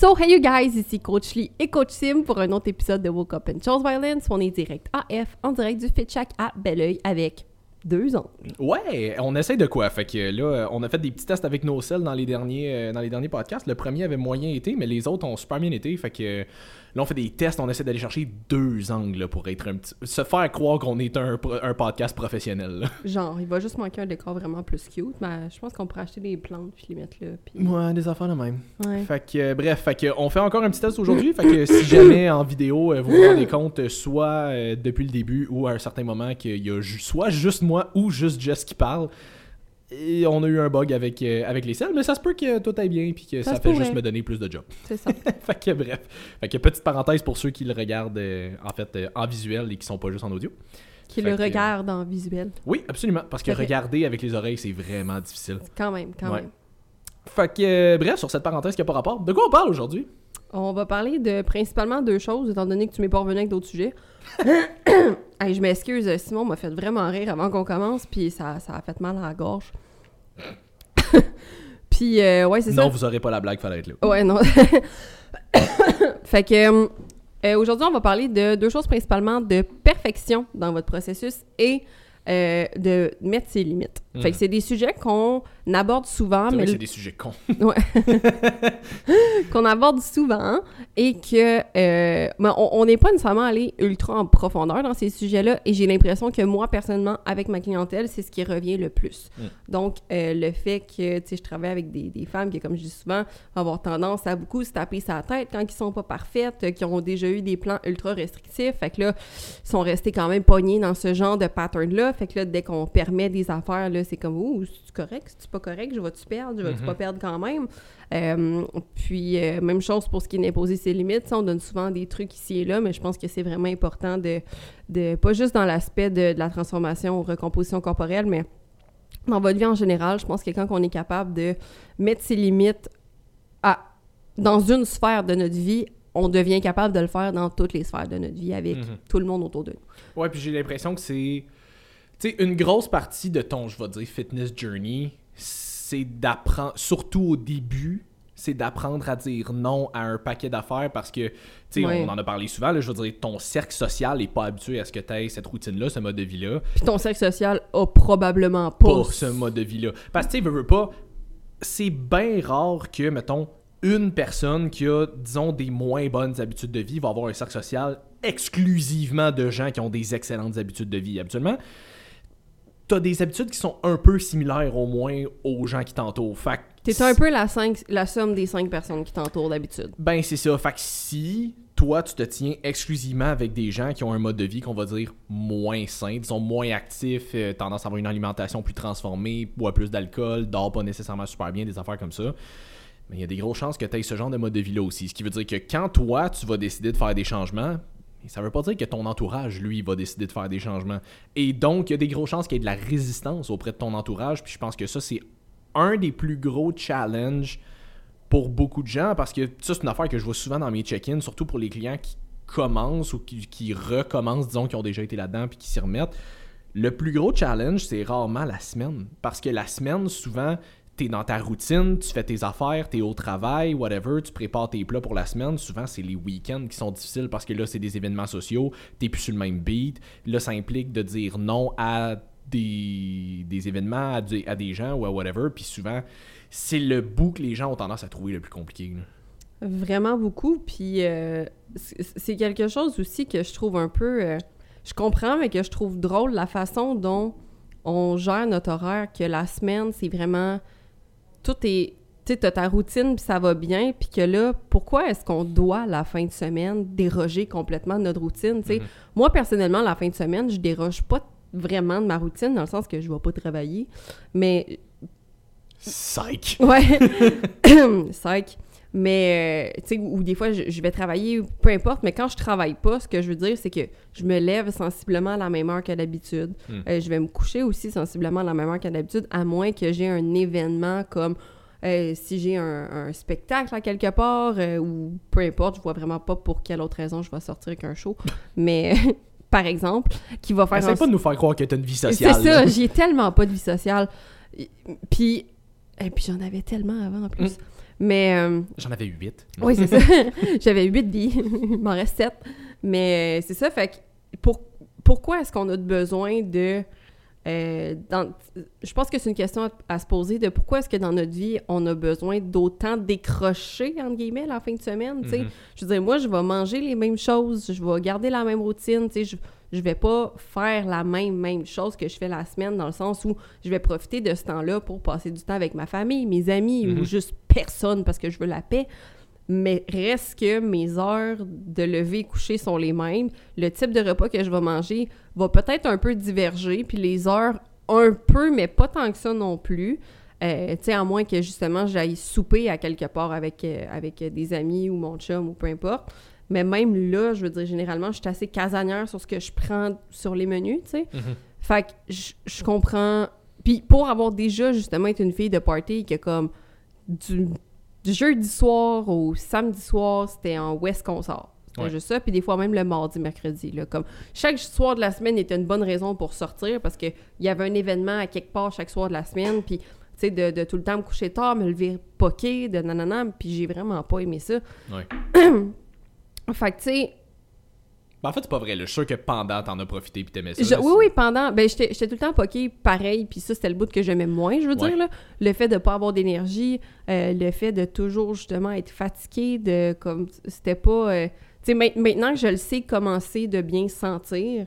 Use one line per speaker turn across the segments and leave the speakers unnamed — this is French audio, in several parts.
So, hey you guys, ici Coach Lee et Coach Sim pour un autre épisode de Woke Up and Chose Violence. On est direct AF, en direct du Fit Shack à Belleuil avec deux angles.
Ouais, on essaye de quoi? Fait que là, on a fait des petits tests avec nos selles dans les derniers, euh, dans les derniers podcasts. Le premier avait moyen été, mais les autres ont super bien été. Fait que Là, on fait des tests, on essaie d'aller chercher deux angles pour être un petit. se faire croire qu'on est un, un, podcast professionnel.
Genre, il va juste manquer un décor vraiment plus cute, mais je pense qu'on pourrait acheter des plantes puis les mettre là. Puis...
Ouais, des affaires de même. Ouais. Fait que, euh, bref, fait que, on fait encore un petit test aujourd'hui. fait que si jamais en vidéo, euh, vous vous rendez compte, euh, soit depuis le début ou à un certain moment, qu'il y a soit juste moi ou juste Jess qui parle. Et on a eu un bug avec, euh, avec les selles, mais ça se peut que tout aille bien puis que ça, fait juste me donner plus de job.
C'est ça.
fait que bref. Fait que petite parenthèse pour ceux qui le regardent euh, en fait euh, en visuel et qui sont pas juste en audio.
Qui le regardent en visuel.
Oui, absolument. Parce que regarder avec les oreilles, c'est vraiment difficile.
Quand même, quand même.
Fait que bref, sur cette parenthèse qui n'a pas rapport, de quoi on parle aujourd'hui?
On va parler de principalement deux choses, étant donné que tu m'es pas revenu avec d'autres sujets. je m'excuse, Simon m'a fait vraiment rire avant qu'on commence, puis ça, ça a fait mal à la gorge. puis, euh, ouais, c'est ça.
Non, vous aurez pas la blague, fallait être là.
Ouais, non. fait que, euh, aujourd'hui, on va parler de deux choses principalement de perfection dans votre processus et euh, de mettre ses limites. Fait que c'est des sujets qu'on aborde souvent.
mais c'est des sujets cons.
ouais. qu'on aborde souvent et que euh, ben, on n'est pas nécessairement allé ultra en profondeur dans ces sujets-là et j'ai l'impression que moi, personnellement, avec ma clientèle, c'est ce qui revient le plus. Mm. Donc, euh, le fait que, tu sais, je travaille avec des, des, femmes qui, comme je dis souvent, vont avoir tendance à beaucoup se taper sa tête quand ils sont pas parfaites, qui ont déjà eu des plans ultra restrictifs, fait que là, ils sont restés quand même pognés dans ce genre de pattern-là, fait que là, dès qu'on permet des affaires, là, c'est comme, ouh, c'est correct, c'est pas correct, je vais-tu perdre, je vais-tu pas mhm. perdre quand même? Euh, puis, euh, même chose pour ce qui est d'imposer ses limites, on donne souvent des trucs ici et là, mais je pense que c'est vraiment important de, de, pas juste dans l'aspect de, la transformation ou recomposition corporelle, mais dans votre vie en général, je pense que quand on est capable de mettre ses limites à, dans une sphère de notre vie, on devient capable de le faire dans toutes les sphères de notre vie avec mhm. tout le monde autour de nous.
Ouais, puis j'ai l'impression que c'est tu sais, une grosse partie de ton, je vais dire, fitness journey, c'est d'apprendre, surtout au début, c'est d'apprendre à dire non à un paquet d'affaires parce que, tu sais, on en a parlé souvent, là, je veux dire, ton cercle social n'est pas habitué à ce que tu aies cette routine-là, ce mode de vie-là.
Puis ton cercle social a probablement pas,
ce mode de vie-là. Parce que, tu sais, veux, pas, c'est bien rare que, mettons, une personne qui a, disons, des moins bonnes habitudes de vie va avoir un cercle social exclusivement de gens qui ont des excellentes habitudes de vie. Habituellement, t'as des habitudes qui sont un peu similaires au moins aux gens qui t'entourent. Fait
T'es un peu la, cinq, la somme des cinq personnes qui t'entourent d'habitude.
Ben, c'est ça. Fait que si toi, tu te tiens exclusivement avec des gens qui ont un mode de vie qu'on va dire moins sain, sont moins actifs, euh, tendance à avoir une alimentation plus transformée, boit plus d'alcool, dort pas nécessairement super bien, des affaires comme ça. Mais il y a des grosses chances que tu aies ce genre de mode de vie-là aussi. Ce qui veut dire que quand toi, tu vas décider de faire des changements, ça veut pas dire que ton entourage, lui, va décider de faire des changements. Et donc, il y a des grosses chances qu'il y ait de la résistance auprès de ton entourage. Puis je pense que ça, c'est un des plus gros challenges pour beaucoup de gens. Parce que ça, c'est une affaire que je vois souvent dans mes check-ins, surtout pour les clients qui commencent ou qui, qui recommencent, disons, qui ont déjà été là-dedans puis qui s'y remettent. Le plus gros challenge, c'est rarement la semaine. Parce que la semaine, souvent, t'es dans ta routine, tu fais tes affaires, t'es au travail, whatever, tu prépares tes plats pour la semaine. Souvent, c'est les week-ends qui sont difficiles parce que là, c'est des événements sociaux, t'es plus sur le même beat. Là, ça implique de dire non à des, événements, à, des gens ou à whatever. Puis souvent, c'est le bout que les gens ont tendance à trouver le plus compliqué.
Vraiment beaucoup. Puis euh, c'est quelque chose aussi que je trouve un peu. Euh, je comprends, mais que je trouve drôle la façon dont on gère notre horaire, que la semaine, c'est vraiment tout est tu sais, ta routine, puis ça va bien, puis que là, pourquoi est-ce qu'on doit, la fin de semaine, déroger complètement de notre routine, tu sais? Mm-hmm. Moi, personnellement, la fin de semaine, je déroge pas vraiment de ma routine, dans le sens que je vais pas travailler, mais...
Psych!
Ouais! Psych! Mais, euh, tu sais, ou des fois, je, vais travailler, peu importe, mais quand je travaille pas, ce que je veux dire, c'est que je me lève sensiblement à la même heure qu'à d'habitude. Hmm. Euh, je vais me coucher aussi sensiblement à la même heure qu'à d'habitude, à moins que j'ai un événement comme euh, si j'ai un, spectacle à quelque part, ou peu importe, je vois vraiment pas pour quelle autre raison je vais sortir avec un show. mais par exemple, qui va faire.
Essaye pas de nous faire croire que t'as une vie sociale.
C'est ça, j'ai tellement pas de vie sociale. Puis, et puis j'en avais tellement avant en plus. Hmm. Mais. euh,
J'en avais 8.
oui, c'est ça. J'avais huit billes. Il m'en reste sept. Mais euh, c'est ça. Fait que pour, pourquoi est-ce qu'on a besoin de. euh, dans- je pense que c'est une question à, à se poser de pourquoi est-ce que dans notre vie, on a besoin d'autant décrocher, entre guillemets, la fin de semaine.
Mhm.
Je veux dire, moi, je vais manger les mêmes choses, je vais garder la même routine, tu sais, je, je vais pas faire la même, même chose que je fais la semaine, dans le sens où je vais profiter de ce temps-là pour passer du temps avec ma famille, mes amis,
Mhm.
ou juste personne parce que je veux la paix. Mais reste que mes heures de lever et coucher sont les mêmes. Le type de repas que je vais manger va peut-être un peu diverger, puis les heures un peu, mais pas tant que ça non plus. Euh, tu sais, à moins que justement j'aille souper à quelque part avec, euh, avec des amis ou mon chum ou peu importe. Mais même là, je veux dire, généralement, je suis assez casanière sur ce que je prends sur les menus, tu sais.
Mhm.
Fait que je, je comprends. Puis pour avoir déjà justement été une fille de party qui a comme du, du jeudi soir au samedi soir, c'était en West qu'on sort. C'était
Ouais.
juste ça. Puis des fois même le mardi, mercredi. Là, comme chaque soir de la semaine était une bonne raison pour sortir parce qu'il y avait un événement à quelque part chaque soir de la semaine. Puis tu sais, de, de tout le temps me coucher tard, me lever poqué, de nanana. Puis j'ai vraiment pas aimé ça.
Ouais.
Fait que tu sais,
Ben, en fait, c'est pas vrai. là. Je suis sûr que pendant, t'en as profité puis t'aimais ça.
Je-
là,
oui, oui, pendant. Ben, j'étais j'étais tout le temps poqué pareil, puis ça, c'était le bout que j'aimais moins, je veux
Ouais.
dire, là. Le fait de pas avoir d'énergie, euh, le fait de toujours, justement, être fatigué, de comme. C'était pas. euh, tu sais, ma- maintenant que je le sais commencer de bien sentir,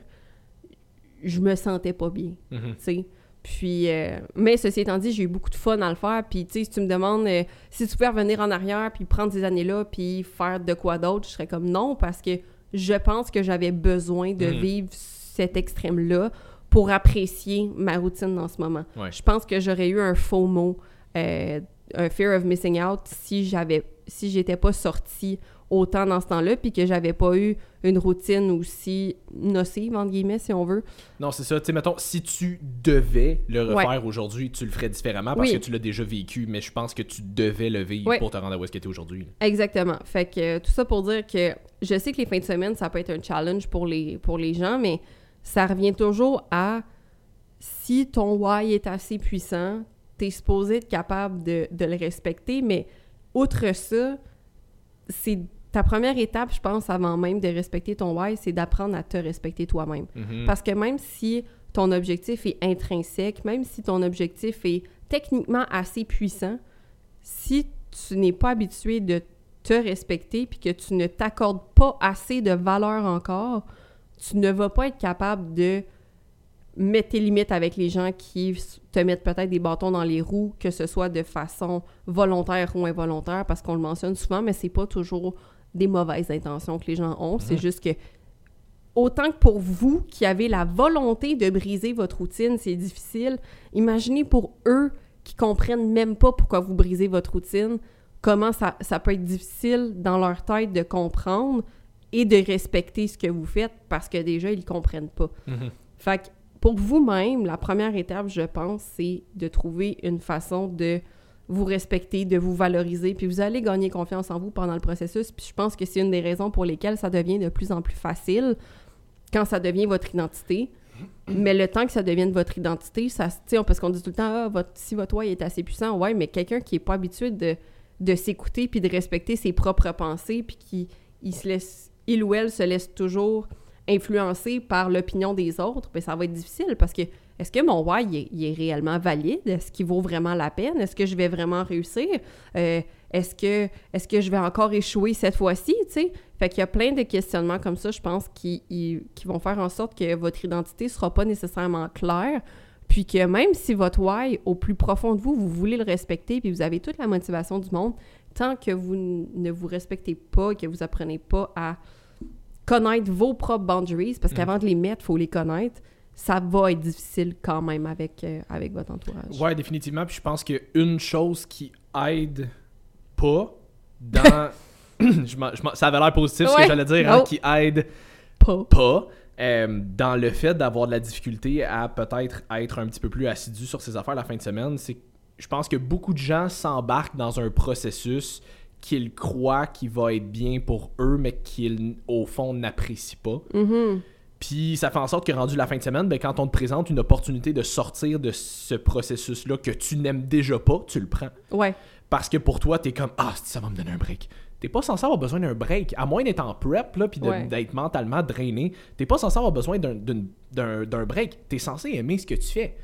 je me sentais pas bien,
Mhm.
tu sais. Puis, euh, mais ceci étant dit, j'ai eu beaucoup de fun à le faire. Puis, tu sais, si tu me demandes euh, si tu pouvais revenir en arrière, puis prendre ces années-là, puis faire de quoi d'autre, je serais comme non, parce que je pense que j'avais besoin de
Mhm.
vivre cet extrême-là pour apprécier ma routine en ce moment.
Ouais.
Je pense que j'aurais eu un faux mot, euh, un fear of missing out, si j'avais, si j'étais pas sortie autant dans ce temps-là, puis que j'avais pas eu une routine aussi nocive, entre guillemets, si on veut.
Non, c'est ça. Tu sais, mettons, si tu devais le
Ouais.
refaire aujourd'hui, tu le ferais différemment parce
Oui.
que tu l'as déjà vécu, mais je pense que tu devais le vivre pour te rendre à où est-ce que t'es aujourd'hui.
Exactement. Fait que euh, tout ça pour dire que je sais que les fins de semaine, ça peut être un challenge pour les, pour les gens, mais ça revient toujours à si ton why est assez puissant, t'es supposé être capable de, de le respecter, mais outre ça, c'est ta première étape, je pense, avant même de respecter ton why, c'est d'apprendre à te respecter toi-même.
Mhm.
Parce que même si ton objectif est intrinsèque, même si ton objectif est techniquement assez puissant, si tu n'es pas habitué de te respecter puis que tu ne t'accordes pas assez de valeur encore, tu ne vas pas être capable de mettre tes limites avec les gens qui te mettent peut-être des bâtons dans les roues, que ce soit de façon volontaire ou involontaire, parce qu'on le mentionne souvent, mais c'est pas toujours des mauvaises intentions que les gens ont. C'est juste que autant que pour vous qui avez la volonté de briser votre routine, c'est difficile, imaginez pour eux qui comprennent même pas pourquoi vous brisez votre routine, comment ça, ça peut être difficile dans leur tête de comprendre et de respecter ce que vous faites parce que déjà, ils comprennent pas.
Mhm.
Fait que pour vous-même, la première étape, je pense, c'est de trouver une façon de vous respecter, de vous valoriser, puis vous allez gagner confiance en vous pendant le processus. Puis je pense que c'est une des raisons pour lesquelles ça devient de plus en plus facile quand ça devient votre identité. Mais le temps que ça devienne votre identité, ça, parce qu'on dit tout le temps, ah, si votre why est assez puissant, ouais, mais quelqu'un qui est pas habitué de, de s'écouter puis de respecter ses propres pensées, puis qui il se laisse, il ou elle se laisse toujours influencer par l'opinion des autres, ben ça va être difficile parce que est-ce que mon why il est, il est réellement valide? Est-ce qu'il vaut vraiment la peine? Est-ce que je vais vraiment réussir? Euh, est-ce que est-ce que je vais encore échouer cette fois-ci? Fait qu'il y a plein de questionnements comme ça, je pense, qui, vont faire en sorte que votre identité sera pas nécessairement claire. Puis que même si votre why, au plus profond de vous, vous voulez le respecter, puis vous avez toute la motivation du monde, tant que vous ne vous respectez pas, que vous apprenez pas à connaître vos propres boundaries, parce qu'avant de les mettre, il faut les connaître, ça va être difficile quand même avec, euh, avec votre entourage.
Ouais, définitivement. Puis je pense qu'une chose qui aide pas dans. je m'en- je m'en- ça avait l'air positif ce
Ouais.
que j'allais dire, hein, qui aide
Pas.
pas euh, dans le fait d'avoir de la difficulté à peut-être être un petit peu plus assidu sur ses affaires la fin de semaine, c'est que je pense que beaucoup de gens s'embarquent dans un processus qu'ils croient qui va être bien pour eux, mais qu'ils, au fond, n'apprécient pas.
Mhm.
Puis ça fait en sorte que rendu la fin de semaine, ben, quand on te présente une opportunité de sortir de ce processus-là que tu n'aimes déjà pas, tu le prends.
Ouais.
parce que pour toi, t'es comme Ah, ça va me donner un break. T'es pas censé avoir besoin d'un break. À moins d'être en prep, là, puis
Ouais.
d'être mentalement drainé, t'es pas censé avoir besoin d'un- break. T'es censé aimer ce que tu fais.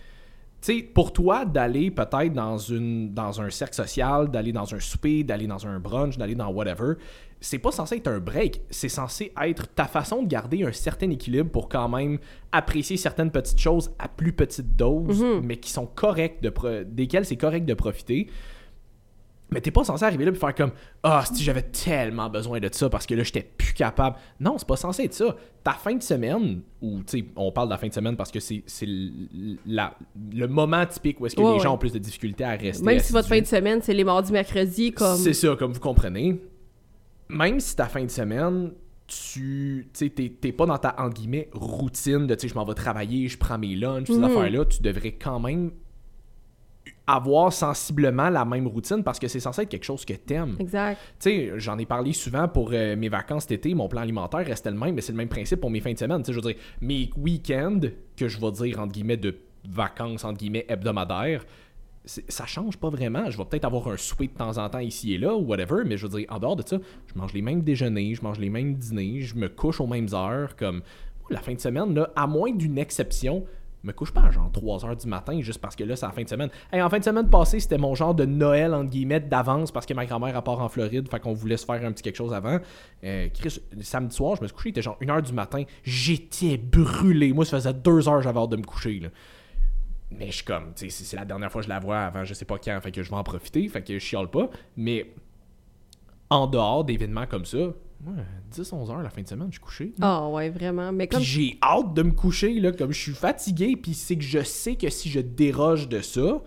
Tu sais, pour toi, d'aller peut-être dans, une, dans un cercle social, d'aller dans un souper, d'aller dans un brunch, d'aller dans whatever, c'est pas censé être un break. C'est censé être ta façon de garder un certain équilibre pour quand même apprécier certaines petites choses à plus petite dose, mais qui sont correctes, de pro- desquelles c'est correct de profiter. Mais t'es pas censé arriver là et faire comme Ah, si j'avais tellement besoin de ça parce que là, j'étais plus capable. Non, c'est pas censé être ça. Ta fin de semaine, ou tu sais, on parle de la fin de semaine parce que c'est le moment typique où est-ce que
Ouais,
les gens ont plus de difficultés à rester.
Même si votre fin de semaine, c'est les mardis, mercredis, comme.
C'est ça, comme vous comprenez. Même si ta fin de semaine, tu t'es pas dans ta entre guillemets routine de tu sais, je m'en vais travailler, je prends mes lunchs, ces
Mhm.
affaires-là, tu devrais quand même avoir sensiblement la même routine parce que c'est censé être quelque chose que t'aimes.
Exact.
Tu sais, j'en ai parlé souvent pour euh, mes vacances cet été, mon plan alimentaire restait le même, mais c'est le même principe pour mes fins de semaine. Tu sais, je veux dire, mes week-ends, que je vais dire entre guillemets de vacances, entre guillemets hebdomadaires, ça change pas vraiment. Je vais peut-être avoir un souper de temps en temps ici et là, ou whatever, mais je veux dire, en dehors de ça, je mange les mêmes déjeuners, je mange les mêmes dîners, je me couche aux mêmes heures. Comme la fin de semaine, là, à moins d'une exception, me couche pas à genre 3 heures du matin juste parce que là, c'est la fin de semaine. Hey, en fin de semaine passée, c'était mon genre de Noël, entre guillemets, d'avance parce que ma grand-mère elle part en Floride, fait qu'on voulait se faire un petit quelque chose avant. Euh, Chris, samedi soir, je me suis couché, il était genre 1 heure du matin. J'étais brûlé. Moi, ça faisait 2 heures j'avais hâte de me coucher. Là. Mais je suis comme, tu sais, c'est c'est la dernière fois que je la vois avant je sais pas quand, fait que je vais en profiter, fait que je chiale pas. Mais en dehors d'événements comme ça, moi, 10-11 heures la fin de semaine, je suis couché.
Ah, ouais, vraiment. Mais comme.
J'ai hâte de me coucher, là, comme je suis fatigué, puis c'est que je sais que si je déroge de ça,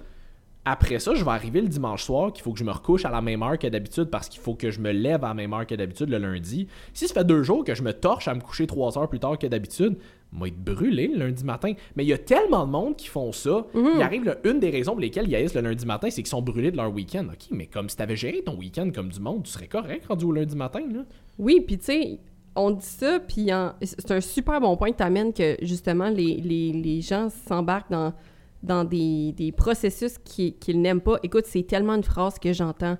après ça, je vais arriver le dimanche soir qu'il faut que je me recouche à la même heure que d'habitude parce qu'il faut que je me lève à la même heure que d'habitude le lundi. Si ça fait deux jours que je me torche à me coucher trois heures plus tard que d'habitude, moi être brûlé le lundi matin. Mais il y a tellement de monde qui font ça. Il arrive, là, une des raisons pour lesquelles ils haïssent le lundi matin, c'est qu'ils sont brûlés de leur week-end. Ok, mais comme si t'avais géré ton week-end comme du monde, tu serais correct rendu au lundi matin, là.
Oui, puis tu sais, on dit ça, puis en- c'est un super bon point que tu amènes que justement les, les, les gens s'embarquent dans, dans des, des processus qui- qu'ils n'aiment pas. Écoute, c'est tellement une phrase que j'entends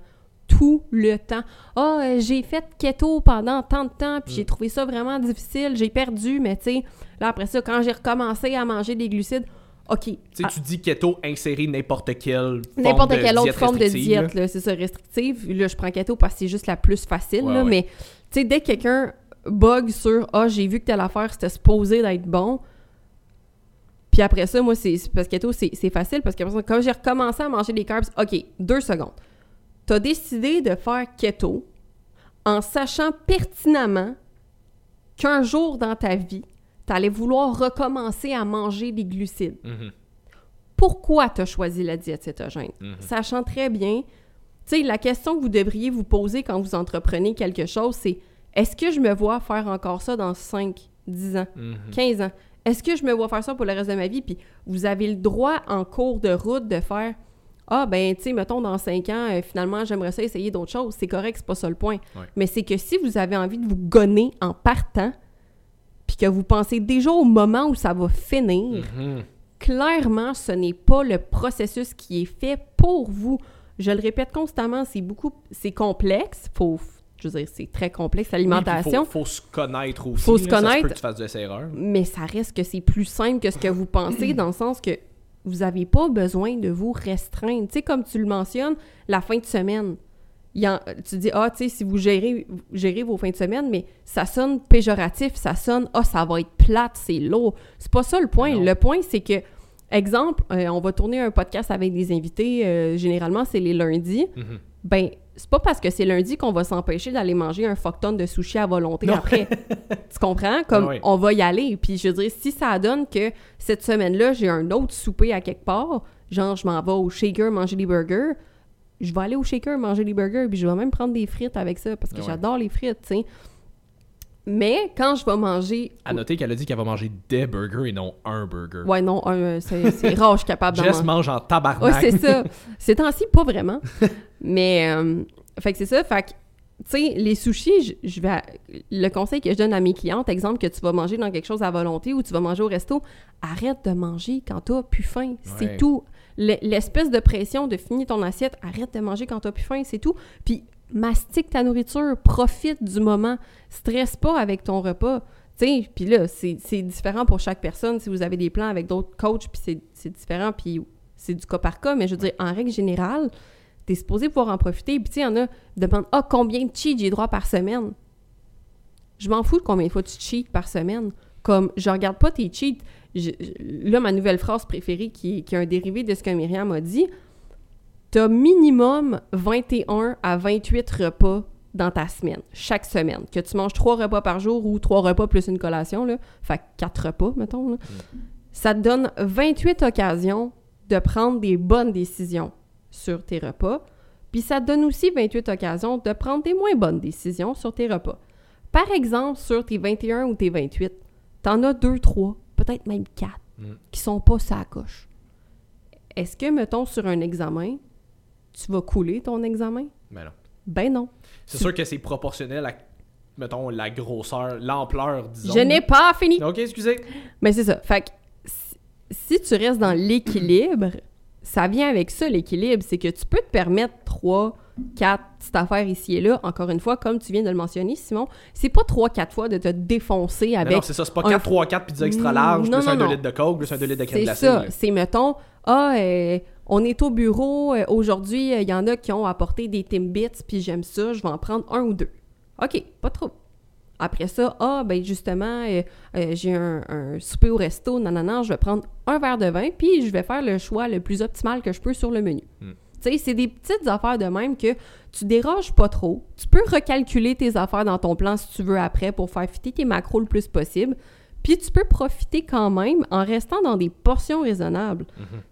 tout le temps. Ah, euh, j'ai fait keto pendant tant de temps, puis j'ai trouvé ça vraiment difficile, j'ai perdu, mais tu sais, là après ça, quand j'ai recommencé à manger des glucides, OK.
Tu sais,
ah,
tu dis keto, insérer n'importe quelle forme
N'importe quelle autre forme de diète, là, c'est ça, restrictive. Là, je prends keto parce que c'est juste la plus facile,
Ouais,
là,
ouais.
mais tu sais, dès que quelqu'un bug sur « Ah, j'ai vu que telle affaire, c'était supposé d'être bon », puis après ça, moi, c'est parce que keto, c'est c'est facile, parce que quand j'ai recommencé à manger des carbs, OK, deux secondes. T'as décidé de faire keto en sachant pertinemment qu'un jour dans ta vie, t'allais vouloir recommencer à manger des glucides
Mhm.
pourquoi tu as choisi la diète cétogène?
Mhm.
Sachant très bien, tu sais, la question que vous devriez vous poser quand vous entreprenez quelque chose, c'est est-ce que je me vois faire encore ça dans 5, 10 ans,
Mhm.
15 ans? Est-ce que je me vois faire ça pour le reste de ma vie? Puis vous avez le droit en cours de route de faire Ah, ben, tu sais, mettons, dans 5 ans, euh, finalement, j'aimerais ça essayer d'autres choses. C'est correct, c'est pas ça le point.
Ouais.
Mais c'est que si vous avez envie de vous gonner en partant, puis que vous pensez déjà au moment où ça va finir,
Mhm.
clairement, ce n'est pas le processus qui est fait pour vous. Je le répète constamment, c'est beaucoup, c'est complexe. Faut, je veux dire, c'est très complexe l'alimentation,
faut, faut se connaître aussi.
Faut se
là, Ça se peut
connaître.
que tu fasses des erreurs.
mais ça reste que c'est plus simple que ce que vous pensez dans le sens que vous n'avez pas besoin de vous restreindre. Tu sais, comme tu le mentionnes, la fin de semaine. Il y en- tu dis, ah, tu sais, si vous gérez, vos fins de semaine, mais ça sonne péjoratif, ça sonne, ah, ça va être plate, c'est lourd. C'est pas ça le point.
Non.
Le point, c'est que, exemple, euh, on va tourner un podcast avec des invités, euh, généralement, c'est les lundis.
Mhm.
Ben, c'est pas parce que c'est lundi qu'on va s'empêcher d'aller manger un fuck ton de sushi à volonté
Non.
après. tu comprends? Comme
Ah
on va y aller. Puis je veux dire, si ça donne que cette semaine-là, j'ai un autre souper à quelque part, genre je m'en vais au shaker manger des burgers, je vais aller au shaker manger des burgers, puis je vais même prendre des frites avec ça parce que
ouais.
j'adore les frites, tu sais. Mais quand je vais manger.
À noter qu'elle a dit qu'elle va manger des burgers et non un burger.
Ouais, non, un, euh, c'est rare, je suis capable d'en manger.
mange en tabarnak.
Ouais, c'est ça. Ces temps-ci, pas vraiment. Mais, euh, fait que c'est ça. Fait que, tu sais, les sushis, je, je vais. Le conseil que je donne à mes clientes, exemple, que tu vas manger dans quelque chose à volonté ou tu vas manger au resto, arrête de manger quand t'as plus faim. C'est tout. Le- l'espèce de pression de finir ton assiette, arrête de manger quand t'as plus faim, c'est tout. Puis mastique ta nourriture, profite du moment, stresse pas avec ton repas. Puis là, c'est différent pour chaque personne. Si vous avez des plans avec d'autres coachs, puis c'est- c'est différent, puis c'est du cas par cas, mais je veux dire, en règle générale, t'es supposé pouvoir en profiter. Puis tu sais, il y en a qui demandent « Ah, combien de cheats j'ai droit par semaine? » Je m'en fous de combien de fois tu cheats par semaine. Comme, je regarde pas tes cheats. Je- là, ma nouvelle phrase préférée, qui, est- qui est un dérivé de ce que Myriam a dit, t'as minimum 21 à 28 repas dans ta semaine, chaque semaine. Que tu manges trois repas par jour ou trois repas plus une collation, là. Fait quatre repas, mettons, là. Ça te donne 28 occasions de prendre des bonnes décisions sur tes repas. Puis ça te donne aussi 28 occasions de prendre des moins bonnes décisions sur tes repas. Par exemple, sur tes 21 ou tes 28, t'en as 2, 3, peut-être même 4
Mm.
qui sont pas sa coche. Est-ce que, mettons, sur un examen, tu vas couler ton examen?
Mais non.
Ben non.
C'est sûr que c'est proportionnel à, mettons, la grosseur, l'ampleur, disons.
Je n'ai pas fini.
Ok, excusez.
Mais c'est ça. Fait que si, si tu restes dans l'équilibre, ça vient avec ça, l'équilibre. C'est que tu peux te permettre trois, quatre petites affaires ici et là. Encore une fois, comme tu viens de le mentionner, Simon, c'est pas trois, quatre fois de te défoncer avec
non, c'est ça, c'est pas
un-
4, 3, 4 pizza extra large,
Non,
plus
non,
un 2
non.
litres de coke, plus un 2 litres de crème
C'est ça. C'est, mettons, ah, euh, on est au bureau, euh, aujourd'hui, il y en a qui ont apporté des Timbits, puis j'aime ça, je vais en prendre un ou deux. OK, pas trop. Après ça, ah, ben justement, euh, euh, j'ai un, un souper au resto, non, non, non, je vais prendre un verre de vin, puis je vais faire le choix le plus optimal que je peux sur le menu.
Hmm.
Tu sais, c'est des petites affaires de même que tu déroges pas trop. Tu peux recalculer tes affaires dans ton plan si tu veux après pour faire fitter tes macros le plus possible. Puis tu peux profiter quand même en restant dans des portions raisonnables.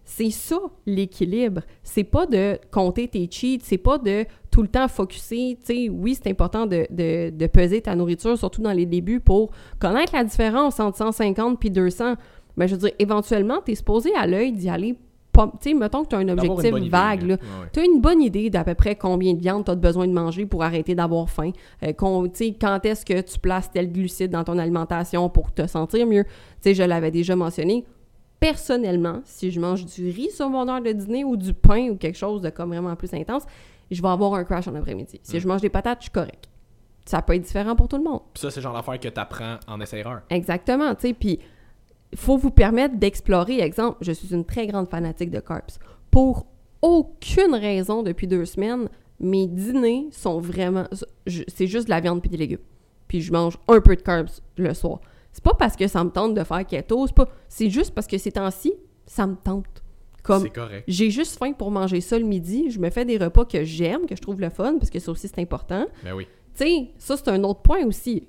C'est ça l'équilibre. C'est pas de compter tes cheats, c'est pas de tout le temps focuser. Tu sais, oui, c'est important de, de- de peser ta nourriture, surtout dans les débuts, pour connaître la différence entre 150 puis 200. Mais je veux dire, éventuellement, tu es supposé à l'œil d'y aller. Pas- Tu sais, mettons que tu as un objectif
idée,
vague. là.
Ouais, ouais.
Tu as une bonne idée d'à peu près combien de viande tu as besoin de manger pour arrêter d'avoir faim. Euh, tu sais, quand est-ce que tu places tel glucide dans ton alimentation pour te sentir mieux? Tu sais, je l'avais déjà mentionné. Personnellement, si je mange du riz sur mon heure de dîner ou du pain ou quelque chose de comme vraiment plus intense, je vais avoir un crash en après-midi. Si
Mm.
je mange des patates, je suis correct. Ça peut être différent pour tout le monde.
Puis ça, c'est le genre d'affaire que t'apprends en essai-erreur.
Exactement, tu sais, puis faut vous permettre d'explorer. Exemple, je suis une très grande fanatique de carbs. Pour aucune raison, depuis deux semaines, mes dîners sont vraiment... C'est juste de la viande puis des légumes. Puis je mange un peu de carbs le soir. C'est pas parce que ça me tente de faire keto, c'est pas... C'est juste parce que ces temps-ci, ça me tente. Comme
C'est correct.
j'ai juste faim pour manger ça le midi, je me fais des repas que j'aime, que je trouve le fun, parce que ça aussi c'est important.
Ben oui.
Tu sais, ça, c'est un autre point aussi.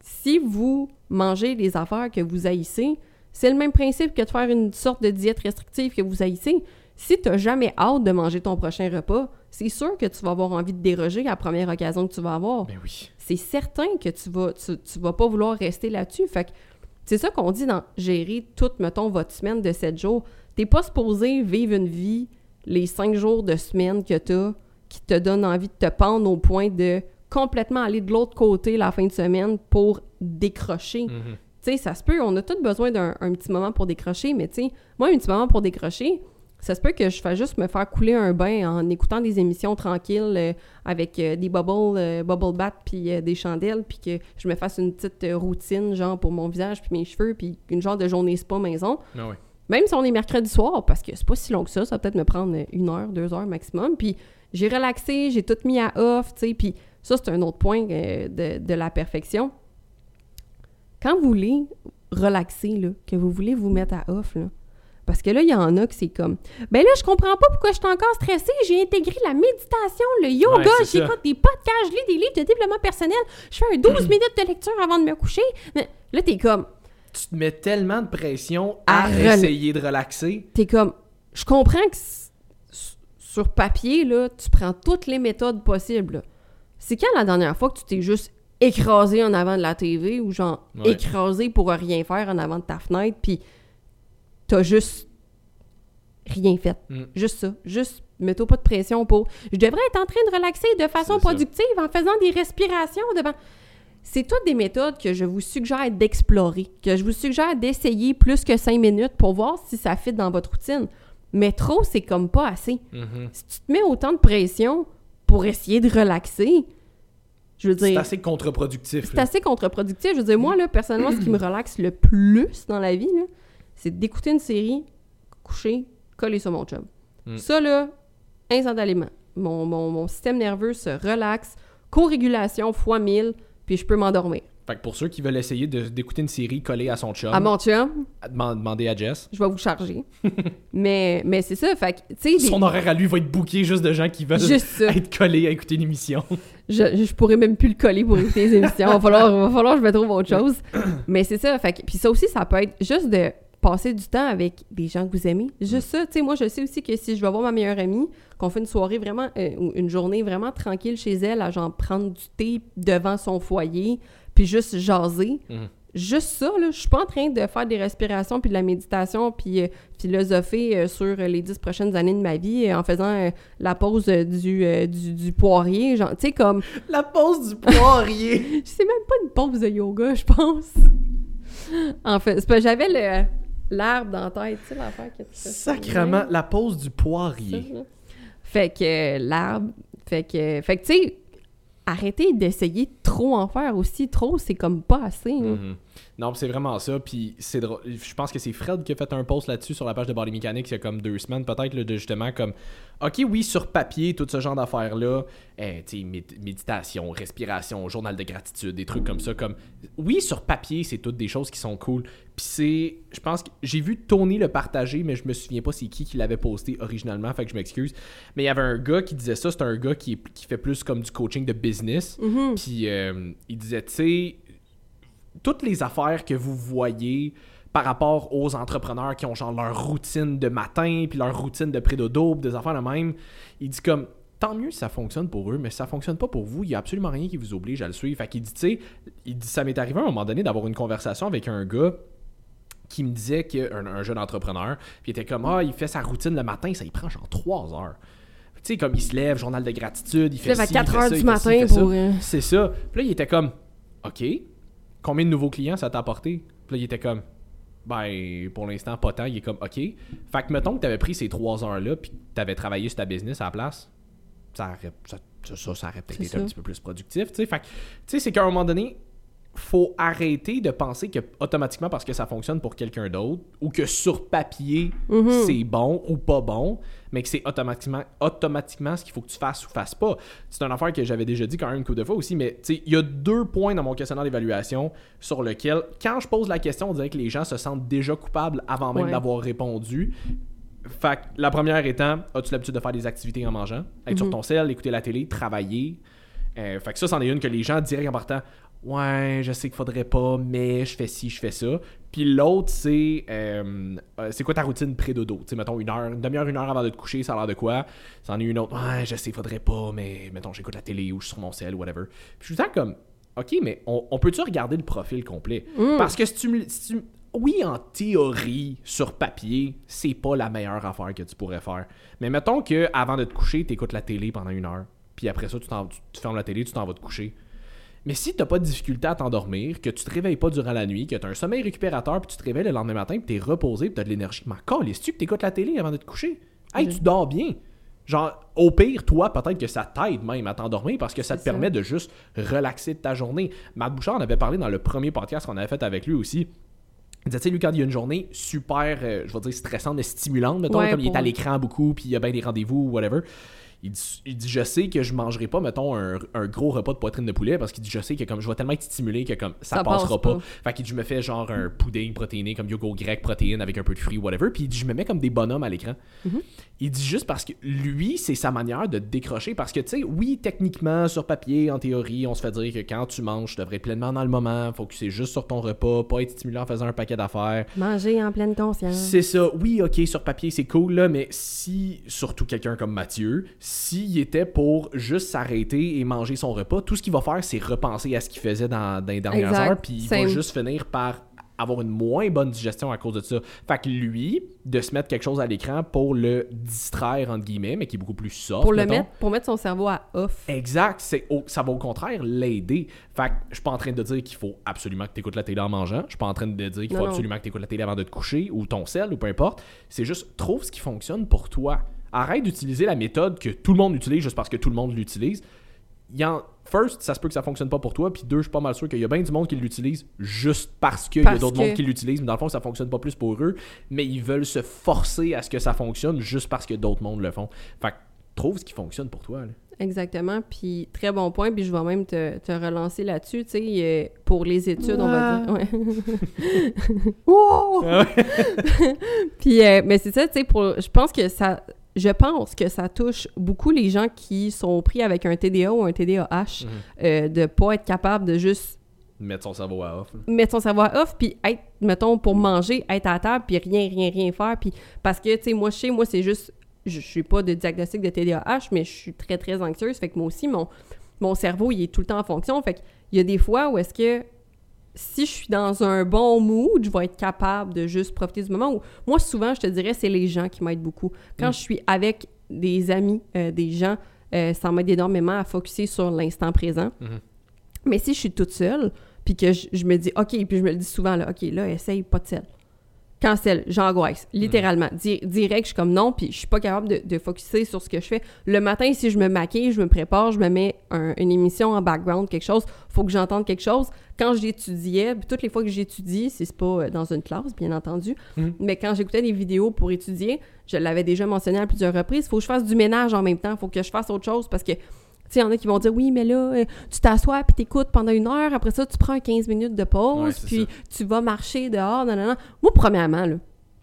Si vous mangez des affaires que vous haïssez, c'est le même principe que de faire une sorte de diète restrictive que vous haïssez. Si tu n'as jamais hâte de manger ton prochain repas, c'est sûr que tu vas avoir envie de déroger à la première occasion que tu vas avoir.
Ben oui.
C'est certain que tu vas, tu, tu vas pas vouloir rester là-dessus. Fait que c'est ça qu'on dit dans gérer toute, mettons, votre semaine de 7 jours. T'es pas supposé vivre une vie les 5 jours de semaine que t'as qui te donne envie de te pendre au point de complètement aller de l'autre côté la fin de semaine pour décrocher.
Mhm.
Tu sais, ça se peut, on a tous besoin d'un un petit moment pour décrocher, mais tu sais, moi, un petit moment pour décrocher, ça se peut que je fasse juste me faire couler un bain en écoutant des émissions tranquilles euh, avec euh, des bubbles, euh, bubble bath puis des chandelles, puis que je me fasse une petite routine, genre pour mon visage puis mes cheveux, puis une genre de journée spa maison.
Oui.
Même si on est mercredi soir, parce que c'est pas si long que ça, ça va peut-être me prendre une heure, deux heures maximum. Puis j'ai relaxé, j'ai tout mis à off, tu sais. Puis ça, c'est un autre point de, de la perfection. Quand vous voulez relaxer, là, que vous voulez vous mettre à off, là, parce que là, il y en a que c'est comme Ben là, je comprends pas pourquoi je suis encore stressée. J'ai intégré la méditation, le yoga,
Ouais,
j'écoute des podcasts, je lis des livres de développement personnel, je fais un 12 minutes de lecture avant de me coucher. Mais là, t'es comme
Tu te mets tellement de pression à
À
essayer de relaxer.
t'es comme, je comprends que sur papier, là, tu prends toutes les méthodes possibles. C'est quand la dernière fois que tu t'es juste écrasé en avant de la TV ou genre
Ouais.
écrasé pour rien faire en avant de ta fenêtre, puis t'as juste rien fait.
Mm.
Juste ça. Juste, mets-toi pas de pression pour. Je devrais être en train de relaxer de façon
ça.
productive en faisant des respirations devant. C'est toutes des méthodes que je vous suggère d'explorer, que je vous suggère d'essayer plus que cinq minutes pour voir si ça fit dans votre routine. Mais trop, c'est comme pas assez.
Mhm.
Si tu te mets autant de pression pour essayer de relaxer, je veux
C'est assez contre-productif.
c'est assez contre-productif. Je veux dire, moi, là, personnellement, ce qui me relaxe le plus dans la vie, c'est d'écouter une série, coucher, coller sur mon chum.
Mm.
Ça, là, instantanément. Mon, mon, mon système nerveux se relaxe, co-régulation fois 1000, puis je peux m'endormir.
Fait que pour ceux qui veulent essayer d'écouter une série collée à son chum,
À mon chum,
à deman- demander à Jess.
je vais vous charger. mais mais c'est ça, fait que, tu sais, des-
Son horaire à lui va être booké juste de gens qui veulent
juste
être collés à écouter une émission.
Je, je pourrais même plus le coller pour écouter les émissions. Va falloir, va falloir que je me trouve autre chose. Mais c'est ça. Fait que- puis ça aussi, ça peut être juste de passer du temps avec des gens que vous aimez. Juste ça. Tu sais, moi, je sais aussi que si je vais voir ma meilleure amie, qu'on fait une soirée vraiment, euh, ou une journée vraiment tranquille chez elle, à genre prendre du thé devant son foyer, puis juste jaser.
Mhm.
Juste ça, là, je suis pas en train de faire des respirations puis de la méditation puis euh, philosopher euh, sur euh, les dix prochaines années de ma vie euh, en faisant euh, la pause du, euh, du, du poirier, genre, tu sais, comme,
La pause du poirier.
c'est même pas une pause de yoga, je pense. En fait, c'est j'avais le l'arbre dans la tête, tu sais, l'affaire que tu
Sacrement,
ouais,
la pause du poirier.
Fait que euh, l'arbre, fait que, fait que tu sais, arrêtez d'essayer de trop en faire aussi. Trop, c'est comme pas assez. hein.
Non, c'est vraiment ça. Puis c'est. Je pense que c'est Fred qui a fait un post là-dessus sur la page de Body Mechanics il y a comme deux semaines, peut-être, de justement comme. Ok, oui, sur papier, tout ce genre d'affaires-là, eh, tu sais, méd- méditation, respiration, journal de gratitude, des trucs comme ça. Comme, oui, sur papier, c'est toutes des choses qui sont cool. Puis c'est. Je pense que j'ai vu Tony le partager, mais je me souviens pas c'est qui qui l'avait posté originalement, fait que je m'excuse. Mais il y avait un gars qui disait ça, c'est un gars qui, qui fait plus comme du coaching de business.
Mhm.
Puis euh, il disait, tu sais, toutes les affaires que vous voyez par rapport aux entrepreneurs qui ont genre leur routine de matin, puis leur routine de pré-dodo, puis des affaires de même, il dit comme, tant mieux si ça fonctionne pour eux, mais si ça fonctionne pas pour vous, il y a absolument rien qui vous oblige à le suivre. Fait qu'il dit, tu sais, il dit, ça m'est arrivé à un moment donné d'avoir une conversation avec un gars qui me disait qu'un un jeune entrepreneur, puis il était comme, ah, il fait sa routine le matin, ça il prend genre 3 heures. Tu sais, comme il se lève, journal de gratitude, il fait
lèves à
ci, il
4
fait
heures
ça,
du
il fait ci, il
matin
fait
pour. euh,
C'est ça. Puis là, il était comme, OK, combien de nouveaux clients ça t'a apporté? Puis là, il était comme, ben, pour l'instant, pas tant. Il est comme, OK. Fait que, mettons que t'avais pris ces trois heures-là, puis t'avais travaillé sur ta business à la place, ça aurait, ça, ça, ça, aurait peut-être été
ça.
un petit peu plus productif, tu sais. Fait que, tu sais, c'est qu'à un moment donné, faut arrêter de penser que automatiquement parce que ça fonctionne pour quelqu'un d'autre ou que sur papier
Mhm.
c'est bon ou pas bon, mais que c'est automatiquement automatiquement ce qu'il faut que tu fasses ou fasses pas. C'est une affaire que j'avais déjà dit quand même une couple de fois aussi, mais tu sais, il y a deux points dans mon questionnaire d'évaluation sur lequel, quand je pose la question, on dirait que les gens se sentent déjà coupables avant même
Ouais.
d'avoir répondu. Fait que la première étant, as-tu l'habitude de faire des activités en mangeant? Être sur
Mhm.
ton sel, écouter la télé, travailler. Euh, fait que ça, c'en est une que les gens diraient en partant Ouais, je sais qu'il faudrait pas, mais je fais ci, je fais ça. Puis l'autre, c'est euh, euh, c'est quoi ta routine pré-dodo? Tu sais, mettons une heure, une demi-heure, une heure avant de te coucher, ça a l'air de quoi? C'en est une autre. Ouais, je sais, faudrait pas, mais mettons, j'écoute la télé ou je suis sur mon sel, whatever. Puis je suis comme Ok, mais on, on peut-tu regarder le profil complet?
Mm.
Parce que si tu me. si tu- oui, en théorie, sur papier, c'est pas la meilleure affaire que tu pourrais faire. Mais mettons que avant de te coucher, tu écoutes la télé pendant une heure. Puis après ça, tu- tu fermes la télé, tu t'en vas te coucher. Mais si t'as pas de difficulté à t'endormir, que tu te réveilles pas durant la nuit, que t'as un sommeil récupérateur, puis tu te réveilles le lendemain matin, puis t'es reposé, puis t'as de l'énergie, mais calais-tu que t'écoutes la télé avant de te coucher? Hey, tu dors bien! Genre, au pire, toi, peut-être que ça t'aide même à t'endormir parce que ça te
ça.
permet de juste relaxer de ta journée. Matt Bouchard en avait parlé dans le premier podcast qu'on avait fait avec lui aussi. Il disait, tu sais, lui, quand il y a une journée super, euh, je vais dire, stressante, mais stimulante, mettons,
Ouais,
comme il est à l'écran beaucoup, puis il y a bien des rendez-vous, whatever. Il dit, il dit, je sais que je mangerai pas, mettons, un, un gros repas de poitrine de poulet parce qu'il dit, je sais que comme je vais tellement être stimulé que comme ça,
Ça
passera
passe
pas.
pas.
Fait qu'il dit, je me fais genre un pudding protéiné, comme yogourt grec protéine avec un peu de fruits, whatever. Puis il dit, je me mets comme des bonhommes à l'écran.
Mhm.
Il dit juste parce que lui, c'est sa manière de décrocher. Parce que, tu sais, oui, techniquement, sur papier, en théorie, on se fait dire que quand tu manges, tu devrais être pleinement dans le moment, focuser juste sur ton repas, pas être stimulé en faisant un paquet d'affaires.
Manger en pleine conscience.
C'est ça. Oui, ok, sur papier, c'est cool, là, mais si, surtout quelqu'un comme Mathieu, s'il était pour juste s'arrêter et manger son repas, tout ce qu'il va faire, c'est repenser à ce qu'il faisait dans, dans les dernières
Exact.
heures, puis il va juste finir par avoir une moins bonne digestion à cause de ça. Fait que lui, de se mettre quelque chose à l'écran pour le distraire, entre guillemets, mais qui est beaucoup plus soft.
Pour, le
mettons.
mettre, pour mettre son cerveau à off.
Exact, c'est au- ça va au contraire l'aider. Fait que je suis pas en train de dire qu'il faut absolument que tu écoutes la télé en mangeant. Je suis pas en train de dire qu'il faut
non.
absolument que tu écoutes la télé avant de te coucher ou ton sel ou peu importe. C'est juste trouve ce qui fonctionne pour toi. Arrête d'utiliser la méthode que tout le monde utilise juste parce que tout le monde l'utilise. Il y en first, ça se peut que ça fonctionne pas pour toi, puis deux, je suis pas mal sûr qu'il y a bien du monde qui l'utilise juste parce qu'il y a d'autres
que-
mondes qui l'utilisent, mais dans le fond, ça fonctionne pas plus pour eux, mais ils veulent se forcer à ce que ça fonctionne juste parce que d'autres mondes le font. Fait que trouve ce qui fonctionne pour toi. là.
Exactement. Puis très bon point. Puis je vais même te, te relancer là-dessus. Tu sais, euh, pour les études, on va dire. Ouais. Wow! Puis, euh, mais c'est ça, tu sais, pour, je pense que ça, je pense que ça touche beaucoup les gens qui sont pris avec un TDA ou un TDAH,
Mhm.
euh, de pas être capable de juste
Mettre son cerveau à off.
mettre son cerveau à off, puis être, mettons, pour manger, être à table, puis rien, rien, rien faire. Puis parce que, tu sais, moi, sais, moi, c'est juste, je je suis pas de diagnostic de TDAH, mais je suis très, très anxieuse. Fait que moi aussi, mon, mon cerveau, il est tout le temps en fonction. Fait qu'il y a des fois où est-ce que si je suis dans un bon mood, je vais être capable de juste profiter du moment où... Moi, souvent, je te dirais, c'est les gens qui m'aident beaucoup. Quand
Mm.
je suis avec des amis, euh, des gens, euh, ça m'aide énormément à focuser sur l'instant présent.
Mhm.
Mais si je suis toute seule, puis que je, je me dis, OK, puis je me le dis souvent, là, OK, là, essaye pas de sel. Cancel, j'angoisse, littéralement. Di- direct, je suis comme non, puis je suis pas capable de, de focuser sur ce que je fais. Le matin, si je me maquille, je me prépare, je me mets un- une émission en background, quelque chose, faut que j'entende quelque chose. Quand j'étudiais, toutes les fois que j'étudie, c'est pas euh, dans une classe, bien entendu,
Mhm.
mais quand j'écoutais des vidéos pour étudier, je l'avais déjà mentionné à plusieurs reprises, faut que je fasse du ménage en même temps, faut que je fasse autre chose parce que il y en a qui vont dire oui, mais là, euh, tu t'assois puis t'écoutes pendant une heure, après ça, tu prends 15 minutes de pause, puis tu vas marcher dehors, non, non, non. Moi, premièrement, là,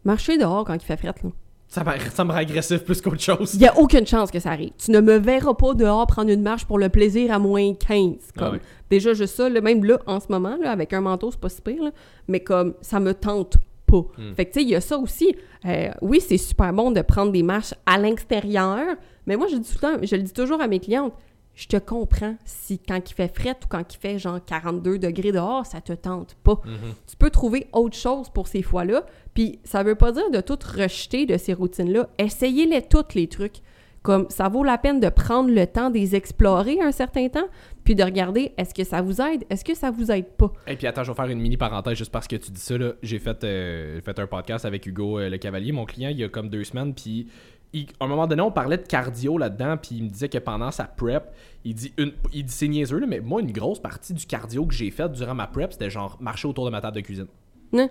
marcher dehors quand il fait fret, là,
Ça me, ça me rend agressif plus qu'autre chose.
il n'y a aucune chance que ça arrive. Tu ne me verras pas dehors prendre une marche pour le plaisir à moins 15. Comme,
Ah.
Déjà, juste ça, là, même là, en ce moment, là, avec un manteau, c'est pas si pire, là, mais comme ça me tente pas.
Hmm.
Fait que, tu sais, il y a ça aussi. Euh, oui, c'est super bon de prendre des marches à l'extérieur, mais moi, je, dis tout le temps, je le dis toujours à mes clientes, je te comprends si quand il fait fret ou quand il fait genre 42 degrés dehors, ça te tente pas.
Mhm.
Tu peux trouver autre chose pour ces fois-là. Puis ça veut pas dire de tout rejeter de ces routines-là. Essayez-les toutes, les trucs. Comme ça vaut la peine de prendre le temps de les explorer un certain temps, puis de regarder est-ce que ça vous aide, est-ce que ça vous aide pas?
Et puis attends, je vais faire une mini parenthèse juste parce que tu dis ça. J'ai fait, euh, fait un podcast avec Hugo euh, Le Cavalier, mon client, il y a comme deux semaines. Puis il- à un moment donné, on parlait de cardio là-dedans. Puis il me disait que pendant sa prep, il dit, une, il dit c'est niaiseux, là, mais moi, une grosse partie du cardio que j'ai fait durant ma prep, c'était genre marcher autour de ma table de cuisine.
Hein?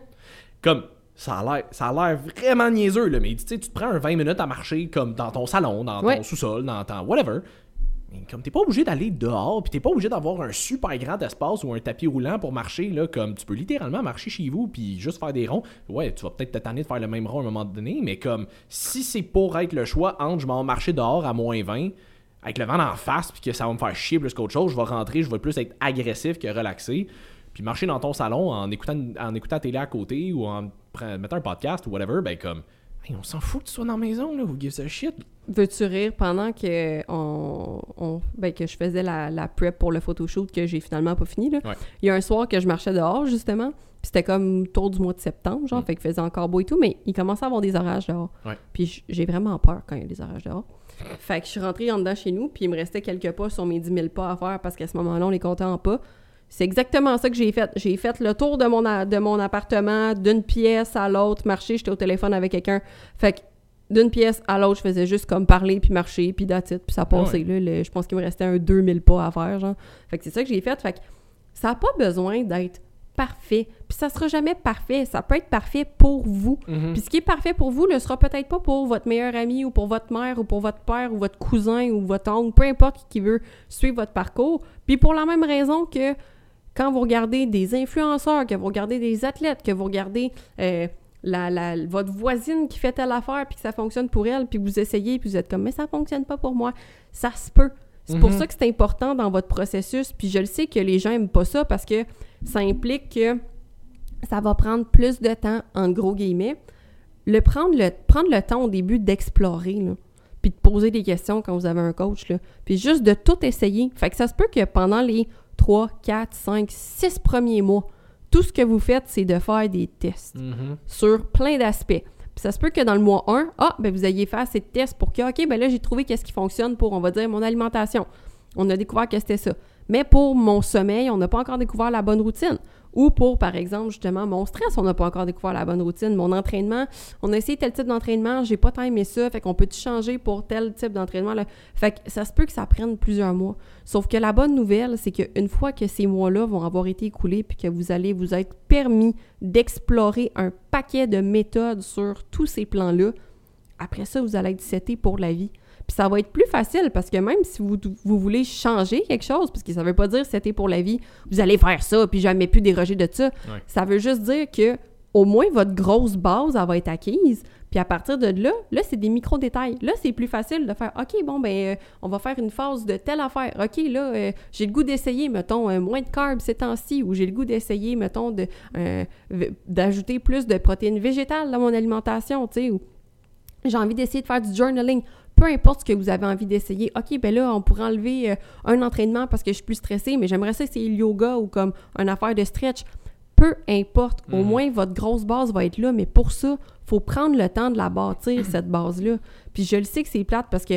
Comme. Ça a l'air- ça a l'air vraiment niaiseux, là, mais tu sais, tu te prends un 20 minutes à marcher comme dans ton salon, dans ton sous-sol, dans ton whatever. Comme t'es pas obligé d'aller dehors, puis t'es pas obligé d'avoir un super grand espace ou un tapis roulant pour marcher, là, comme tu peux littéralement marcher chez vous puis juste faire des ronds. Ouais, tu vas peut-être te tanner de faire le même rond à un moment donné, mais comme si c'est pour être le choix entre je m'en marcher dehors à moins 20, avec le vent en face puis que ça va me faire chier plus qu'autre chose, je vais rentrer, je vais plus être agressif que relaxé. Puis marcher dans ton salon en écoutant, en écoutant la télé à côté ou en mettant un podcast ou whatever, ben comme, Hey, on s'en fout que tu sois dans la maison, là, who gives a shit?
Veux-tu rire pendant que, on, on- ben, que je faisais la, la prep pour le photoshoot que j'ai finalement pas fini? Là?
Ouais.
Il y a un soir que je marchais dehors, justement, puis c'était comme autour du mois de septembre, genre,
Mm.
fait qu'il faisait encore beau et tout, mais il commençait à avoir des orages dehors.
Ouais.
Puis j'ai vraiment peur quand il y a des orages dehors. Fait que je suis rentrée en dedans chez nous, puis il me restait quelques pas sur mes 10 000 pas à faire parce qu'à ce moment-là, on les comptait en pas. C'est exactement ça que j'ai fait. J'ai fait le tour de mon, a- de mon appartement, d'une pièce à l'autre, marcher, j'étais au téléphone avec quelqu'un. Fait que d'une pièce à l'autre, je faisais juste comme parler, puis marcher, puis it, puis ça passait. là, le- je pense qu'il me restait un 2000 pas à faire, genre. Fait que c'est ça que j'ai fait. Fait que ça n'a pas besoin d'être parfait. Puis ça sera jamais parfait. Ça peut être parfait pour vous.
Mhm.
Puis ce qui est parfait pour vous ne sera peut-être pas pour votre meilleur ami ou pour votre mère ou pour votre père ou votre cousin ou votre oncle, peu importe qui veut suivre votre parcours. Puis pour la même raison que quand vous regardez des influenceurs, que vous regardez des athlètes, que vous regardez euh, la, la- votre voisine qui fait telle affaire puis que ça fonctionne pour elle, puis vous essayez puis vous êtes comme mais ça fonctionne pas pour moi. Ça se peut. C'est pour
Mhm.
ça que c'est important dans votre processus. Puis je le sais que les gens aiment pas ça parce que ça implique que ça va prendre plus de temps, en gros guillemets. Le prendre, le, prendre le temps au début d'explorer, puis de poser des questions quand vous avez un coach, là, puis juste de tout essayer. Fait que ça se peut que pendant les 3, 4, 5, 6 premiers mois, tout ce que vous faites, c'est de faire des tests
Mhm.
sur plein d'aspects. Puis ça se peut que dans le mois 1, ah, ben vous ayez fait assez de tests pour que, OK, ben là, j'ai trouvé qu'est-ce qui fonctionne pour, on va dire, mon alimentation. On a découvert que c'était ça. Mais pour mon sommeil, on n'a pas encore découvert la bonne routine. Ou pour, par exemple, justement, mon stress, on n'a pas encore découvert la bonne routine. Mon entraînement, on a essayé tel type d'entraînement, j'ai pas tant aimé ça, fait qu'on peut changer pour tel type d'entraînement. Fait que ça se peut que ça prenne plusieurs mois. Sauf que la bonne nouvelle, c'est qu'une fois que ces mois-là vont avoir été écoulés, puis que vous allez vous être permis d'explorer un paquet de méthodes sur tous ces plans-là, après ça, vous allez être seté pour la vie. Puis ça va être plus facile parce que même si vous, vous voulez changer quelque chose, parce que ça veut pas dire c'était pour la vie, vous allez faire ça, puis jamais plus déroger de ça.
Ouais.
Ça veut juste dire que au moins votre grosse base, elle va être acquise. Puis à partir de là, là, c'est des micro-détails. Là, c'est plus facile de faire OK, bon, ben, euh, on va faire une phase de telle affaire. OK, là, euh, j'ai le goût d'essayer, mettons, euh, moins de carbs ces temps-ci, ou j'ai le goût d'essayer, mettons, de, d'ajouter plus de protéines végétales dans mon alimentation, tu sais, ou j'ai envie d'essayer de faire du journaling. Peu importe ce que vous avez envie d'essayer. OK, ben là, on pourrait enlever euh, un entraînement parce que je suis plus stressée, mais j'aimerais ça essayer le yoga ou comme une affaire de stretch. Peu importe. Au
Mhm.
moins, votre grosse base va être là, mais pour ça, faut prendre le temps de la bâtir, cette base-là. Puis je le sais que c'est plate parce que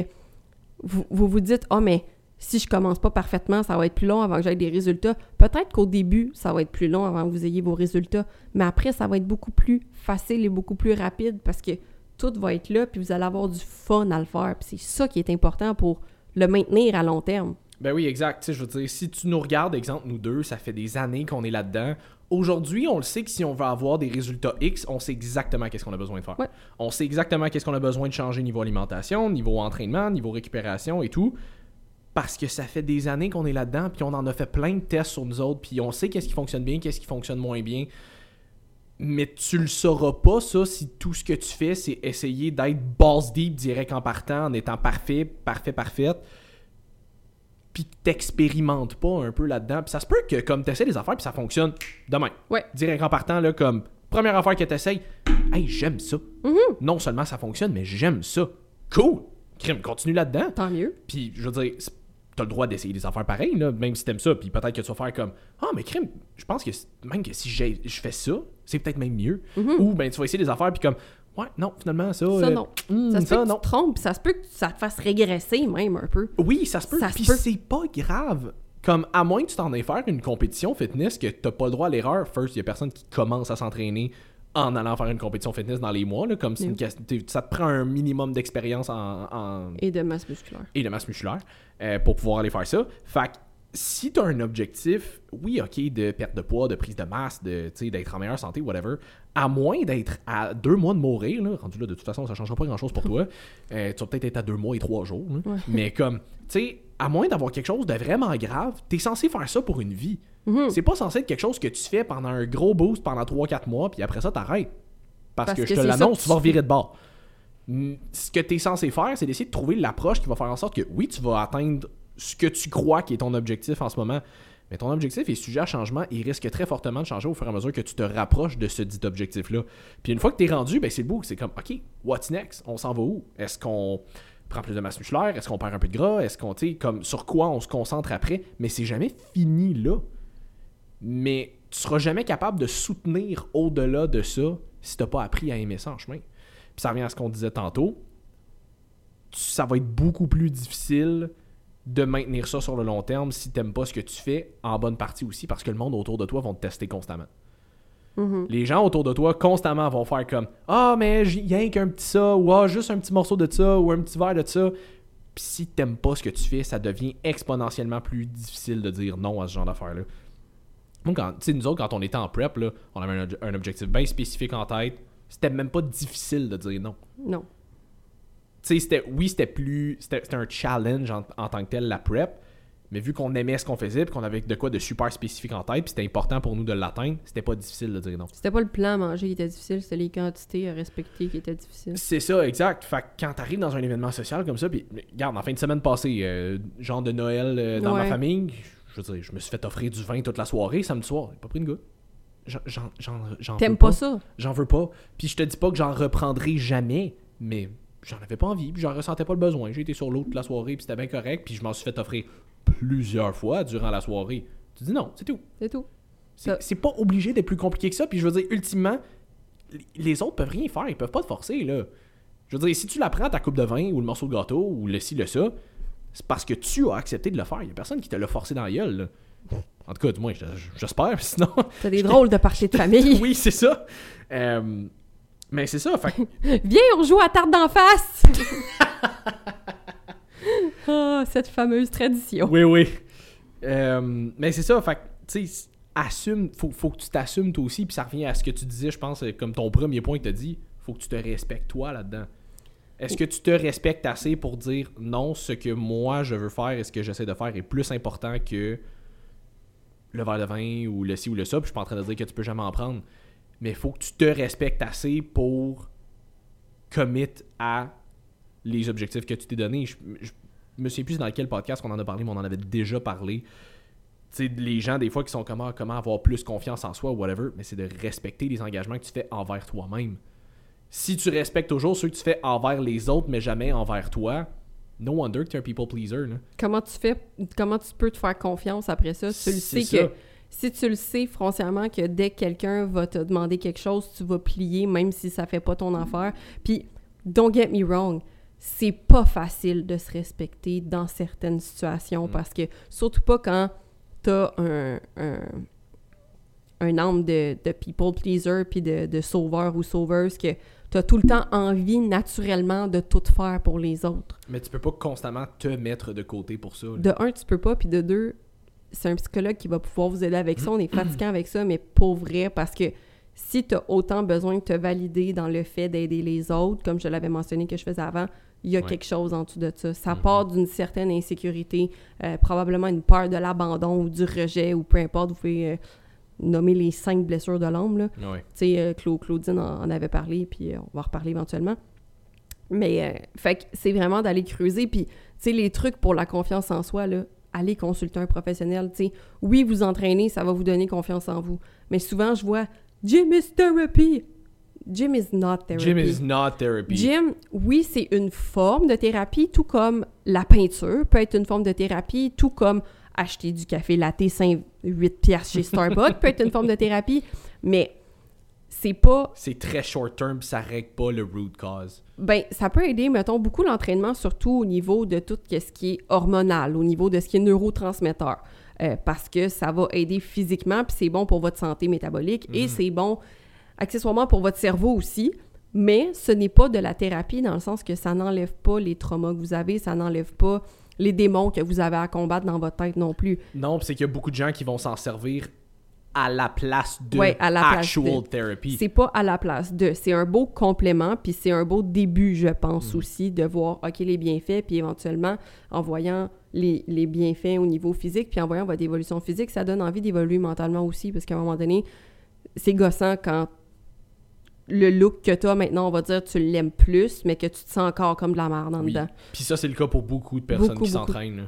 vous vous, vous dites, ah, mais si je commence pas parfaitement, ça va être plus long avant que j'aie des résultats. Peut-être qu'au début, ça va être plus long avant que vous ayez vos résultats, mais après, ça va être beaucoup plus facile et beaucoup plus rapide parce que tout va être là, puis vous allez avoir du fun à le faire. Puis c'est ça qui est important pour le maintenir à long terme.
Ben oui, exact. Tu sais, je veux dire, si tu nous regardes, exemple, nous deux, ça fait des années qu'on est là-dedans. Aujourd'hui, on le sait que si on veut avoir des résultats X, on sait exactement qu'est-ce qu'on a besoin de faire.
Ouais.
On sait exactement qu'est-ce qu'on a besoin de changer niveau alimentation, niveau entraînement, niveau récupération et tout. Parce que ça fait des années qu'on est là-dedans, puis on en a fait plein de tests sur nous autres, puis on sait qu'est-ce qui fonctionne bien, qu'est-ce qui fonctionne moins bien. Mais tu le sauras pas, ça, si tout ce que tu fais, c'est essayer d'être boss deep direct en partant, en étant parfait, parfait, parfaite puis que t'expérimentes pas un peu là-dedans. Puis ça se peut que comme t'essaies des affaires puis ça fonctionne demain.
Ouais.
Direct en partant, là, comme première affaire que t'essayes, hey, j'aime ça.
Mm-hmm.
Non seulement ça fonctionne, mais j'aime ça. Cool! Crime, continue là-dedans.
Tant mieux.
Puis je veux dire, t'as le droit d'essayer des affaires pareilles, là, même si t'aimes ça. Puis peut-être que tu vas faire comme, ah, mais crime, je pense que même que si j'ai- je fais ça, c'est peut-être même mieux. Ou ben tu vas essayer des affaires puis comme, ouais, non, finalement, ça.
Ça,
euh,
non.
hmm,
Ça se peut
ça,
que
non.
tu te trompes, ça se peut que ça te fasse régresser même un peu.
Oui, ça se peut.
Ça
Puis c'est pas grave. Comme, à moins que tu t'en aies faire une compétition fitness que t'as pas le droit à l'erreur, first, il y a personne qui commence à s'entraîner en allant faire une compétition fitness dans les mois. Là, comme une
Oui.
ça te prend un minimum d'expérience en, en-
Et de masse musculaire.
et de masse musculaire euh, pour pouvoir aller faire ça. Fait que si tu as un objectif, oui, ok, de perte de poids, de prise de masse, de, d'être en meilleure santé, whatever, à moins d'être à deux mois de mourir, là, rendu là, de toute façon, ça changera pas grand chose pour toi. Euh, tu vas peut-être être à deux mois et trois jours. là.
Ouais.
Mais comme, tu sais, à moins d'avoir quelque chose de vraiment grave, tu es censé faire ça pour une vie.
Mhm.
C'est pas censé être quelque chose que tu fais pendant un gros boost pendant 3-4 mois, puis après ça, t'arrêtes. Parce,
Parce
que,
que
je te l'annonce, tu vas revirer de bord. Mm, Ce que tu es censé faire, c'est d'essayer de trouver l'approche qui va faire en sorte que, oui, tu vas atteindre ce que tu crois qui est ton objectif en ce moment, mais ton objectif est sujet à changement et il risque très fortement de changer au fur et à mesure que tu te rapproches de ce dit objectif-là. Puis une fois que tu es rendu, ben c'est beau, c'est comme, OK, what's next? On s'en va où? Est-ce qu'on prend plus de masse musculaire? Est-ce qu'on perd un peu de gras? Est-ce qu'on, tu comme, sur quoi on se concentre après? Mais c'est jamais fini là mais tu seras jamais capable de soutenir au-delà de ça si t'as pas appris à aimer ça en chemin. Puis ça revient à ce qu'on disait tantôt. Tu- Ça va être beaucoup plus difficile de maintenir ça sur le long terme si t'aimes pas ce que tu fais, en bonne partie aussi, parce que le monde autour de toi vont te tester constamment.
Mhm.
Les gens autour de toi constamment vont faire comme Ah, mais il y a qu'un petit ça, ou Ah, juste un petit morceau de ça, ou un petit verre de ça. Puis si t'aimes pas ce que tu fais, ça devient exponentiellement plus difficile de dire non à ce genre d'affaires-là. Moi, quand, nous autres, quand on était en prep, là, on avait un, un objectif bien spécifique en tête. C'était même pas difficile de dire non.
Non.
Tu sais, c'était, oui, c'était plus. C'était, un challenge en, en tant que tel, la prep. Mais vu qu'on aimait ce qu'on faisait, puis qu'on avait de quoi de super spécifique en tête, puis c'était important pour nous de l'atteindre, c'était pas difficile de dire non.
C'était pas le plan à manger qui était difficile, c'était les quantités à respecter qui étaient difficiles.
C'est ça, exact. Fait que quand t'arrives dans un événement social comme ça, puis regarde, en fin de semaine passée, euh, genre de Noël euh, dans ma famille, je veux dire, je me suis fait offrir du vin toute la soirée, samedi soir, j'ai pas pris une goutte. J'en, j'en, j'en, j'en veux
T'aimes
pas.
pas ça?
J'en veux pas. Puis je te dis pas que j'en reprendrai jamais, mais j'en avais pas envie, puis j'en ressentais pas le besoin. J'ai été sur l'eau toute la soirée, puis c'était bien correct, puis je m'en suis fait offrir plusieurs fois durant la soirée. Tu dis non, c'est tout.
C'est tout.
C'est
Ça-
c'est pas obligé d'être plus compliqué que ça. Puis je veux dire, ultimement, les- les autres peuvent rien faire. Ils peuvent pas te forcer, là. Je veux dire, si tu la prends, ta coupe de vin ou le morceau de gâteau ou le ci, le ça, c'est parce que tu as accepté de le faire. Il y a personne qui te l'a forcé dans la gueule, là. En tout cas, du moins, je- j'espère. Sinon,
T'as des drôles de parties de famille.
oui, c'est ça. Euh, mais c'est ça. Fait
Viens, on joue à tarte d'en face! Ah, cette fameuse tradition.
Oui, oui. Euh, mais c'est ça, fait tu sais, assume, faut, faut que tu t'assumes toi aussi, puis ça revient à ce que tu disais, je pense, euh, comme ton premier point que tu as dit, faut que tu te respectes toi là-dedans. Est-ce que tu te respectes assez pour dire non, ce que moi je veux faire et ce que j'essaie de faire est plus important que le verre de vin ou le ci ou le ça, puis je suis pas en train de dire que tu peux jamais en prendre, mais il faut que tu te respectes assez pour commit à les objectifs que tu t'es donnés. Je, je me souviens plus dans quel podcast qu'on en a parlé, mais on en avait déjà parlé. Tu sais, les gens, des fois, qui sont comment, comment avoir plus confiance en soi ou whatever, mais c'est de respecter les engagements que tu fais envers toi-même. Si tu respectes toujours ceux que tu fais envers les autres, mais jamais envers toi, no wonder que tu es un people pleaser. Là.
Comment tu fais, comment tu peux te faire confiance après ça? Tu le sais
ça.
que, si tu le sais foncièrement que dès que quelqu'un va te demander quelque chose, tu vas plier même si ça fait pas ton affaire. Puis, don't get me wrong, c'est pas facile de se respecter dans certaines situations
Mm.
parce que, surtout pas quand t'as un, un, un âme de, de people pleaser puis de, de sauveur ou sauveuse que t'as tout le temps envie naturellement de tout faire pour les autres.
Mais tu peux pas constamment te mettre de côté pour ça. là.
De un, tu peux pas, puis de deux, c'est un psychologue qui va pouvoir vous aider avec ça. On est fatiguant avec ça, mais pour vrai, parce que si tu as autant besoin de te valider dans le fait d'aider les autres, comme je l'avais mentionné que je faisais avant, il y a
Ouais.
quelque chose en dessous de ça. Ça
Mhm.
part d'une certaine insécurité, euh, probablement une peur de l'abandon ou du rejet, ou peu importe, vous pouvez euh, nommer les cinq blessures de.
Ouais.
Tu sais, euh, Cla- Claudine en, en avait parlé, puis euh, on va en reparler éventuellement. Mais, euh, fait que c'est vraiment d'aller creuser. Puis, tu sais, les trucs pour la confiance en soi, là, allez consulter un professionnel. Tu sais, oui, vous entraîner, ça va vous donner confiance en vous. Mais souvent, je vois Gym is therapy. Gym is not therapy.
Gym is not therapy.
Gym, oui, c'est une forme de thérapie, tout comme la peinture peut être une forme de thérapie, tout comme acheter du café latte 5, 8 piastres chez Starbucks peut être une forme de thérapie, mais c'est pas
C'est très short term, ça règle pas le root cause.
ben, ça peut aider, mettons, beaucoup l'entraînement, surtout au niveau de tout ce qui est hormonal, au niveau de ce qui est neurotransmetteur. Euh, parce que ça va aider physiquement, puis c'est bon pour votre santé métabolique et c'est bon accessoirement pour votre cerveau aussi. Mais ce n'est pas de la thérapie dans le sens que ça n'enlève pas les traumas que vous avez, ça n'enlève pas les démons que vous avez à combattre dans votre tête non plus.
Non, c'est qu'il y a beaucoup de gens qui vont s'en servir à la place de
Ouais, à la place
actual
de.
therapy.
C'est pas à la place de. C'est un beau complément, puis c'est un beau début, je
Mm.
pense aussi, de voir, OK, les bienfaits, puis éventuellement, en voyant les, les bienfaits au niveau physique, puis en voyant votre évolution physique, ça donne envie d'évoluer mentalement aussi, parce qu'à un moment donné, c'est gossant quand le look que tu as maintenant, on va dire, tu l'aimes plus, mais que tu te sens encore comme de la merde en
Oui.
dedans.
Puis ça, c'est le cas pour beaucoup de personnes
Beaucoup,
qui s'entraînent.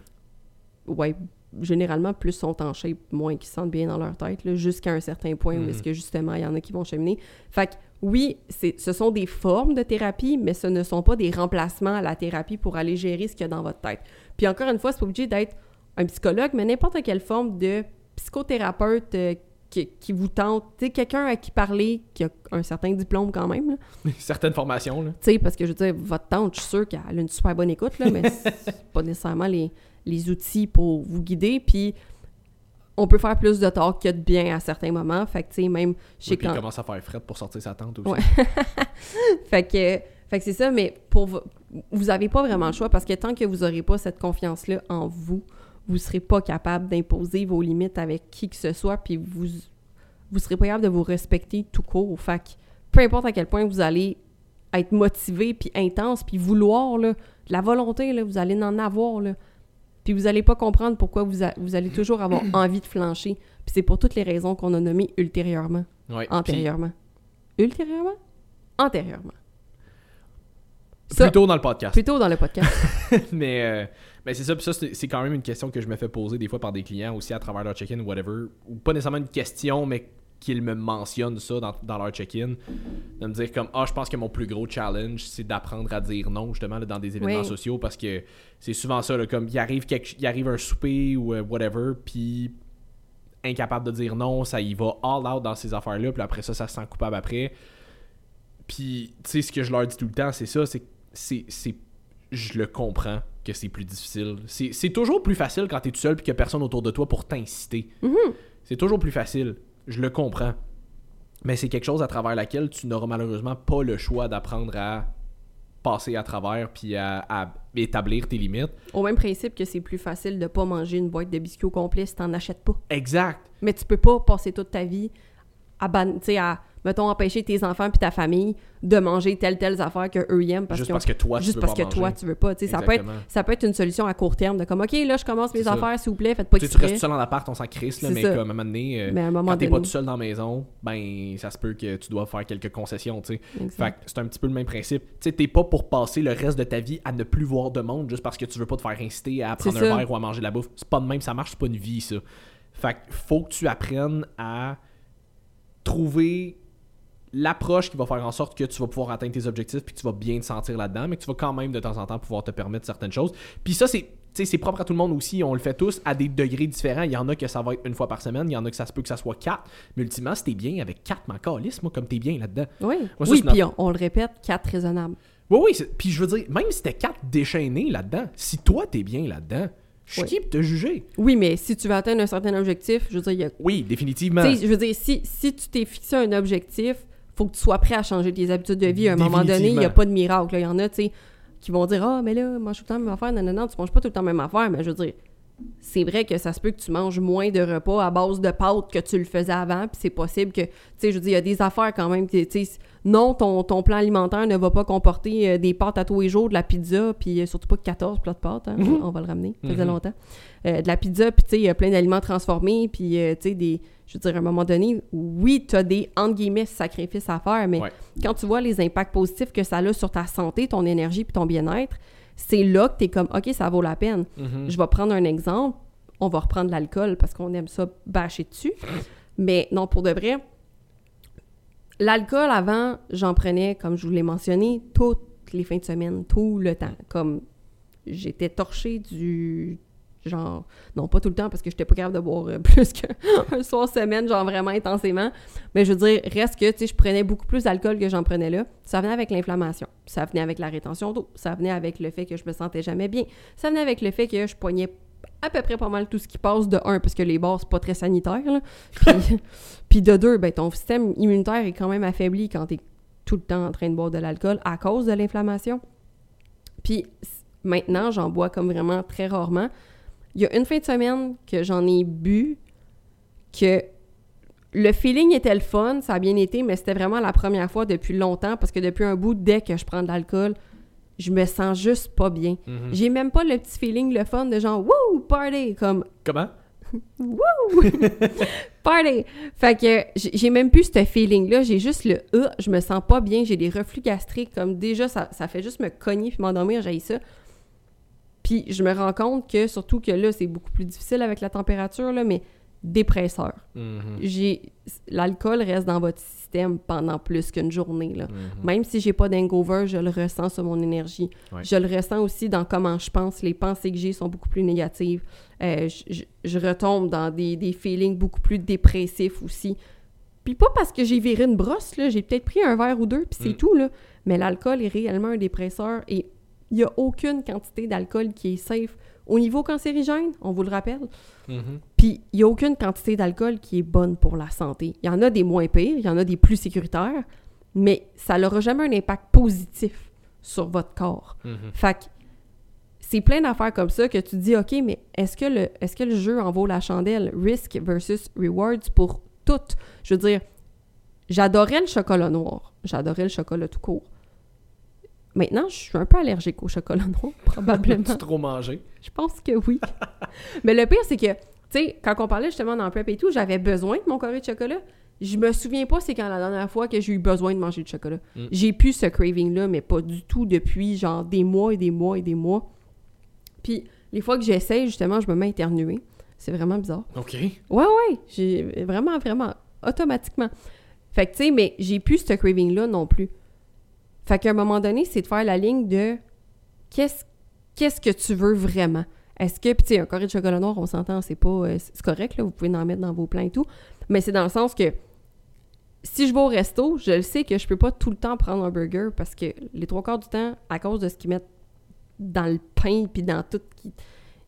ouais, généralement, plus sont en shape, moins qu'ils se sentent bien dans leur tête, jusqu'à un certain point où
Mhm.
est-ce que justement, il y en a qui vont cheminer. Fait que oui, ce sont des formes de thérapie, mais ce ne sont pas des remplacements à la thérapie pour aller gérer ce qu'il y a dans votre tête. Puis encore une fois, c'est pas obligé d'être un psychologue, mais n'importe quelle forme de psychothérapeute euh, qui, qui vous tente, tu sais, quelqu'un à qui parler, qui a un certain diplôme quand même, là.
Certaines formations, là.
Tu sais, parce que je veux dire, votre tante, je suis sûre qu'elle a une super bonne écoute, là, mais c'est pas nécessairement les, les outils pour vous guider. Puis, on peut faire plus de tort que de bien à certains moments. Fait que, tu sais, même, sais
Oui, puis il
quand...
commence à faire fret pour sortir sa tente aussi.
Ouais. Fait que, fait que c'est ça, mais pour vo- vous avez pas vraiment le choix parce que tant que vous aurez pas cette confiance-là en vous, vous serez pas capable d'imposer vos limites avec qui que ce soit, puis vous vous serez pas capable de vous respecter tout court. Fait que peu importe à quel point vous allez être motivé puis intense puis vouloir là, de la volonté là, vous allez en avoir là. Puis vous allez pas comprendre pourquoi vous, a- vous allez toujours avoir envie de flancher. Puis c'est pour toutes les raisons qu'on a nommées ultérieurement,
Ouais.
antérieurement. Ultérieurement? Antérieurement.
Puis,
Ça,
plus tôt dans le podcast.
plutôt dans le podcast.
mais euh, mais c'est ça, puis ça, c'est quand même une question que je me fais poser des fois par des clients aussi à travers leur check-in ou whatever. Ou pas nécessairement une question, mais qu'ils me mentionnent ça dans, dans leur check-in. De me dire comme, ah, je pense que mon plus gros challenge, c'est d'apprendre à dire non, justement, là, dans des événements
Oui.
sociaux, parce que c'est souvent ça, là, comme, il arrive, quelque, il arrive un souper ou euh, whatever, puis incapable de dire non, ça y va all out dans ces affaires-là, puis après ça, ça se sent coupable après. Puis, tu sais, ce que je leur dis tout le temps, c'est ça, c'est c'est c'est- je le comprends que c'est plus difficile. C'est toujours plus facile quand t'es tout seul puis qu'il y a personne autour de toi pour t'inciter. C'est toujours plus facile. Je le comprends. Mais c'est quelque chose à travers laquelle tu n'auras malheureusement pas le choix d'apprendre à passer à travers puis à, à établir tes limites.
Au même principe que c'est plus facile de pas manger une boîte de biscuits au complet si t'en achètes pas.
Exact.
Mais tu peux pas passer toute ta vie à, ban- à mettons, empêcher tes enfants puis ta famille de manger telles telles affaires que eux aiment parce
Juste parce que toi, tu
juste
veux
parce
pas
que toi tu veux pas ça peut être ça peut être une solution à court terme de comme ok là je commence mes affaires s'il vous plaît faites pas
sais, tu restes seul en appart, on s'en crisse, là, mais
ça.
comme à un moment donné, euh,
mais à un moment
quand t'es pas tout seul dans la maison, ben ça se peut que tu dois faire quelques concessions, tu sais. Fait que c'est un petit peu le même principe. Tu sais, t'es pas pour passer le reste de ta vie à ne plus voir de monde juste parce que tu veux pas te faire inciter à prendre un
ça.
verre ou à manger de la bouffe. C'est pas de même, ça marche, c'est pas une vie, ça. Fait que faut que tu apprennes à trouver l'approche qui va faire en sorte que tu vas pouvoir atteindre tes objectifs puis que tu vas bien te sentir là-dedans, mais que tu vas quand même de temps en temps pouvoir te permettre certaines choses. Puis ça, c'est c'est propre à tout le monde aussi, on le fait tous à des degrés différents. Il y en a que ça va être une fois par semaine, il y en a que ça se peut que ça soit quatre. Mais ultimement, si t'es bien avec quatre, m'en calisse, moi, comme t'es bien là-dedans.
oui
Moi, ça,
oui puis on, on le répète quatre raisonnables
Oui, oui, puis je veux dire, même si t'es quatre déchaînés là-dedans, si toi t'es bien là-dedans, je suis
Oui.
qui pour te juger?
oui mais si tu veux atteindre un certain objectif je veux dire il y a
Oui, définitivement.
Je veux dire, si, si tu t'es fixé un objectif, faut que tu sois prêt à changer tes habitudes de vie. À un moment donné, il n'y a pas de miracle. Il y en a, tu sais, qui vont dire Ah, mais là, mange tout le temps la même affaire. Non, non, non, tu manges pas tout le temps la même affaire. Mais je veux dire, c'est vrai que ça se peut que tu manges moins de repas à base de pâtes que tu le faisais avant. Puis c'est possible que, tu sais, je veux dire, il y a des affaires quand même. Tu sais, non, ton, ton plan alimentaire ne va pas comporter euh, des pâtes à tous les jours, de la pizza, puis euh, surtout pas 14 plats de pâtes. hein. On va le ramener. Ça faisait
Mhm.
longtemps. Euh, de la pizza, puis tu sais, il y a plein d'aliments transformés, puis euh, tu sais, des. Je veux dire, à un moment donné, oui, tu as des, entre guillemets, sacrifices à faire, mais
Ouais.
quand tu vois les impacts positifs que ça a sur ta santé, ton énergie, puis ton bien-être, c'est là que tu es comme, OK, ça vaut la peine.
Mhm.
Je vais prendre un exemple. On va reprendre l'alcool parce qu'on aime ça bâcher dessus. Mais non, pour de vrai, l'alcool avant, j'en prenais, comme je vous l'ai mentionné, toutes les fins de semaine, tout le temps. Comme j'étais torchée du genre non pas tout le temps parce que j'étais pas capable de boire euh, plus qu'un soir semaine genre vraiment intensément. Mais je veux dire reste que tu sais je prenais beaucoup plus d'alcool que j'en prenais là. Ça venait avec l'inflammation. Ça venait avec la rétention d'eau. Ça venait avec le fait que je me sentais jamais bien. Ça venait avec le fait que je poignais à peu près pas mal tout ce qui passe de un parce que les bars c'est pas très sanitaire là. puis, puis de deux ben ton système immunitaire est quand même affaibli quand t'es tout le temps en train de boire de l'alcool à cause de l'inflammation. Puis maintenant j'en bois comme vraiment très rarement il y a une fin de semaine que j'en ai bu, que le feeling était le fun, ça a bien été, mais c'était vraiment la première fois depuis longtemps, parce que depuis un bout, dès que je prends de l'alcool, je me sens juste pas bien.
Mhm.
J'ai même pas le petit feeling, le fun de genre, wouh, party, comme
Comment?
party. Fait que j'ai j'ai même plus ce feeling-là, j'ai juste le euh, je me sens pas bien, j'ai des reflux gastriques, comme déjà, ça, ça fait juste me cogner puis m'endormir, j'ai ça. Puis je me rends compte que, surtout que là, c'est beaucoup plus difficile avec la température, là, mais dépresseur.
Mhm.
J'ai L'alcool reste dans votre système pendant plus qu'une journée, là.
Mhm.
Même si j'ai pas d'hangover, je le ressens sur mon énergie.
Ouais.
Je le ressens aussi dans comment je pense. Les pensées que j'ai sont beaucoup plus négatives. Euh, je, je- je retombe dans des, des feelings beaucoup plus dépressifs aussi. Puis pas parce que j'ai viré une brosse, là. J'ai peut-être pris un verre ou deux, puis c'est
Mm.
tout, là. Mais l'alcool est réellement un dépresseur et il n'y a aucune quantité d'alcool qui est safe. Au niveau cancérigène, on vous le rappelle,
Mhm.
puis il n'y a aucune quantité d'alcool qui est bonne pour la santé. Il y en a des moins pires, il y en a des plus sécuritaires, mais ça n'aura jamais un impact positif sur votre corps.
Mhm.
Fait que c'est plein d'affaires comme ça que tu te dis, OK, mais est-ce que, le, est-ce que le jeu en vaut la chandelle? Risk versus rewards pour tout. Je veux dire, j'adorais le chocolat noir. J'adorais le chocolat tout court. Maintenant, je suis un peu allergique au chocolat noir, probablement.
Tu trop mangé?
Je pense que oui. Mais le pire, c'est que, tu sais, quand on parlait justement dans prep et tout, j'avais besoin de mon carré de chocolat. Je me souviens pas c'est quand la dernière fois que j'ai eu besoin de manger du chocolat.
Mm.
J'ai plus ce craving-là, mais pas du tout depuis genre des mois et des mois et des mois. Puis les fois que j'essaie, justement, je me mets à éternuer. C'est vraiment bizarre.
OK.
Ouais, ouais, j'ai vraiment, vraiment, automatiquement. Fait que, tu sais, mais j'ai plus ce craving-là non plus. Fait qu'à un moment donné, c'est de faire la ligne de qu'est-ce qu'est-ce que tu veux vraiment? Est-ce que, puis tu sais, un carré de chocolat noir, on s'entend, c'est pas, euh, c'est correct, là, vous pouvez en mettre dans vos plans et tout, mais c'est dans le sens que si je vais au resto, je le sais que je peux pas tout le temps prendre un burger parce que les trois quarts du temps, à cause de ce qu'ils mettent dans le pain puis dans tout, qui-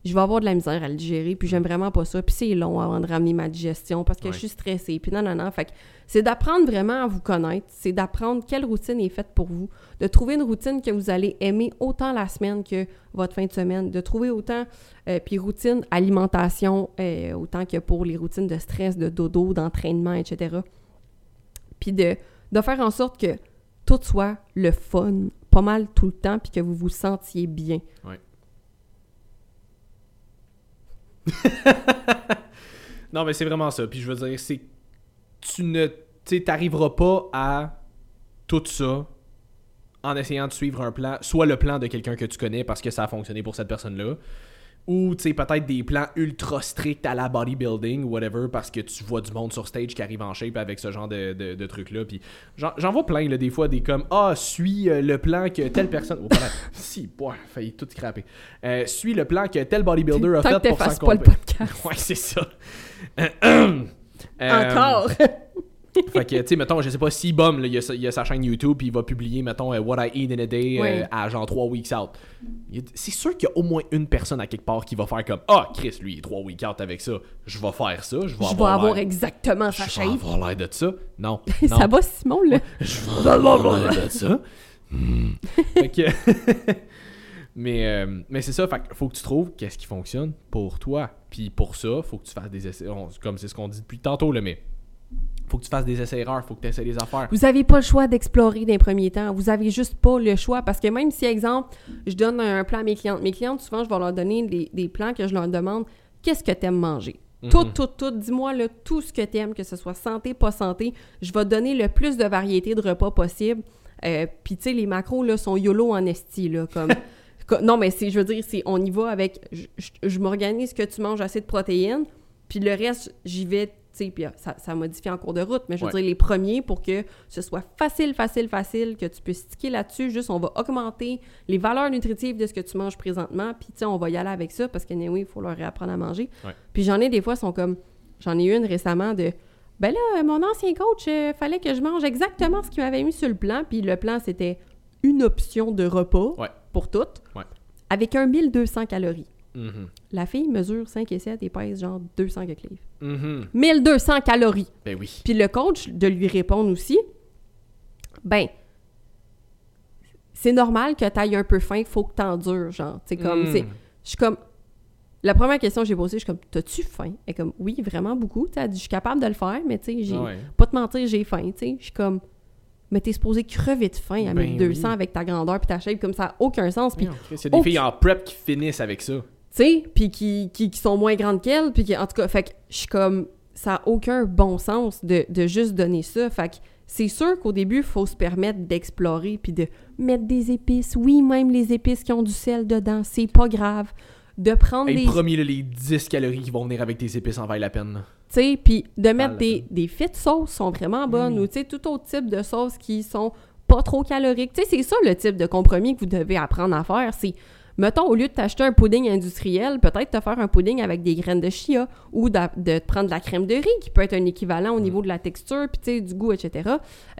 je vais avoir de la misère à le digérer, puis j'aime vraiment pas ça, puis c'est long avant de ramener ma digestion parce que
Ouais.
je suis stressée, puis non, non, non, fait que c'est d'apprendre vraiment à vous connaître, c'est d'apprendre quelle routine est faite pour vous, de trouver une routine que vous allez aimer autant la semaine que votre fin de semaine, de trouver autant, euh, puis routine alimentation, euh, autant que pour les routines de stress, de dodo, d'entraînement, etc. Puis de, de faire en sorte que tout soit le fun, pas mal tout le temps, puis que vous vous sentiez bien.
Non, mais c'est vraiment ça. Puis je veux dire, c'est. Tu ne. Tu t'arriveras pas à tout ça en essayant de suivre un plan, soit le plan de quelqu'un que tu connais parce que ça a fonctionné pour cette personne-là, ou tu sais, peut-être des plans ultra stricts à la bodybuilding ou whatever parce que tu vois du monde sur stage qui arrive en shape avec ce genre de, de, de trucs-là. Puis j'en vois plein, là, des fois, des comme Ah, suis euh, le plan que telle personne. Oh, pardon. si, boy, failli tout scraper. Euh, suis le plan que tel bodybuilder a
Tant
fait
que
pour s'en
pas le
compé-
podcast.
Ouais, c'est ça. Euh,
Encore!
fait que, tu sais, mettons, je sais pas si Bum, il, il a sa chaîne YouTube, puis il va publier, mettons, euh, What I Eat in a Day euh, à genre 3 weeks out. C'est sûr qu'il y a au moins une personne à quelque part qui va faire comme Ah, Chris, lui, il est 3 weeks out avec ça. Je vais faire ça. Je vais
Je
avoir,
avoir exactement sa
Je vais avoir l'air de ça. Non. non.
Ça va, Simon, là?
Je vais avoir l'air de ça. Hmm. Fait que- mais euh, mais c'est ça, fait faut que tu trouves qu'est-ce qui fonctionne pour toi. Puis pour ça, faut que tu fasses des essais. on- comme c'est ce qu'on dit depuis tantôt, là, mais faut que tu fasses des essais-erreurs, faut que tu essaies des affaires.
Vous n'avez pas le choix d'explorer d'un premier temps. Vous avez juste pas le choix. Parce que même si, exemple, je donne un plan à mes clientes, mes clientes, souvent, je vais leur donner des, des plans que je leur demande qu'est-ce que tu aimes manger. Tout, tout, tout. Dis-moi là, tout ce que tu aimes, que ce soit santé, pas santé. Je vais te donner le plus de variété de repas possible. Euh, Puis, tu sais, les macros, là, sont YOLO en esti, là, comme... co- non, mais c'est, je veux dire, c'est, on y va avec... Je, je- je m'organise que tu manges assez de protéines, puis le reste, j'y vais, puis euh, ça, ça modifie en cours de route, mais je veux
Ouais.
dire, les premiers, pour que ce soit facile, facile, facile, que tu puisses sticker là-dessus, juste, on va augmenter les valeurs nutritives de ce que tu manges présentement, puis tu sais, on va y aller avec ça, parce que, oui, il faut leur réapprendre à manger.
Ouais.
Puis j'en ai des fois, sont comme... J'en ai eu une récemment de... Ben là, mon ancien coach, euh, fallait que je mange exactement ce qu'il m'avait mis sur le plan. Puis le plan, c'était une option de repas
Ouais.
pour toutes, avec un 1200 calories.
Mhm.
La fille mesure 5 et 7 et pèse genre 200 quelques livres.
Mhm.
1200 calories.
Ben oui.
Puis le coach, de lui répondre aussi, ben, c'est normal que tu ailles un peu faim, faut que t'endures, genre. C'est comme,
Mm.
c'est... Je suis comme... La première question que j'ai posée, je suis comme, t'as-tu faim? Elle est comme, oui, vraiment beaucoup. Tu sais, elle dit, je suis capable de le faire, mais tu sais, j'ai...
Ah ouais.
Pas te mentir, j'ai faim. Je suis comme, mais t'es supposé crever de faim à
Ben
1200
oui.
avec ta grandeur puis ta shape, comme ça n'a aucun sens. Puis,
a des filles en prep qui finissent avec ça.
Tu sais, puis qui, qui, qui sont moins grandes qu'elle, puis qui, en tout cas, fait que je suis comme, ça n'a aucun bon sens de, de juste donner ça. Fait que c'est sûr qu'au début, il faut se permettre d'explorer puis de mettre des épices. Oui, même les épices qui ont du sel dedans, c'est pas grave. De prendre
Hey,
des...
promis, là, les 10 calories qui vont venir avec tes épices en vaillent la peine.
Tu sais, puis de mettre des, des fit sauces sont vraiment bonnes
Mm.
ou tu sais, tout autre type de sauces qui sont pas trop caloriques. Tu sais, c'est ça le type de compromis que vous devez apprendre à faire. C'est, mettons, au lieu de t'acheter un pudding industriel, peut-être te faire un pudding avec des graines de chia ou de, te prendre de la crème de riz qui peut être un équivalent au niveau de la texture, puis tu sais, du goût, etc.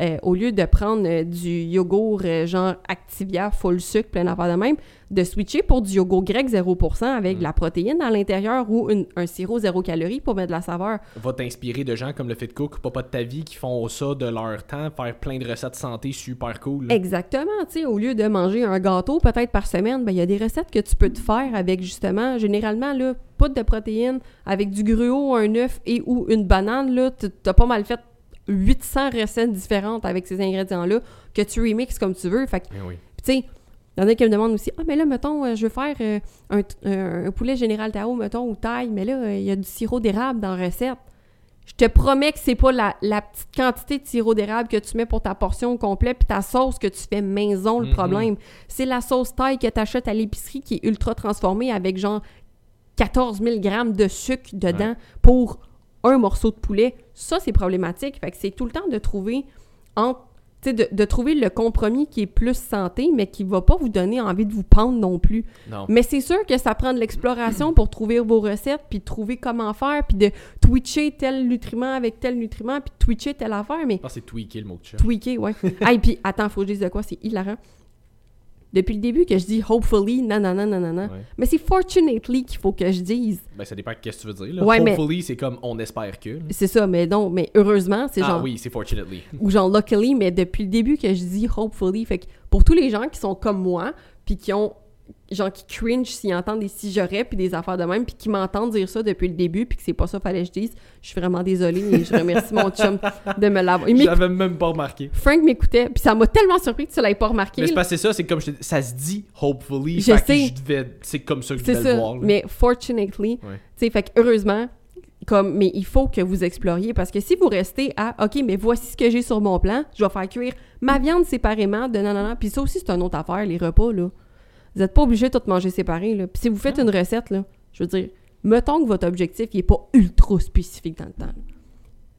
Euh, au lieu de prendre euh, du yogourt euh, genre Activia full sucre, plein d'affaires de même, de switcher pour du yogourt grec 0% avec de la protéine à l'intérieur ou une- un sirop zéro calorie pour mettre de la saveur.
Va t'inspirer de gens comme le Fit Cook, papa de ta vie, qui font ça de leur temps, faire plein de recettes santé super cool. là.
Exactement, tu sais, au lieu de manger un gâteau peut-être par semaine, ben il y a des recettes que tu peux te faire avec justement, généralement là, poudre de protéines avec du gruau, un œuf et ou une banane là, tu as pas mal fait 800 recettes différentes avec ces ingrédients-là que tu remixes comme tu veux. Fait que,
Eh oui.
tu sais, il y en a qui me demandent aussi, ah, mais là, mettons, euh, je veux faire euh, un, un- un poulet général Tao, mettons, ou taille, mais là, euh, il y a du sirop d'érable dans la recette. Je te promets que c'est pas la, la petite quantité de sirop d'érable que tu mets pour ta portion complète puis ta sauce que tu fais maison, le
Mhm.
problème. C'est la sauce taille que tu achètes à l'épicerie qui est ultra transformée avec genre 14 000 grammes de sucre dedans pour un morceau de poulet. Ça, c'est problématique. Fait que c'est tout le temps de trouver entre de, de trouver le compromis qui est plus santé, mais qui va pas vous donner envie de vous pendre non plus.
Non.
Mais c'est sûr que ça prend de l'exploration pour trouver vos recettes, puis trouver comment faire, puis de twitcher tel nutriment avec tel nutriment, puis de twitcher telle affaire, mais
Je pense que c'est tweaker le mot que tu
tweaker, ouais. ah, et puis attends, faut que je dise de quoi, c'est hilarant. Depuis le début que je dis hopefully, nanana, nanana,
Ouais.
mais c'est fortunately qu'il faut que je dise.
Ben, ça dépend de qu'est-ce que tu veux dire. Là.
Ouais, mais-
Hopefully, c'est comme on espère que.
C'est ça, mais non, mais heureusement, c'est
Ah
genre
oui, c'est fortunately.
ou genre luckily, mais depuis le début que je dis hopefully, fait que pour tous les gens qui sont comme moi, puis qui ont genre qui cringe s'ils entendent des si j'aurais puis des affaires de même puis qui m'entendent dire ça depuis le début puis que c'est pas ça fallait que je dise, je suis vraiment désolée et je remercie mon chum de me l'avoir.
J'avais même pas remarqué.
Frank m'écoutait puis ça m'a tellement surpris que tu l'aies pas remarqué.
Mais c'est c'est ça, c'est comme je te ça se dit hopefully.
Je sais.
je devais- C'est comme ça que je devais le
ça,
voir. là.
mais fortunately,
Ouais.
tu sais, fait que heureusement, comme, mais il faut que vous exploriez parce que si vous restez à, OK, mais voici ce que j'ai sur mon plan, je vais faire cuire ma viande séparément de nanana, puis ça aussi, c'est une autre affaire, les repas, là. Vous n'êtes pas obligé de tout manger séparé, là. Puis si vous faites une recette, là, je veux dire, mettons que votre objectif, n'est pas ultra spécifique dans le temps. là.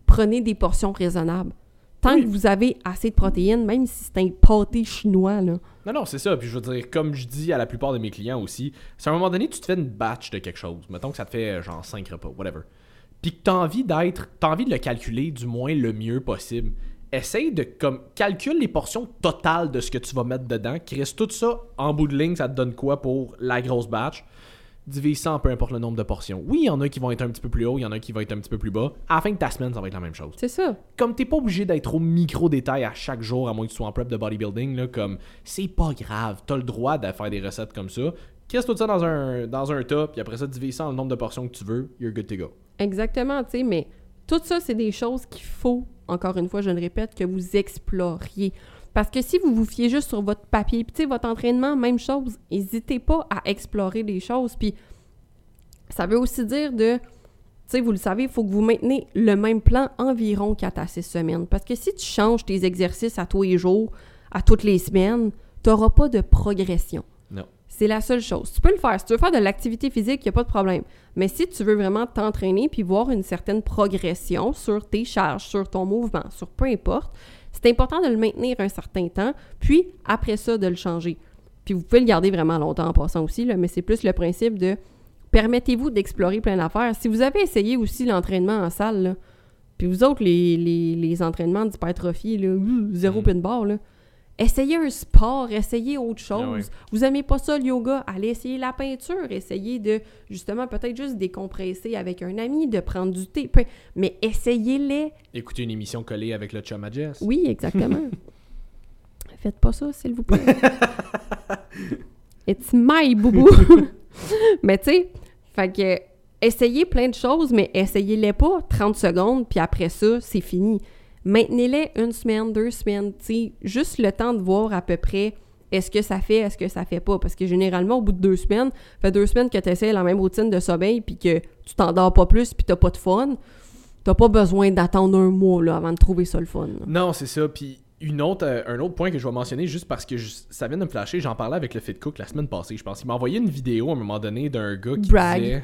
Prenez des portions raisonnables. Tant
Oui.
que vous avez assez de protéines, même si c'est un pâté chinois, là.
Non, non, c'est ça. Puis je veux dire, comme je dis à la plupart de mes clients aussi, c'est à un moment donné, tu te fais une batch de quelque chose. Mettons que ça te fait euh, genre 5 repas, whatever. Puis que t'as envie d'être, t'as envie de le calculer du moins le mieux possible. Essaye de, comme, calcule les portions totales de ce que tu vas mettre dedans. Crisse tout ça en bout de ligne, ça te donne quoi pour la grosse batch? Divise ça en peu importe le nombre de portions. Oui, il y en a qui vont être un petit peu plus haut, il y en a qui vont être un petit peu plus bas. À la fin de ta semaine, ça va être la même chose
C'est ça.
comme t'es pas obligé d'être au micro détail à chaque jour, à moins que tu sois en prep de bodybuilding, là, comme c'est pas grave, t'as le droit de faire des recettes comme ça. Crisse tout ça dans un, dans un tas, puis après ça, divise ça en le nombre de portions que tu veux, you're good to go.
Exactement, tu sais, mais tout ça, c'est des choses qu'il faut, encore une fois, je le répète, que vous exploriez. Parce que si vous vous fiez juste sur votre papier, puis votre entraînement, même chose, n'hésitez pas à explorer des choses. Puis ça veut aussi dire de, tu vous le savez, il faut que vous maintenez le même plan environ 4 à 6 semaines. Parce que si tu changes tes exercices à tous les jours, à toutes les semaines, tu n'auras pas de progression. C'est la seule chose. Tu peux le faire. Si tu veux faire de l'activité physique, il n'y a pas de problème. Mais si tu veux vraiment t'entraîner puis voir une certaine progression sur tes charges, sur ton mouvement, sur peu importe, c'est important de le maintenir un certain temps, puis après ça, de le changer. Puis vous pouvez le garder vraiment longtemps en passant aussi, là, mais c'est plus le principe de permettez-vous d'explorer plein d'affaires. Si vous avez essayé aussi l'entraînement en salle, là, puis vous autres, les, les, les entraînements d'hypertrophie, zéro
Mm.
pin bar, là, essayez un sport, essayez autre chose.
Ah ouais.
Vous aimez pas ça, le yoga, allez essayer la peinture, essayez de, justement, peut-être juste décompresser avec un ami, de prendre du thé, mais essayez-les.
Écouter une émission collée avec le chum à Jess.
Oui, exactement. Faites pas ça, s'il vous plaît. It's my boubou. mais tu sais, fait que essayez plein de choses, mais essayez-les pas 30 secondes, puis après ça, c'est fini. Maintenez-les une semaine, deux semaines, juste le temps de voir à peu près est-ce que ça fait, est-ce que ça fait pas. Parce que généralement, au bout de deux semaines, fait deux semaines que tu essaies la même routine de sommeil, puis que tu t'endors pas plus, puis t'as pas de fun, t'as pas besoin d'attendre un mois là, avant de trouver ça le fun.
Non, c'est ça. Puis une autre, euh, un autre point que je vais mentionner, juste parce que je- ça vient de me flasher, j'en parlais avec le Fit Cook la semaine passée, je pense. Il m'a envoyé une vidéo à un moment donné d'un gars qui
Brag.
disait...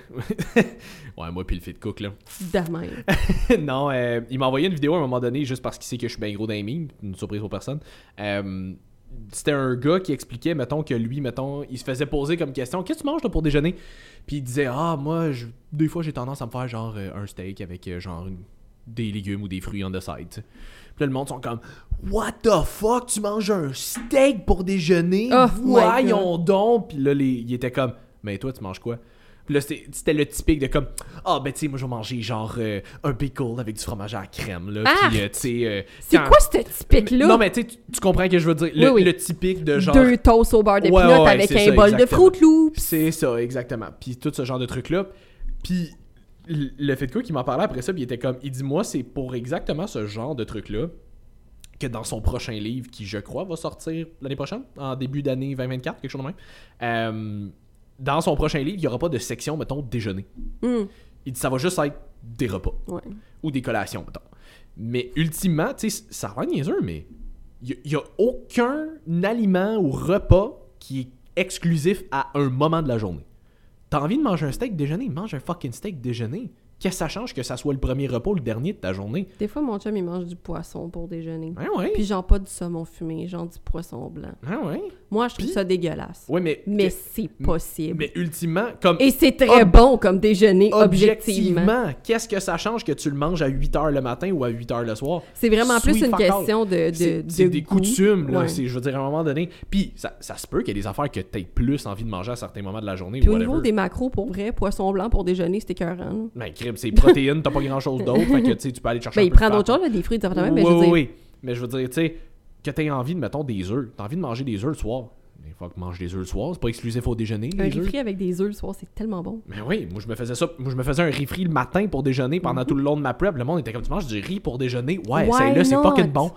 ouais, moi puis le Fit Cook, là. Non, euh, il m'a envoyé une vidéo à un moment donné juste parce qu'il sait que je suis bien gros memes, une surprise pour personne. Euh, c'était un gars qui expliquait, mettons, que lui, mettons, il se faisait poser comme question Qu'est-ce que tu manges toi, pour déjeuner Puis il disait Ah, moi, je- des fois, j'ai tendance à me faire genre euh, un steak avec euh, genre une- des légumes ou des fruits on the side. tu sais. Puis là, le monde sont comme What the fuck, tu manges un steak pour déjeuner?
Oh
Voyons donc Puis là, les, il était comme Mais toi, tu manges quoi? Puis là, c'était le typique de comme Ah, ben, tu sais, moi, je vais manger genre euh, un pickle avec du fromage à la crème, là.
Ah!
Puis, euh, tu sais. euh,
C'est quoi ce typique-là?
Non, mais tu tu- comprends ce que je veux dire. Le,
Oui, oui.
le typique de genre.
Deux toasts au beurre de
Ouais,
avec un
ça,
bol de. Fruit Loops.
C'est ça, exactement. Puis tout ce genre de trucs-là. Puis le fait de quoi qui m'en parlait après ça, puis il était comme, il dit, moi, c'est pour exactement ce genre de trucs-là que dans son prochain livre, qui je crois va sortir l'année prochaine, en début d'année 2024, quelque chose de même, euh, dans son prochain livre, il n'y aura pas de section, mettons, déjeuner.
Hum,
Il dit, ça va juste être des repas
ouais.
ou des collations, mettons. Mais ultimement, tu sais, ça a l'air niaiseux, mais il n'y a, aucun aliment ou repas qui est exclusif à un moment de la journée. T'as envie de manger un steak déjeuner, mange un fucking steak déjeuner. Qu'est-ce que ça change que ça soit le premier repas ou le dernier de ta journée?
Des fois, mon chum, il mange du poisson pour déjeuner.
Ah ouais?
Puis genre pas du saumon fumé, genre du poisson blanc.
Ah ouais?
Moi, je trouve ça dégueulasse.
Ouais, mais.
Mais c'est possible.
mais ultimement, comme.
Et c'est très
Ob-
bon comme déjeuner, objectivement.
Objectivement, qu'est-ce que ça change que tu le manges à 8h le matin ou à 8h le soir?
C'est vraiment plus une question de, de,
C'est
de
c'est des
goût.
coutumes, là.
Ouais.
C'est, je veux dire, à un moment donné. Puis, ça, ça se peut qu'il y ait des affaires que tu plus envie de manger à certains moments de la journée
Puis
ou
au niveau des macros, pour vrai, poisson blanc pour déjeuner, c'était écœurant. là.
Ben, crib, c'est protéines, t'as pas grand chose d'autre. fait que, tu sais, tu peux aller chercher
Ben, il prend d'autres choses, là, des fruits, des affaires même,
oui,
mais
oui, oui. Mais je veux dire, tu sais, que t'aies envie de, mettons, des œufs. T'as envie de manger des œufs le soir. Il faut que mange des œufs le soir. C'est pas exclusif au déjeuner,
un riz avec des œufs le soir, c'est tellement bon.
Mais oui, moi je me faisais ça. Moi je me faisais un riz frit le matin pour déjeuner pendant
Mhm.
tout le long de ma prep. Le monde était comme tu manges du riz pour déjeuner? Ouais, c'est là, c'est fucking bon.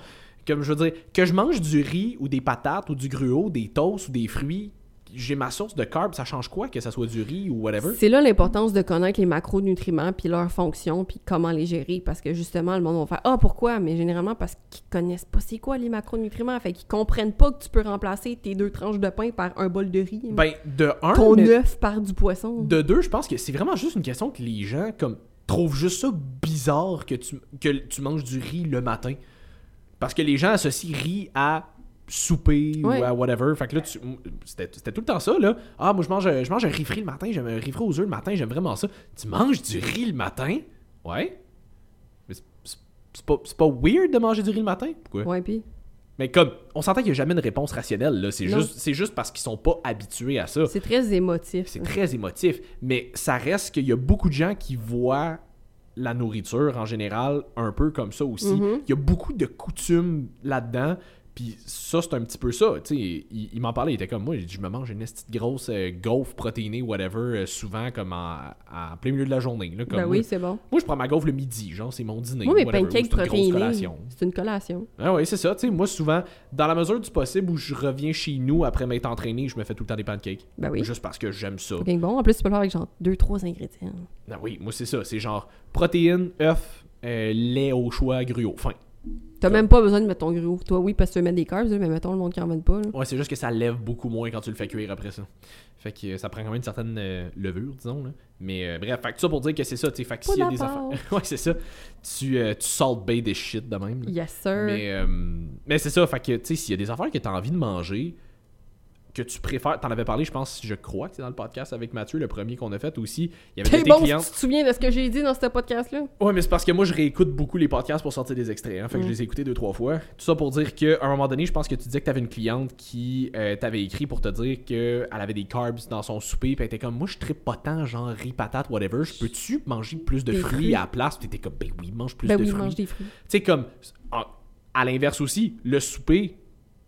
Comme je veux dire, que je mange du riz ou des patates ou du gruau, des toasts ou des fruits, j'ai ma source de carbs, ça change quoi que ça soit du riz ou whatever?
C'est là l'importance de connaître les macronutriments puis leurs fonctions puis comment les gérer parce que justement le monde va faire ah pourquoi mais généralement parce qu'ils connaissent pas c'est quoi les macronutriments fait qu'ils comprennent pas que tu peux remplacer tes deux tranches de pain par un bol de riz
Ben, de un,
ton
mais
œuf par du poisson
de deux, je pense que c'est vraiment juste une question que les gens comme trouvent juste ça bizarre que tu, que tu manges du riz le matin. Parce que les gens associent riz à souper ou à whatever. Fait que là, c'était tout le temps ça, là. Ah, moi, je mange, je mange un riz frit le matin, j'aime un riz frit aux œufs le matin, j'aime vraiment ça. Tu manges du riz le matin? Ouais. Mais c'est- pas, pas weird de manger du riz le matin? Pourquoi?
ouais puis?
Mais comme, on s'entend qu'il n'y a jamais une réponse rationnelle, là. C'est juste, juste parce qu'ils sont pas habitués à ça.
c'est très émotif
C'est très émotif, mais ça reste qu'il y a beaucoup de gens qui voient la nourriture en général un peu comme ça aussi.
Mhm.
Il y a beaucoup de coutumes là-dedans. Puis ça, c'est un petit peu ça. Il, il m'en parlait, il était comme moi, je me mange une petite grosse euh, gaufre protéinée, whatever, euh, souvent comme en, en plein milieu de la journée. Là, comme
ben oui c'est bon
moi, je prends ma gaufre le midi, genre, c'est mon dîner.
moi mes
whatever, ou
pancakes
c'est une collation.
c'est une collation
Ah oui, c'est ça. Moi, souvent, dans la mesure du possible où je reviens chez nous après m'être entraîné, je me fais tout le temps des pancakes.
ben oui
Juste parce que j'aime ça.
bien bon en plus tu peux le faire avec genre deux trois ingrédients
Ah oui, moi c'est ça. C'est genre protéines, œufs, euh, lait au choix, gruau. Fin.
T'as même pas besoin de mettre ton gruau toi oui parce que tu veux mettre des carbs mais mettons le monde qui en met pas là.
Ouais, c'est juste que ça lève beaucoup moins quand tu le fais cuire après ça. Fait que euh, ça prend quand même une certaine euh, levure, disons. Là. Mais euh, bref, fait que ça pour dire que c'est ça. tu Fait que s'il y a des affaires. ouais, c'est ça. Tu, euh, tu salt bay des shit de même. là.
yes sir
Mais, mais c'est ça. Fait que, tu sais, s'il y a des affaires que tu as envie de manger, que tu préfères. T'en avais parlé, je pense, je crois que c'est dans le podcast avec Mathieu, le premier qu'on a fait aussi. Il y avait des
bon si
clients.
tu te souviens de ce que j'ai dit dans ce podcast là
Ouais, mais c'est parce que moi, je réécoute beaucoup les podcasts pour sortir des extraits. Hein, fait que je
Mm.
les ai écoutés deux, trois fois. Tout ça pour dire qu'à un moment donné, je pense que tu disais que tu avais une cliente qui euh, t'avait écrit pour te dire qu'elle avait des carbs dans son souper. Puis elle était comme, moi, je tripe pas tant, genre riz, patate, whatever. Je peux-tu manger plus de fruits,
fruits.
à la place? Puis t'étais comme, ben oui, mange plus
ben
de
oui
fruits.
mange des fruits
Tu sais, comme, à l'inverse aussi, le souper,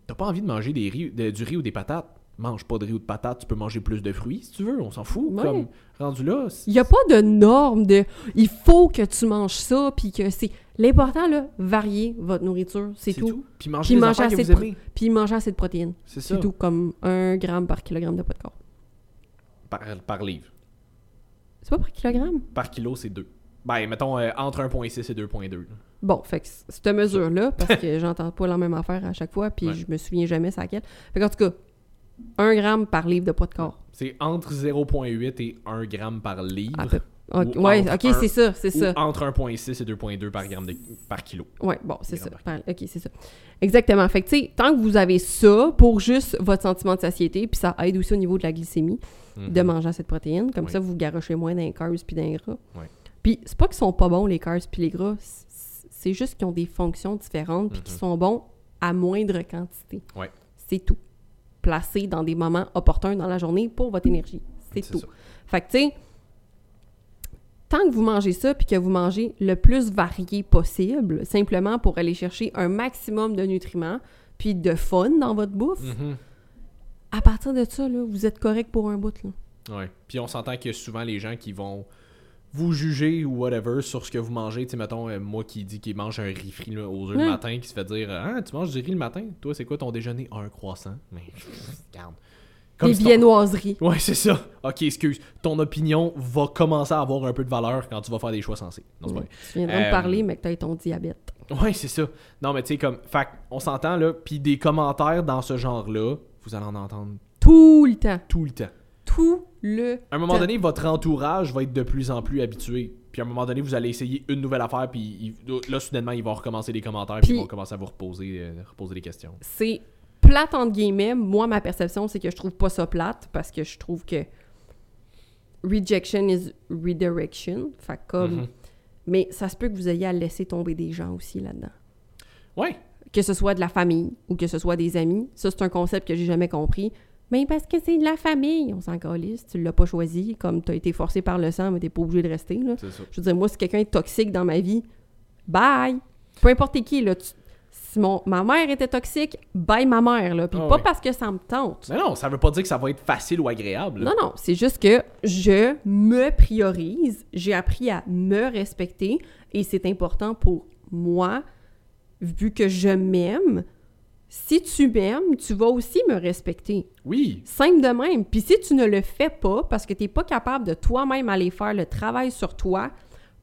t'as pas envie de manger des riz, de- du riz ou des patates. Mange pas de riz ou de patates, tu peux manger plus de fruits si tu veux, on s'en fout.
Ouais.
Comme, rendu là.
Il n'y a pas de norme de il faut que tu manges ça, puis que c'est. L'important, là, varier votre nourriture, c'est tout.
Puis manger
Puis manger
que
assez
vous
de. Puis manger assez de protéines.
C'est ça.
C'est tout, comme un gramme par kilogramme de poids de corps.
Par, par livre.
C'est pas par kilogramme?
Par kilo, c'est 2. Ben, mettons, euh, entre 1.6 et 2.2. là.
Bon, fait que cette mesure-là, parce que j'entends pas la même affaire à chaque fois, puis
Ouais.
je me souviens jamais c'est laquelle. Fait qu'en tout cas, un gramme par livre de poids de corps.
C'est entre 0.8 et 1 gramme par livre.
Peu- Ok, c'est ça, c'est ça.
entre 1.6 et 2.2 par gramme de, par kilo.
Ouais, bon, c'est ça. Par- Ok, c'est ça. Exactement. Fait que, tu sais, tant que vous avez ça pour juste votre sentiment de satiété, puis ça aide aussi au niveau de la glycémie, de
Mhm.
manger assez de protéines. Comme
Oui.
ça, vous garochez moins les carbs puis les gras.
Oui.
Puis, c'est pas qu'ils sont pas bons, les carbs puis les gras. C'est juste qu'ils ont des fonctions différentes puis qu'ils
Mhm.
sont bons à moindre quantité.
Oui.
C'est tout. Placés dans des moments opportuns dans la journée pour votre énergie. C'est tout.
ça.
Fait que, tu sais, tant que vous mangez ça puis que vous mangez le plus varié possible, simplement pour aller chercher un maximum de nutriments puis de fun dans votre bouffe,
Mhm.
à partir de ça, là, vous êtes correct pour un bout. Là.
Ouais. Puis on s'entend que souvent les gens qui vont vous juger ou whatever sur ce que vous mangez, tu sais, mettons, euh, moi qui dis qu'il mange un riz frit aux œufs
Ouais.
le matin, qui se fait dire Ah, tu manges du riz le matin? Toi, c'est quoi ton déjeuner Un croissant. Mais, regarde.
Des
si ton-
viennoiseries.
Ouais, c'est ça. Ok, excuse. Ton opinion va commencer à avoir un peu de valeur quand tu vas faire des choix sensés. Non, c'est pas vrai.
Tu viendras
Euh,
me parler, mais que t'as ton diabète.
Ouais, c'est ça. Non, mais tu sais, comme. Fait on s'entend là, puis des commentaires dans ce genre-là, vous allez en entendre
Tout le temps.
tout le temps.
Tout le
À un moment donné, votre entourage va être de plus en plus habitué. puis à un moment donné, vous allez essayer une nouvelle affaire, puis il- là, soudainement, ils vont recommencer les commentaires, puis
Puis-
ils vont commencer à vous reposer, euh, reposer des questions.
c'est plate entre guillemets. Moi, ma perception, c'est que je trouve pas ça plate parce que je trouve que rejection is redirection. Fait comme.
Mhm.
Mais ça se peut que vous ayez à laisser tomber des gens aussi là-dedans.
Ouais.
Que ce soit de la famille ou que ce soit des amis. Ça, c'est un concept que j'ai jamais compris. Mais parce que c'est de la famille, on s'en calisse. Tu l'as pas choisi, comme tu as été forcé par le sang, mais t'es pas obligé de rester. Là.
Ça.
Je veux dire, moi, si quelqu'un est toxique dans ma vie, bye! Peu importe qui, là. tu- Si mon, ma mère était toxique, bye ma mère, là. Puis
Ah
pas parce que ça me tente.
Mais non, ça veut pas dire que ça va être facile ou agréable.
Non, non, c'est juste que je me priorise, j'ai appris à me respecter et c'est important pour moi, vu que je m'aime. Si tu m'aimes, tu vas aussi me respecter.
Oui.
Simple de même. Puis si tu ne le fais pas parce que tu n'es pas capable de toi-même aller faire le travail sur toi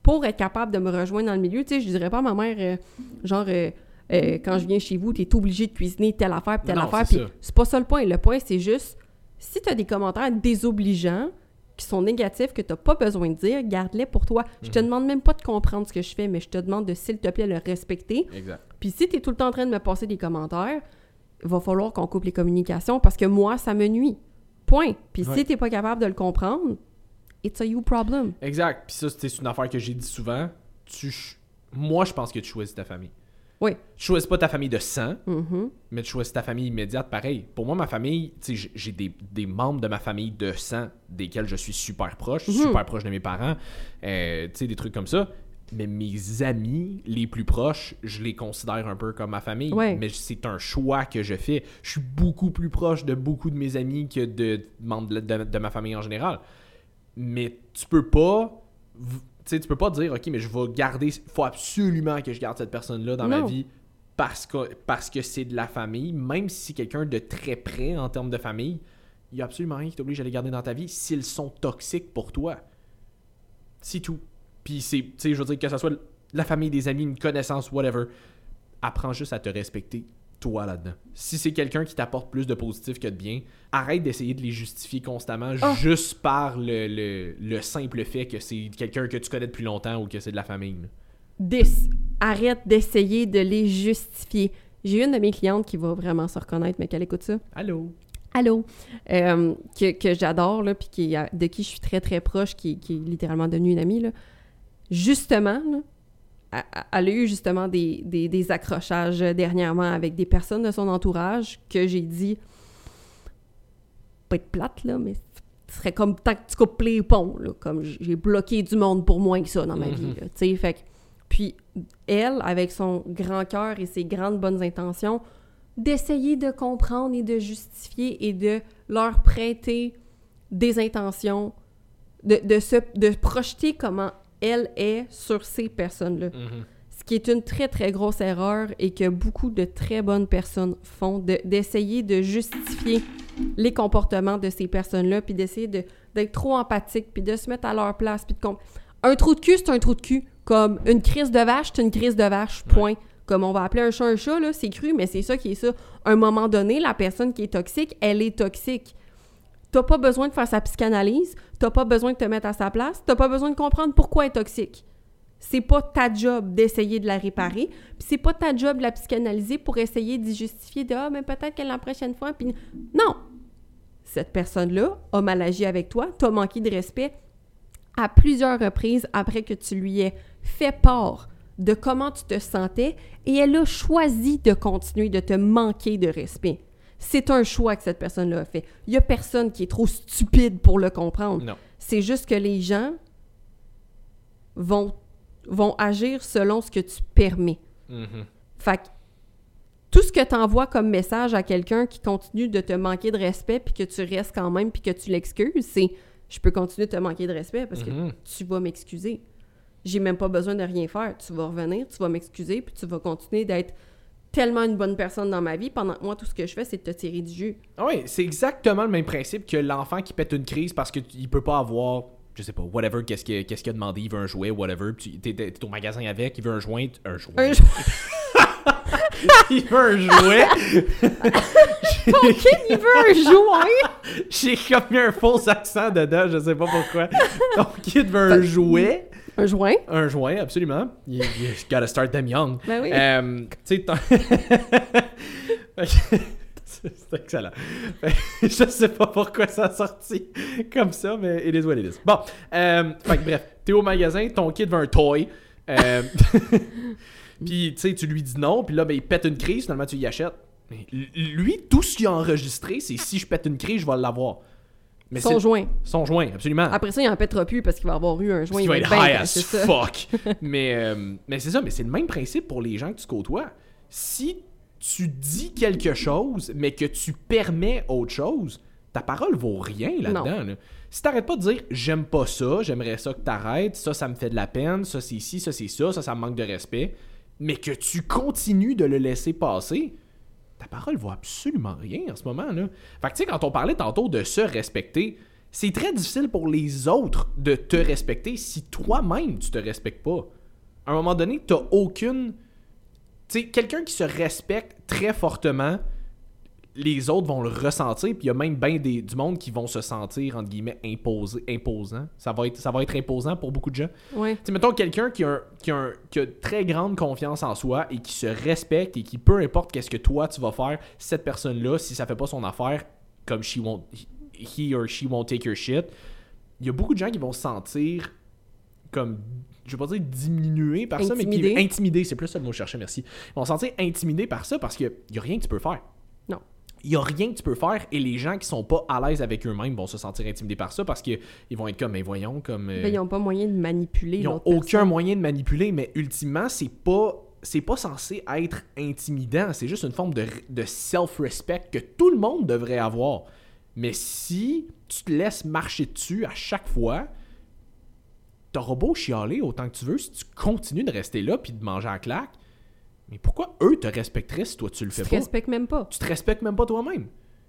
pour être capable de me rejoindre dans le milieu, tu sais, je dirais pas à ma mère, euh, genre, euh, euh, quand je viens chez vous, tu es obligé de cuisiner telle affaire telle
Non,
affaire.
c'est
Puis c'est pas ça le point. Le point, c'est juste, si tu as des commentaires désobligeants qui sont négatifs, que tu n'as pas besoin de dire, garde-les pour toi. Je
Mhm.
te demande même pas de comprendre ce que je fais, mais je te demande de, s'il te plaît, le respecter.
Exact.
Puis si tu es tout le temps en train de me passer des commentaires, il va falloir qu'on coupe les communications parce que moi, ça me nuit. Point. Puis
Ouais.
si tu n'es pas capable de le comprendre, it's a you problem.
Exact. Puis ça, c'est une affaire que j'ai dit souvent. Tu Moi, je pense que tu choisis ta famille.
Oui.
Tu choisis pas ta famille de sang,
Mhm.
mais tu choisis ta famille immédiate, pareil. Pour moi, ma famille, tu sais, j'ai- des, des membres de ma famille de sang desquels je suis super proche,
Mhm.
super proche de mes parents, euh, tu sais, des trucs comme ça. Mais mes amis les plus proches, je les considère un peu comme ma famille.
Ouais.
Mais c'est un choix que je fais. Je suis beaucoup plus proche de beaucoup de mes amis que de membres de, de- de ma famille en général. Mais tu peux pas. Sais, tu peux pas dire, OK, mais je vais garder. faut absolument que je garde cette personne-là dans ma vie parce que parce que c'est de la famille, même si c'est quelqu'un de très près en termes de famille, il y a absolument rien qui t'oblige à les garder dans ta vie s'ils sont toxiques pour toi. C'est tout. Puis c'est, tu sais, je veux dire que ce soit la famille, des amis, une connaissance, whatever, apprends juste à te respecter toi là-dedans. Si c'est quelqu'un qui t'apporte plus de positif que de bien, arrête d'essayer de les justifier constamment
Oh.
juste par le, le- le simple fait que c'est quelqu'un que tu connais depuis longtemps ou que c'est de la famille. là.
10. Arrête d'essayer de les justifier. J'ai une de mes clientes qui va vraiment se reconnaître, mais qu'elle écoute ça.
Allô?
Allô? Euh, que, que j'adore, là, puis qui, de qui je suis très, très proche, qui, qui est littéralement devenue une amie, là. Justement, là, elle- a eu justement des, des- des accrochages dernièrement avec des personnes de son entourage que j'ai dit, pas être plate, là, mais ce serait comme tant que tu coupes les ponts, là, comme j'ai bloqué du monde pour moins que ça dans ma
Mhm.
vie, là, tu sais, fait que- puis elle, avec son grand cœur et ses grandes bonnes intentions, d'essayer de comprendre et de justifier et de leur prêter des intentions, de, de, se, de projeter comment elle est sur ces personnes-là. Ce qui est une très, très grosse erreur et que beaucoup de très bonnes personnes font, de- d'essayer de, justifier les comportements de ces personnes-là, puis d'essayer de- d'être trop empathique, puis de se mettre à leur place, puis de... Un trou de cul, c'est un trou de cul. Comme une crise de vache, c'est une crise de vache, point. Comme on va appeler un chat un chat, là, c'est cru, mais c'est ça qui est ça. À un moment donné, la personne qui est toxique, elle est toxique. T'as pas besoin de faire sa psychanalyse, t'as pas besoin de te mettre à sa place, t'as pas besoin de comprendre pourquoi elle est toxique. C'est pas ta job d'essayer de la réparer, puis c'est pas ta job de la psychanalyser pour essayer d'y justifier de ah mais peut-être que la prochaine fois puis non. Cette personne-là a mal agi avec toi, t'as manqué de respect à plusieurs reprises après que tu lui aies fait part de comment tu te sentais et elle a choisi de continuer de te manquer de respect. C'est un choix que cette personne-là a fait. Il y a personne qui est trop stupide pour le comprendre.
Non.
C'est juste que les gens vont, vont agir selon ce que tu permets.
Mhm.
Fait que tout ce que tu envoies comme message à quelqu'un qui continue de te manquer de respect, puis que tu restes quand même, puis que tu l'excuses, c'est je peux continuer de te manquer de respect parce que
Mhm.
tu vas m'excuser. J'ai même pas besoin de rien faire. Tu vas revenir, tu vas m'excuser, puis tu vas continuer d'être tellement une bonne personne dans ma vie pendant que moi, tout ce que je fais, c'est de te tirer du jus.
Ah oui, c'est exactement le même principe que l'enfant qui pète une crise parce qu'il peut pas avoir, je sais pas, whatever, qu'est-ce qu'il a demandé, il veut un jouet, whatever, tu- t'es au magasin avec, il veut un joint, un jouet.
Un
il veut un jouet.
Ton kid, il veut un jouet!
J'ai comme mis un faux accent dedans, je sais pas pourquoi. Ton kid veut un jouet.
Un joint?
Un joint, absolument. You, you gotta start them young.
Ben oui.
Euh, tu sais, c'est excellent. Je sais pas pourquoi ça a sorti comme ça, mais it is what it is. Bon, euh, fait que bref, t'es au magasin, ton kid veut un toy. euh, puis tu sais, tu lui dis non, puis là, ben, il pète une crise, finalement, tu y achètes. Lui, tout ce qu'il a enregistré, c'est si je pète une crise, je vais l'avoir. Mais
Son joint.
Son joint, absolument.
Après ça, il en pètera plus parce qu'il va avoir eu un joint.
Qu'il va être high as fuck. mais euh, mais c'est ça, mais c'est le même principe pour les gens que tu côtoies. Si tu dis quelque chose, mais que tu permets autre chose, ta parole vaut rien là-dedans. là. Si t'arrêtes pas de dire j'aime pas ça, j'aimerais ça que t'arrêtes, ça, ça me fait de la peine, ça, c'est ci, ça, c'est ça, ça, ça me manque de respect, mais que tu continues de le laisser passer, ta parole vaut absolument rien en ce moment. Là. Fait que tu sais, quand on parlait tantôt de se respecter, c'est très difficile pour les autres de te respecter si toi-même tu te respectes pas. À un moment donné, t'as aucune. Tu sais, quelqu'un qui se respecte très fortement, les autres vont le ressentir, puis il y a même bien des, du monde qui vont se sentir, entre guillemets, imposé, imposant. Ça va, être, ça va être imposant pour beaucoup de gens.
Ouais.
Tu sais, mettons quelqu'un qui qui, qui a très grande confiance en soi et qui se respecte et qui, peu importe qu'est-ce que toi tu vas faire, cette personne-là, si ça fait pas son affaire, comme she won't, he or she won't take your shit, il y a beaucoup de gens qui vont se sentir comme, je vais pas dire diminués par ça, mais qui
intimidés,
c'est plus ça le mot que je cherchais, merci. Ils vont se sentir intimidés par ça parce qu'il y a rien que tu peux faire. Il y a rien que tu peux faire et les gens qui sont pas à l'aise avec eux-mêmes vont se sentir intimidés par ça parce qu'ils vont être comme, mais voyons, comme. euh,
Ben, ils n'ont pas moyen de manipuler
ils n'ont aucun
personne.
moyen de manipuler, mais ultimement, c'est pas c'est pas censé être intimidant. C'est juste une forme de, de self-respect que tout le monde devrait avoir. Mais si tu te laisses marcher dessus à chaque fois, t'auras beau chialer autant que tu veux si tu continues de rester là puis de manger à claque. Mais pourquoi eux te respecteraient si toi tu le
Tu
fais
te
pas?
respectes même pas.
tu te respectes même pas toi-même.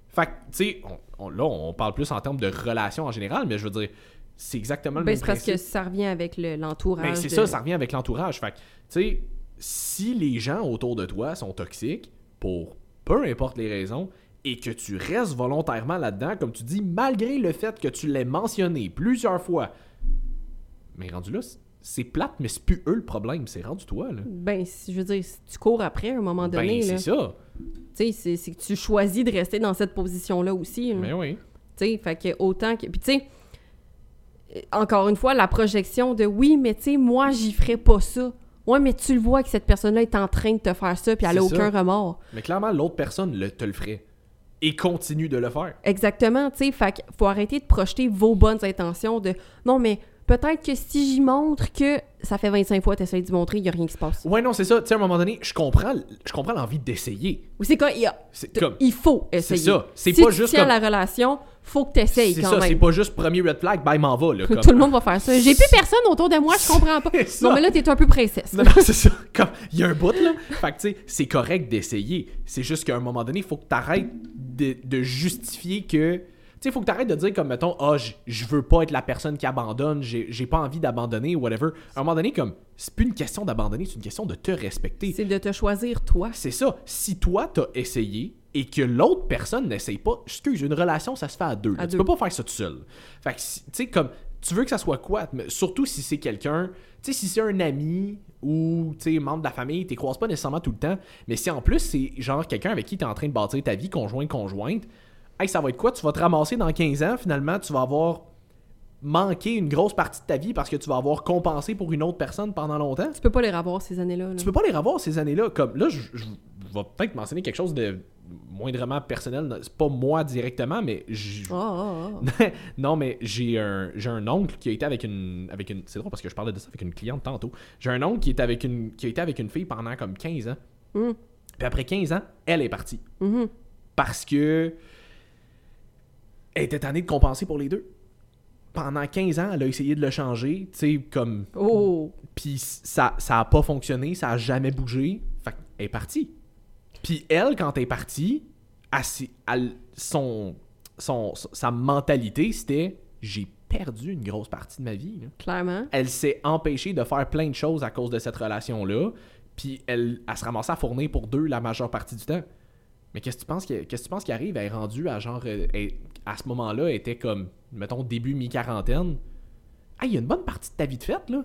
Fait que, tu sais, on- on- là, on parle plus en termes de relations en général, mais je veux dire, c'est exactement le
Ben,
même
c'est parce
principe.
que ça revient avec le- l'entourage.
Ben, c'est
de-
ça, ça revient avec l'entourage. Fait que, tu sais, si les gens autour de toi sont toxiques, pour peu importe les raisons, et que tu restes volontairement là-dedans, comme tu dis, malgré le fait que tu l'aies mentionné plusieurs fois, mais rendu là, c'est plate, mais c'est plus eux le problème, c'est rendu toi, là.
Ben, si- je veux dire, si tu cours après à un moment donné,
Ben, c'est ça.
tu sais, c'est- que tu choisis de rester dans cette position-là aussi. là.
Mais oui.
Tu sais, fait que autant que. Puis, tu sais, euh, encore une fois, la projection de oui, mais tu sais, moi, j'y ferais pas ça. Ouais, mais tu le vois que cette personne-là est en train de te faire ça, puis elle a
ça.
aucun remords.
Mais clairement, l'autre personne le, te le ferait. Et continue de le faire.
Exactement, tu sais, fait qu'il faut arrêter de projeter vos bonnes intentions de non, mais peut-être que si j'y montre que ça fait 25 fois que tu d'y montrer, il y a rien qui se passe.
Ouais, non, c'est ça. Tu sais, à un moment donné, je comprends, je comprends l'envie d'essayer.
Ou c'est quoi, il, y a-
C'est comme.
il faut essayer.
ça. C'est
si
pas
tu
juste
tiens
comme-
à la relation, faut que tu essayes
C'est
quand
ça, c'est
même.
pas juste premier red flag, bye, m'en va, là. Comme...
Tout le monde va faire ça. J'ai plus personne autour de moi, je comprends pas.
C'est ça.
Non, mais là, t'es un peu princesse.
Non, non, c'est ça. Comme, il y a un bout, là. Fait que, tu sais, c'est correct d'essayer. C'est juste qu'à un moment donné, il faut que tu arrêtes de, de justifier que. Tu sais, il faut que tu arrêtes de dire, comme, mettons, ah, je- je veux pas être la personne qui abandonne, j'ai pas envie d'abandonner, ou whatever. À un moment donné, comme, c'est plus une question d'abandonner, c'est une question de te respecter.
C'est de te choisir toi.
C'est ça. Si toi, t'as essayé et que l'autre personne n'essaye pas, excuse, une relation, ça se fait à deux.
À
tu
deux.
peux pas faire ça tout seul. Fait que, tu sais, comme, tu veux que ça soit quoi? Mais surtout si c'est quelqu'un, tu sais, si c'est un ami ou, tu sais, membre de la famille, t'es croises pas nécessairement tout le temps, mais si en plus c'est genre quelqu'un avec qui t'es en train de bâtir ta vie conjoint-conjointe, hey, ça va être quoi? Tu vas te ramasser dans 15 ans, finalement, tu vas avoir manqué une grosse partie de ta vie parce que tu vas avoir compensé pour une autre personne pendant longtemps?
Tu peux pas les revoir ces années-là. là.
Tu peux pas les revoir ces années-là. Comme là, je, je vais peut-être mentionner quelque chose de moindrement personnel. C'est pas moi directement, mais j-
Ah, ah, ah.
non, mais j'ai un j'ai un oncle qui a été avec une avec une. C'est drôle parce que je parlais de ça avec une cliente tantôt. J'ai un oncle qui est avec une qui a été avec une fille pendant comme 15 ans.
Mm.
Puis après 15 ans, elle est partie
Mhm.
parce que elle était tannée de compenser pour les deux. Pendant 15 ans, elle a essayé de le changer, tu sais, comme
Oh!
puis ça, ça a pas fonctionné, ça a jamais bougé. Fait qu'elle est partie. Puis elle, quand elle est partie, elle elle- son, son, sa mentalité, c'était j'ai perdu une grosse partie de ma vie. là.
Clairement.
Elle s'est empêchée de faire plein de choses à cause de cette relation-là. Puis elle, elle se ramassait à fournir pour deux la majeure partie du temps. Mais qu'est-ce que tu penses qui, qu'est-ce que tu penses qui arrive? Elle est rendue à genre. euh, elle- à ce moment-là, elle était comme, mettons, début mi-quarantaine. Ah, il y a une bonne partie de ta vie de fête, là.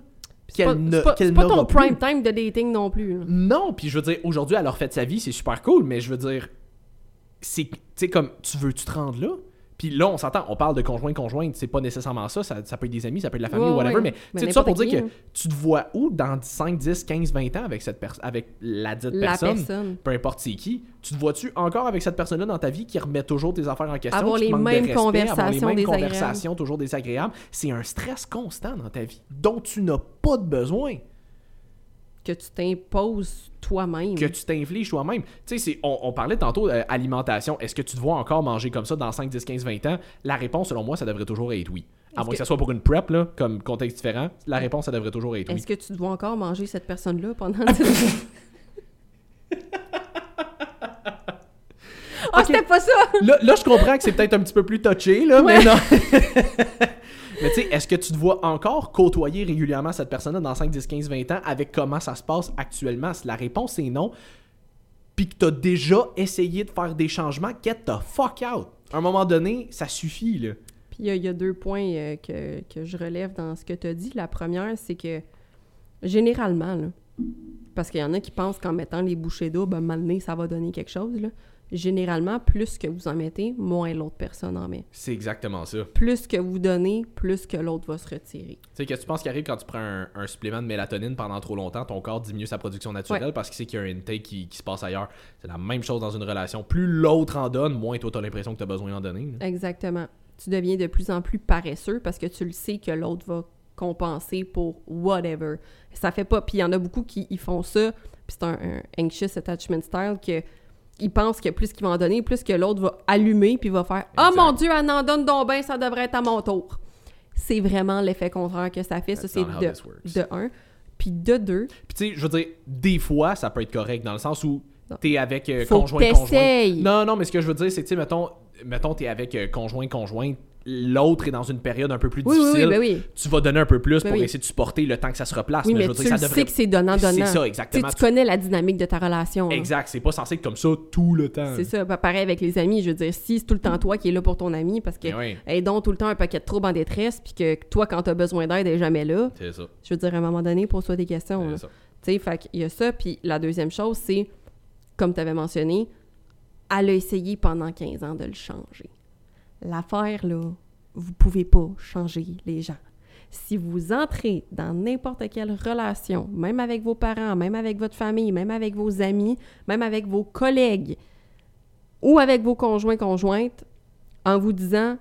C'est pas,
qu'elle ne-
c'est pas- c'est ton
plus.
prime time de dating non plus. là.
Non, puis je veux dire, aujourd'hui, elle a refait sa vie, c'est super cool, mais je veux dire, c'est, tu sais, comme, tu veux-tu te rendre là? Puis là, on s'entend, on parle de conjoint-conjointe, c'est pas nécessairement ça, ça, ça peut être des amis, ça peut être la famille,
Ouais,
whatever,
ouais.
mais tout ça pour dire que
hein.
tu te vois où dans 5, 10, 15, 20 ans avec cette personne, avec la dite
La
personne,
personne.
peu importe c'est qui, tu te vois-tu encore avec cette personne-là dans ta vie qui remet toujours tes affaires en question,
Avoir
qui
les
de
mêmes
respect, avoir les mêmes conversations toujours désagréables, c'est un stress constant dans ta vie dont tu n'as pas de besoin.
Que tu t'imposes toi-même.
que tu t'infliges toi-même. Tu sais, on, on parlait tantôt d'alimentation. Est-ce que tu te vois encore manger comme ça dans 5, 10, 15, 20 ans? La réponse, selon moi, ça devrait toujours être oui. À moins que...
que-
ça soit pour une prep, là, comme contexte différent, la réponse, ça devrait toujours être oui.
Est-ce que tu dois encore manger cette personne-là pendant... Ah,
Ok.
c'était pas ça!
Là, là, je comprends que c'est peut-être un petit peu plus touché, là, mais non. mais tu sais, est-ce que tu te vois encore côtoyer régulièrement cette personne-là dans 5, 10, 15, 20 ans avec comment ça se passe actuellement? Si la réponse est non, puis que tu as déjà essayé de faire des changements, get the fuck out! À un moment donné, ça suffit, là.
Puis il y a- deux points euh, que, je relève dans ce que tu dit. La première, c'est que généralement, là, parce qu'il y en a qui pensent qu'en mettant les bouchées un moment donné, ça va donner quelque chose. Là. Généralement, plus que vous en mettez, moins l'autre personne en met.
C'est exactement ça.
Plus que vous donnez, plus que l'autre va se retirer.
Tu sais, qu'est-ce que tu penses qui arrive quand tu prends un, un supplément de mélatonine pendant trop longtemps? Ton corps diminue sa production naturelle parce qu'il sait qu'il y a un intake qui, qui se passe ailleurs. C'est la même chose dans une relation. Plus l'autre en donne, moins toi, t'as l'impression que t'as besoin d'en donner. là.
Exactement. Tu deviens de plus en plus paresseux parce que tu le sais que l'autre va compenser pour whatever. Ça fait pas. Puis il y en a beaucoup qui ils font ça. Puis c'est un, un anxious attachment style que ils pensent que plus qu'ils vont en donner, plus que l'autre va allumer puis va faire Ah
Exact.
mon Dieu, elle en donne donc bien, ça devrait être à mon tour. C'est vraiment l'effet contraire que ça fait. Ça, c'est de, de un. Puis de deux,
Puis tu sais, je veux dire, des fois, ça peut être correct dans le sens où t'es avec euh,
faut
conjoint conjoint. Non, non, mais ce que je veux dire, c'est que, tu sais, mettons, mettons t'es avec euh, conjoint conjoint, l'autre est dans une période un peu plus
Oui, oui,
difficile.
oui, ben oui.
Tu vas donner un peu plus
Ben
pour essayer de supporter le temps que ça se replace. Mais,
mais
je veux
tu
dire, ça
le
devrait
sais que c'est donnant-donnant.
C'est ça,
Tu
exactement.
tu connais la dynamique de ta relation.
Exact, c'est pas censé être comme ça tout le temps.
C'est ça. Bah, pareil avec les amis. Je veux dire, si c'est tout le temps toi qui es là pour ton ami, parce que est donc tout le temps un paquet de troubles en détresse, puis que toi, quand t'as besoin d'aide, elle est jamais là.
c'est ça.
Je veux dire, à un moment donné, pose-toi des questions.
C'est ça.
Tu sais, fait qu'il y a ça. Puis la deuxième chose, c'est, comme tu avais mentionné, elle a essayé pendant 15 ans de le changer. L'affaire, là, vous pouvez pas changer les gens. Si vous entrez dans n'importe quelle relation, même avec vos parents, même avec votre famille, même avec vos amis, même avec vos collègues ou avec vos conjoints conjointes, en vous disant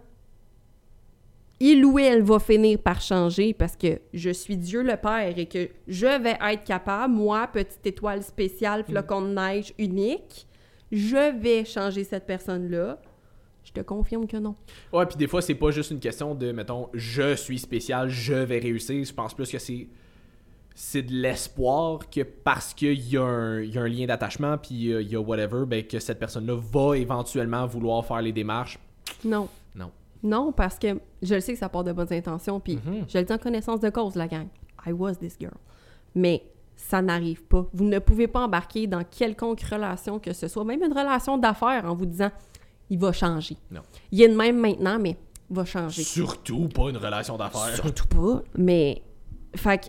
il ou elle va finir par changer parce que je suis Dieu le Père et que je vais être capable, moi, petite étoile spéciale, flocon de neige unique, je vais changer cette personne-là. Je te confirme que non.
Ouais, puis des fois, c'est pas juste une question de, mettons, je suis spécial, je vais réussir. Je pense plus que c'est c'est de l'espoir que parce qu'il y, a un- il y a un lien d'attachement, puis euh, il y a whatever, ben, que cette personne-là va éventuellement vouloir faire les démarches.
Non.
Non.
Non, parce que je le sais que ça part de bonnes intentions, puis
Mhm.
je le dis en connaissance de cause, la gang. I was this girl. Mais ça n'arrive pas. Vous ne pouvez pas embarquer dans quelconque relation que ce soit, même une relation d'affaires, en vous disant il va changer.
Non.
Il est de même maintenant, mais il va changer.
Surtout pas une relation d'affaires.
Surtout pas. Mais, fait que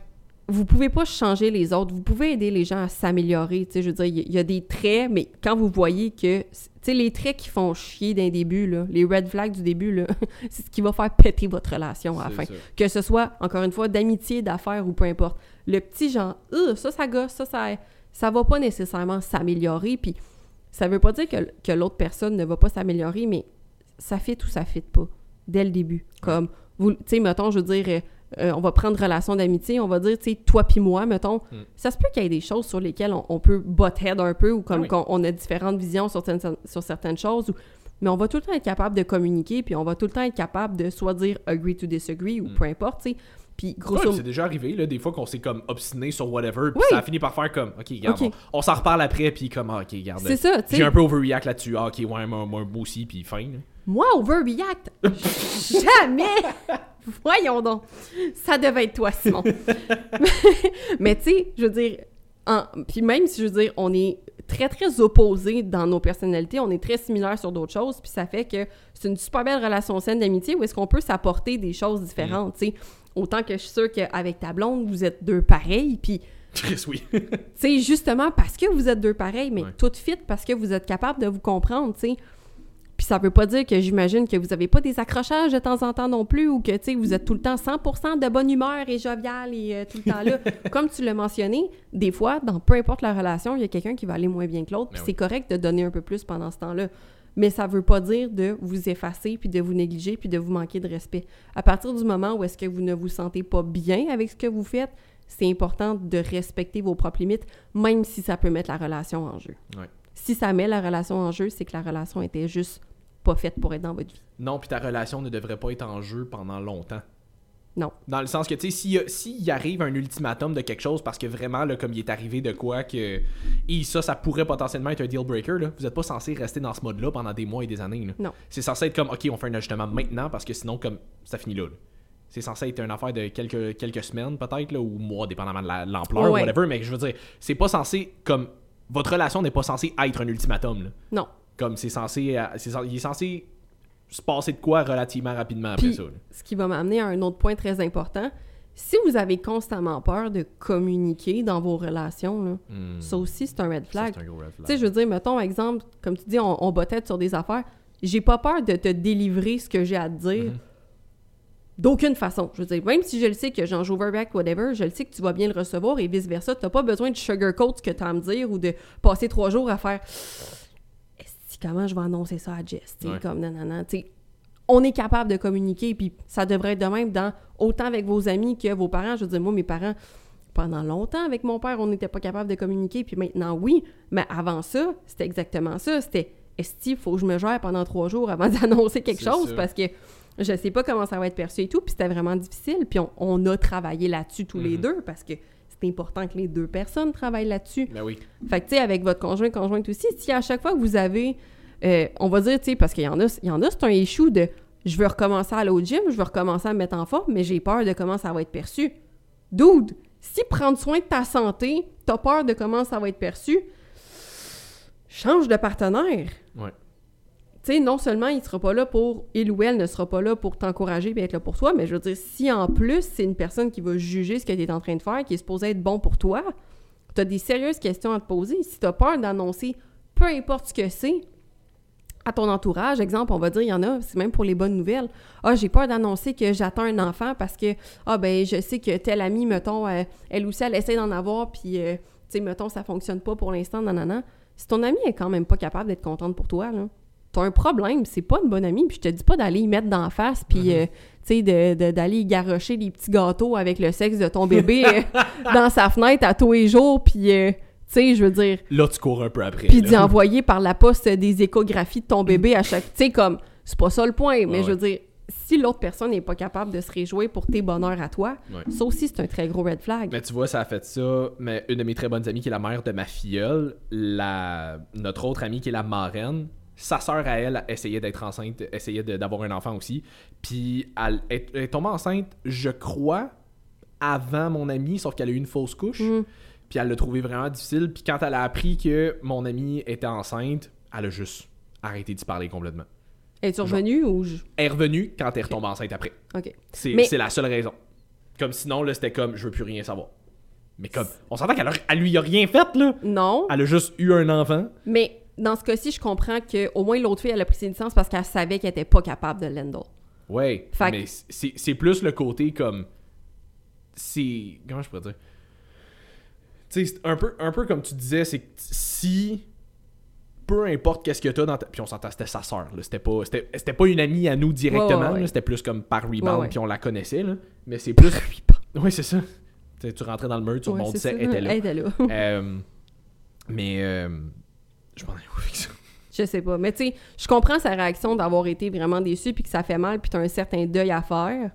vous pouvez pas changer les autres. Vous pouvez aider les gens à s'améliorer. Tu sais, je veux dire, il y- a des traits, mais quand vous voyez que, tu sais, les traits qui font chier d'un début, là, les red flags du début, là, c'est ce qui va faire péter votre relation à la fin.
Ça.
Que ce soit, encore une fois, d'amitié, d'affaires ou peu importe. Le petit genre, Euh, ça, ça gosse, ça, ça, ça va pas nécessairement s'améliorer. Puis, ça veut pas dire que, que l'autre personne ne va pas s'améliorer, mais ça fit ou ça fit pas dès le début. Comme, tu sais, mettons, je veux dire, euh, euh, on va prendre relation d'amitié, on va dire, tu sais, toi puis moi, mettons,
Mm.
ça se peut qu'il y ait des choses sur lesquelles on, on peut butt head un peu ou comme
oui.
qu'on on a différentes visions sur certaines, sur certaines choses. ou- mais on va tout le temps être capable de communiquer, puis on va tout le temps être capable de soit dire agree to disagree ou
Mm.
peu importe, tu sais. Puis
Ouais,
grosso modo.
c'est déjà arrivé, là, des fois qu'on s'est comme obstiné sur whatever, puis
Oui.
ça a fini par faire comme, ok, regarde,
Ok.
On, on s'en reparle après, puis comme, ah, ok, regarde.
c'est ça, tu
J'ai
sais.
un peu overreact là-dessus. Ah, ok, ouais, moi, moi, aussi, puis fin. là.
Moi, overreact? Jamais! Voyons donc. Ça devait être toi, Simon. Mais tu sais, je veux dire, en- puis même si je veux dire, on est très, très opposés dans nos personnalités, on est très similaires sur d'autres choses, puis ça fait que c'est une super belle relation saine d'amitié où est-ce qu'on peut s'apporter des choses différentes, tu sais. Autant que je suis sûre qu'avec ta blonde, vous êtes deux pareils, puis
Chris, oui.
tu sais, justement parce que vous êtes deux pareils, mais
Ouais.
tout fit parce que vous êtes capable de vous comprendre, tu sais. Puis ça veut pas dire que j'imagine que vous avez pas des accrochages de temps en temps non plus ou que, tu sais, vous êtes tout le temps 100% de bonne humeur et jovial et euh, tout le temps là. Comme tu l'as mentionné, des fois, dans peu importe la relation, il y a quelqu'un qui va aller moins bien que l'autre, puis
Ben
c'est correct de donner un peu plus pendant ce temps-là. Mais ça veut pas dire de vous effacer, puis de vous négliger, puis de vous manquer de respect. À partir du moment où est-ce que vous ne vous sentez pas bien avec ce que vous faites, c'est important de respecter vos propres limites, même si ça peut mettre la relation en jeu.
Ouais.
Si ça met la relation en jeu, c'est que la relation était juste pas faite pour être dans votre vie.
Non, puis ta relation ne devrait pas être en jeu pendant longtemps.
Non.
Dans le sens que, tu sais, s'il s'il arrive un ultimatum de quelque chose parce que vraiment, là, comme il est arrivé de quoi que. Et ça, ça pourrait potentiellement être un deal breaker, là. Vous n'êtes pas censé rester dans ce mode-là pendant des mois et des années, là.
Non.
C'est censé être comme, OK, on fait un ajustement maintenant parce que sinon, comme, ça finit là. là. C'est censé être une affaire de quelques, quelques semaines, peut-être, là, ou mois, dépendamment de la- l'ampleur,
Ouais.
whatever. Mais je veux dire, c'est pas censé, comme. Votre relation n'est pas censée être un ultimatum, là.
Non.
Comme c'est censé. euh, c'est cen- il est censé se passer de quoi relativement rapidement après
Puis,
ça. là.
ce qui va m'amener à un autre point très important. Si vous avez constamment peur de communiquer dans vos relations, là,
Hmm.
ça aussi, c'est un red flag.
c'est un gros red flag.
Tu sais, je veux dire, mettons, exemple, comme tu dis, on, on bottait sur des affaires. J'ai pas peur de te délivrer ce que j'ai à te dire.
Mhm.
D'aucune façon. Je veux dire, même si je le sais que j'en joue overback, whatever, je le sais que tu vas bien le recevoir et vice-versa. Tu n'as pas besoin de sugarcoat ce que tu as à me dire ou de passer trois jours à faire comment je vais annoncer ça à Jess?
Ouais.
Comme nanana. Tu sais, on est capable de communiquer, puis ça devrait être de même dans autant avec vos amis que vos parents. Je veux dire, moi, mes parents, pendant longtemps, avec mon père, on n'était pas capable de communiquer, puis maintenant, oui. Mais avant ça, c'était exactement ça. C'était Esti, il faut que je me gère pendant trois jours avant d'annoncer quelque chose? parce que je sais pas comment ça va être perçu et tout, puis c'était vraiment difficile. Puis on, on a travaillé là-dessus tous les
Mhm.
deux parce que c'est important que les deux personnes travaillent là-dessus.
Ben oui.
Fait que, tu sais, avec votre conjoint, conjointe aussi, si à chaque fois que vous avez, euh, on va dire, tu sais, parce qu'il y en a, il y en a, c'est un issue de je veux recommencer à aller au gym, je veux recommencer à me mettre en forme, mais j'ai peur de comment ça va être perçu. Dude, si prendre soin de ta santé, t'as peur de comment ça va être perçu, change de partenaire.
Ouais.
Tu sais, non seulement il sera pas là pour, il ou elle ne sera pas là pour t'encourager et être là pour toi, mais je veux dire, si en plus c'est une personne qui va juger ce que tu es en train de faire, qui est supposé être bon pour toi, tu as des sérieuses questions à te poser. Si tu as peur d'annoncer peu importe ce que c'est à ton entourage, exemple, on va dire, il y en a, c'est même pour les bonnes nouvelles. Ah, j'ai peur d'annoncer que j'attends un enfant parce que, ah, ben, je sais que telle amie, mettons, euh, elle aussi, elle essaie d'en avoir, puis, euh, tu sais, mettons, ça fonctionne pas pour l'instant, nanana. Si ton amie est quand même pas capable d'être contente pour toi, là, t'as un problème, c'est pas une bonne amie, puis je te dis pas d'aller y mettre d'en face, puis,
Mhm.
euh, tu sais, de- de- d'aller y garrocher des petits gâteaux avec le sexe de ton bébé dans sa fenêtre à tous les jours, puis, tu sais, je veux dire,
Là, tu cours un peu après.
puis d'y envoyer par la poste des échographies de ton bébé à chaque... Tu sais, comme, c'est pas ça le point, mais
Ouais,
je veux dire, si l'autre personne n'est pas capable de se réjouir pour tes bonheurs à toi,
Ouais.
ça aussi, c'est un très gros red flag.
Mais tu vois, ça a fait ça. Mais une de mes très bonnes amies, qui est la mère de ma filleule, la... notre autre amie, qui est la marraine, sa sœur à elle essayait d'être enceinte, essayait d'avoir un enfant aussi. Puis elle, est- elle est tombée enceinte, je crois, avant mon amie, sauf qu'elle a eu une fausse couche.
Mm.
Puis elle l'a trouvé vraiment difficile. Puis quand elle a appris que mon amie était enceinte, elle a juste arrêté d'y parler complètement.
Es-tu revenu ou... je-
Elle est revenue quand elle est retombée enceinte après.
OK.
C'est
Mais-
la seule raison. Comme sinon, là, c'était comme, je veux plus rien savoir. Mais comme, on s'entend qu'elle elle lui a rien fait, là.
Non,
Elle a juste eu un enfant.
mais dans ce cas-ci, je comprends que au moins l'autre fille, elle a pris ses licences parce qu'elle savait qu'elle était pas capable de l'handle.
Ouais.
Fait
Mais c'est plus le côté comme. C'est. Comment je pourrais dire? Sais, un peu, un peu comme tu disais, c'est que si. Peu importe qu'est-ce que t'as dans ta. Puis on s'entend, c'était sa sœur. C'était pas, c'était, pas une amie à nous directement,
Ouais, ouais.
C'était plus comme par rebound, puis on la connaissait, là. Mais c'est plus. Oui, c'est ça. Tu rentrais dans le mur, tu
ça.
elle était là.
Elle était là.
Euh, mais. euh, je m'en ai où avec ça?
Je sais pas. Mais tu sais, je comprends sa réaction d'avoir été vraiment déçue puis que ça fait mal puis t'as un certain deuil à faire.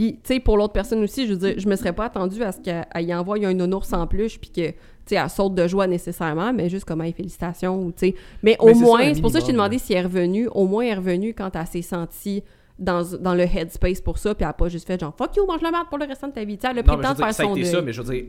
Puis, tu sais, pour l'autre personne aussi, je veux dire, je me serais pas attendue à ce qu'elle elle y envoie un nounours en plus puis que, tu sais, elle saute de joie nécessairement, mais juste comme, hey, félicitations, ou tu sais. Mais au
Mais
moins, c'est pour ça que je t'ai demandé si elle est revenue. Au moins, elle est revenue quand elle s'est sentie dans, dans le headspace pour ça, puis elle a pas juste fait genre fuck you, mange la merde pour le restant de ta vie. Tu sais, elle a pris le temps de faire
ça
son deuil.
ça, mais je veux dire,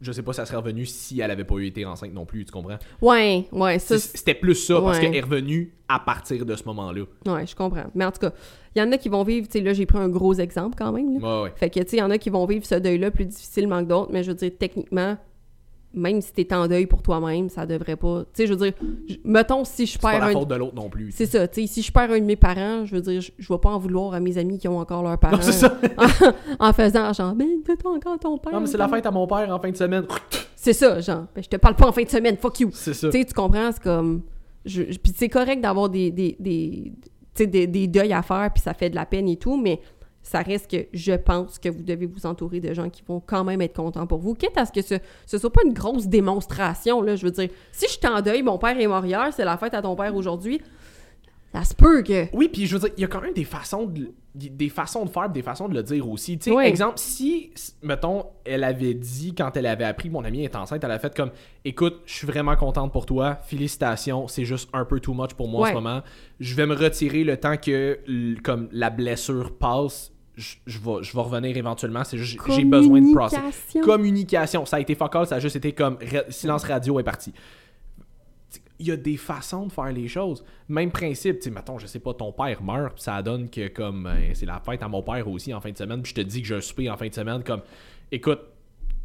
je sais pas si ça serait revenu si elle avait pas eu été enceinte non plus, tu comprends?
Ouais, ouais, ça,
C'était plus ça, parce qu'elle est revenue à partir de ce moment-là.
Ouais, je comprends. Mais en tout cas, il y en a qui vont vivre, tu sais, là, j'ai pris un gros exemple quand même. là.
Ouais, ouais.
Fait que, tu sais, il y en a qui vont vivre ce deuil-là plus difficilement que d'autres, mais je veux dire, techniquement, même si t'es en deuil pour toi-même, ça devrait pas. Tu sais, je veux dire, mettons, si je
C'est pas
perds
la
un.
faute de l'autre non plus.
C'est ça, tu sais, si je perds un de mes parents, je veux dire, je, je vais pas en vouloir à mes amis qui ont encore leurs parents.
Non, c'est ça.
en faisant genre, ben, t'as encore ton père.
Non, mais c'est la fête à mon père en fin de semaine.
C'est ça, genre, ben, je te parle pas en fin de semaine, fuck you.
C'est ça.
Tu sais, tu comprends, c'est comme. Je, puis c'est correct d'avoir des, des, des, tu sais, des, des deuils à faire, puis ça fait de la peine et tout, mais ça reste que je pense que vous devez vous entourer de gens qui vont quand même être contents pour vous, quitte à ce que ce, ce soit pas une grosse démonstration, là. Je veux dire, si je suis en deuil, mon père est mort hier, c'est la fête à ton père aujourd'hui, ça se peut que.
Oui, puis je veux dire, il y a quand même des façons de, des façons de faire, des façons de le dire aussi. Tu sais, exemple, si, mettons, elle avait dit, quand elle avait appris que mon amie est enceinte, elle a fait comme, écoute, je suis vraiment contente pour toi, félicitations, c'est juste un peu too much pour moi en ce moment. Je vais me retirer le temps que, comme, la blessure passe. Je, je vais, je vais revenir éventuellement, c'est juste, j'ai besoin de process.
Communication.
Ça a été focal, ça a juste été comme, silence radio est parti il y a des façons de faire les choses. Même principe, tu sais, mettons, je sais pas, ton père meurt, puis ça donne que comme euh, c'est la fête à mon père aussi en fin de semaine, puis je te dis que j'ai un souper en fin de semaine, comme écoute,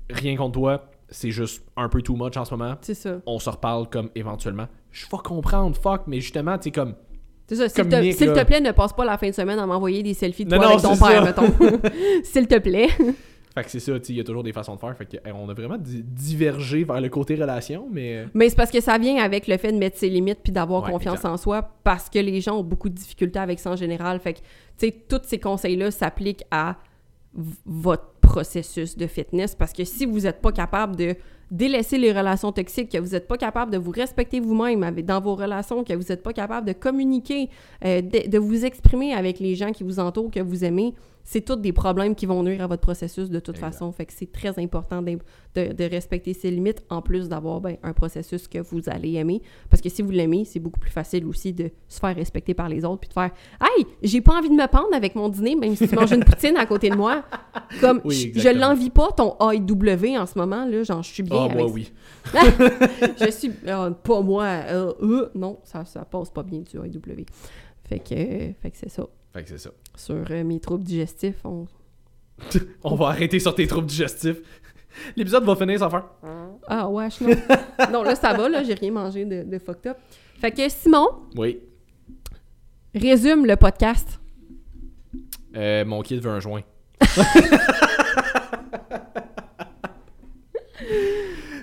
rien contre toi, c'est juste un peu too much en ce moment.
C'est ça.
On se reparle comme éventuellement. Je vais comprendre, fuck, mais justement, tu sais, comme.
C'est ça. S'il te, plaît, ne passe pas la fin de semaine à m'envoyer des selfies de
Non,
toi
non,
avec ton père,
ça.
mettons. s'il te plaît.
Fait que c'est ça, il y a toujours des façons de faire. Fait que, on a vraiment di- divergé vers le côté relation, mais. euh,
Mais c'est parce que ça vient avec le fait de mettre ses limites puis d'avoir
Ouais,
confiance
exact.
en soi parce que les gens ont beaucoup de difficultés avec ça en général. Fait que, tu sais, tous ces conseils-là s'appliquent à votre processus de fitness parce que si vous n'êtes pas capable de délaisser les relations toxiques, que vous n'êtes pas capable de vous respecter vous-même dans vos relations, que vous n'êtes pas capable de communiquer, euh, de, de vous exprimer avec les gens qui vous entourent, que vous aimez, c'est tous des problèmes qui vont nuire à votre processus de toute
Exact.
façon. Fait que c'est très important de, de respecter ses limites en plus d'avoir ben, un processus que vous allez aimer. Parce que si vous l'aimez, c'est beaucoup plus facile aussi de se faire respecter par les autres puis de faire Hey, j'ai pas envie de me pendre avec mon dîner, même si tu manges une poutine à côté de moi. Comme
Oui,
je- l'envie pas ton AEW en ce moment, là, genre je suis bien
Ah, moi, oui.
Je suis euh, pas moi. euh, euh, non, ça, ça passe pas bien du AEW. Fait que, euh, fait que c'est ça.
Fait que c'est ça.
Sur euh, mes troubles digestifs, on,
On va arrêter sur tes troubles digestifs. L'épisode va finir sans faire.
Ah, wesh, non. non, là, ça va, là, j'ai rien mangé de, de fucked up. Fait que Simon,
Oui.
résume le podcast.
Euh, mon kid veut un joint.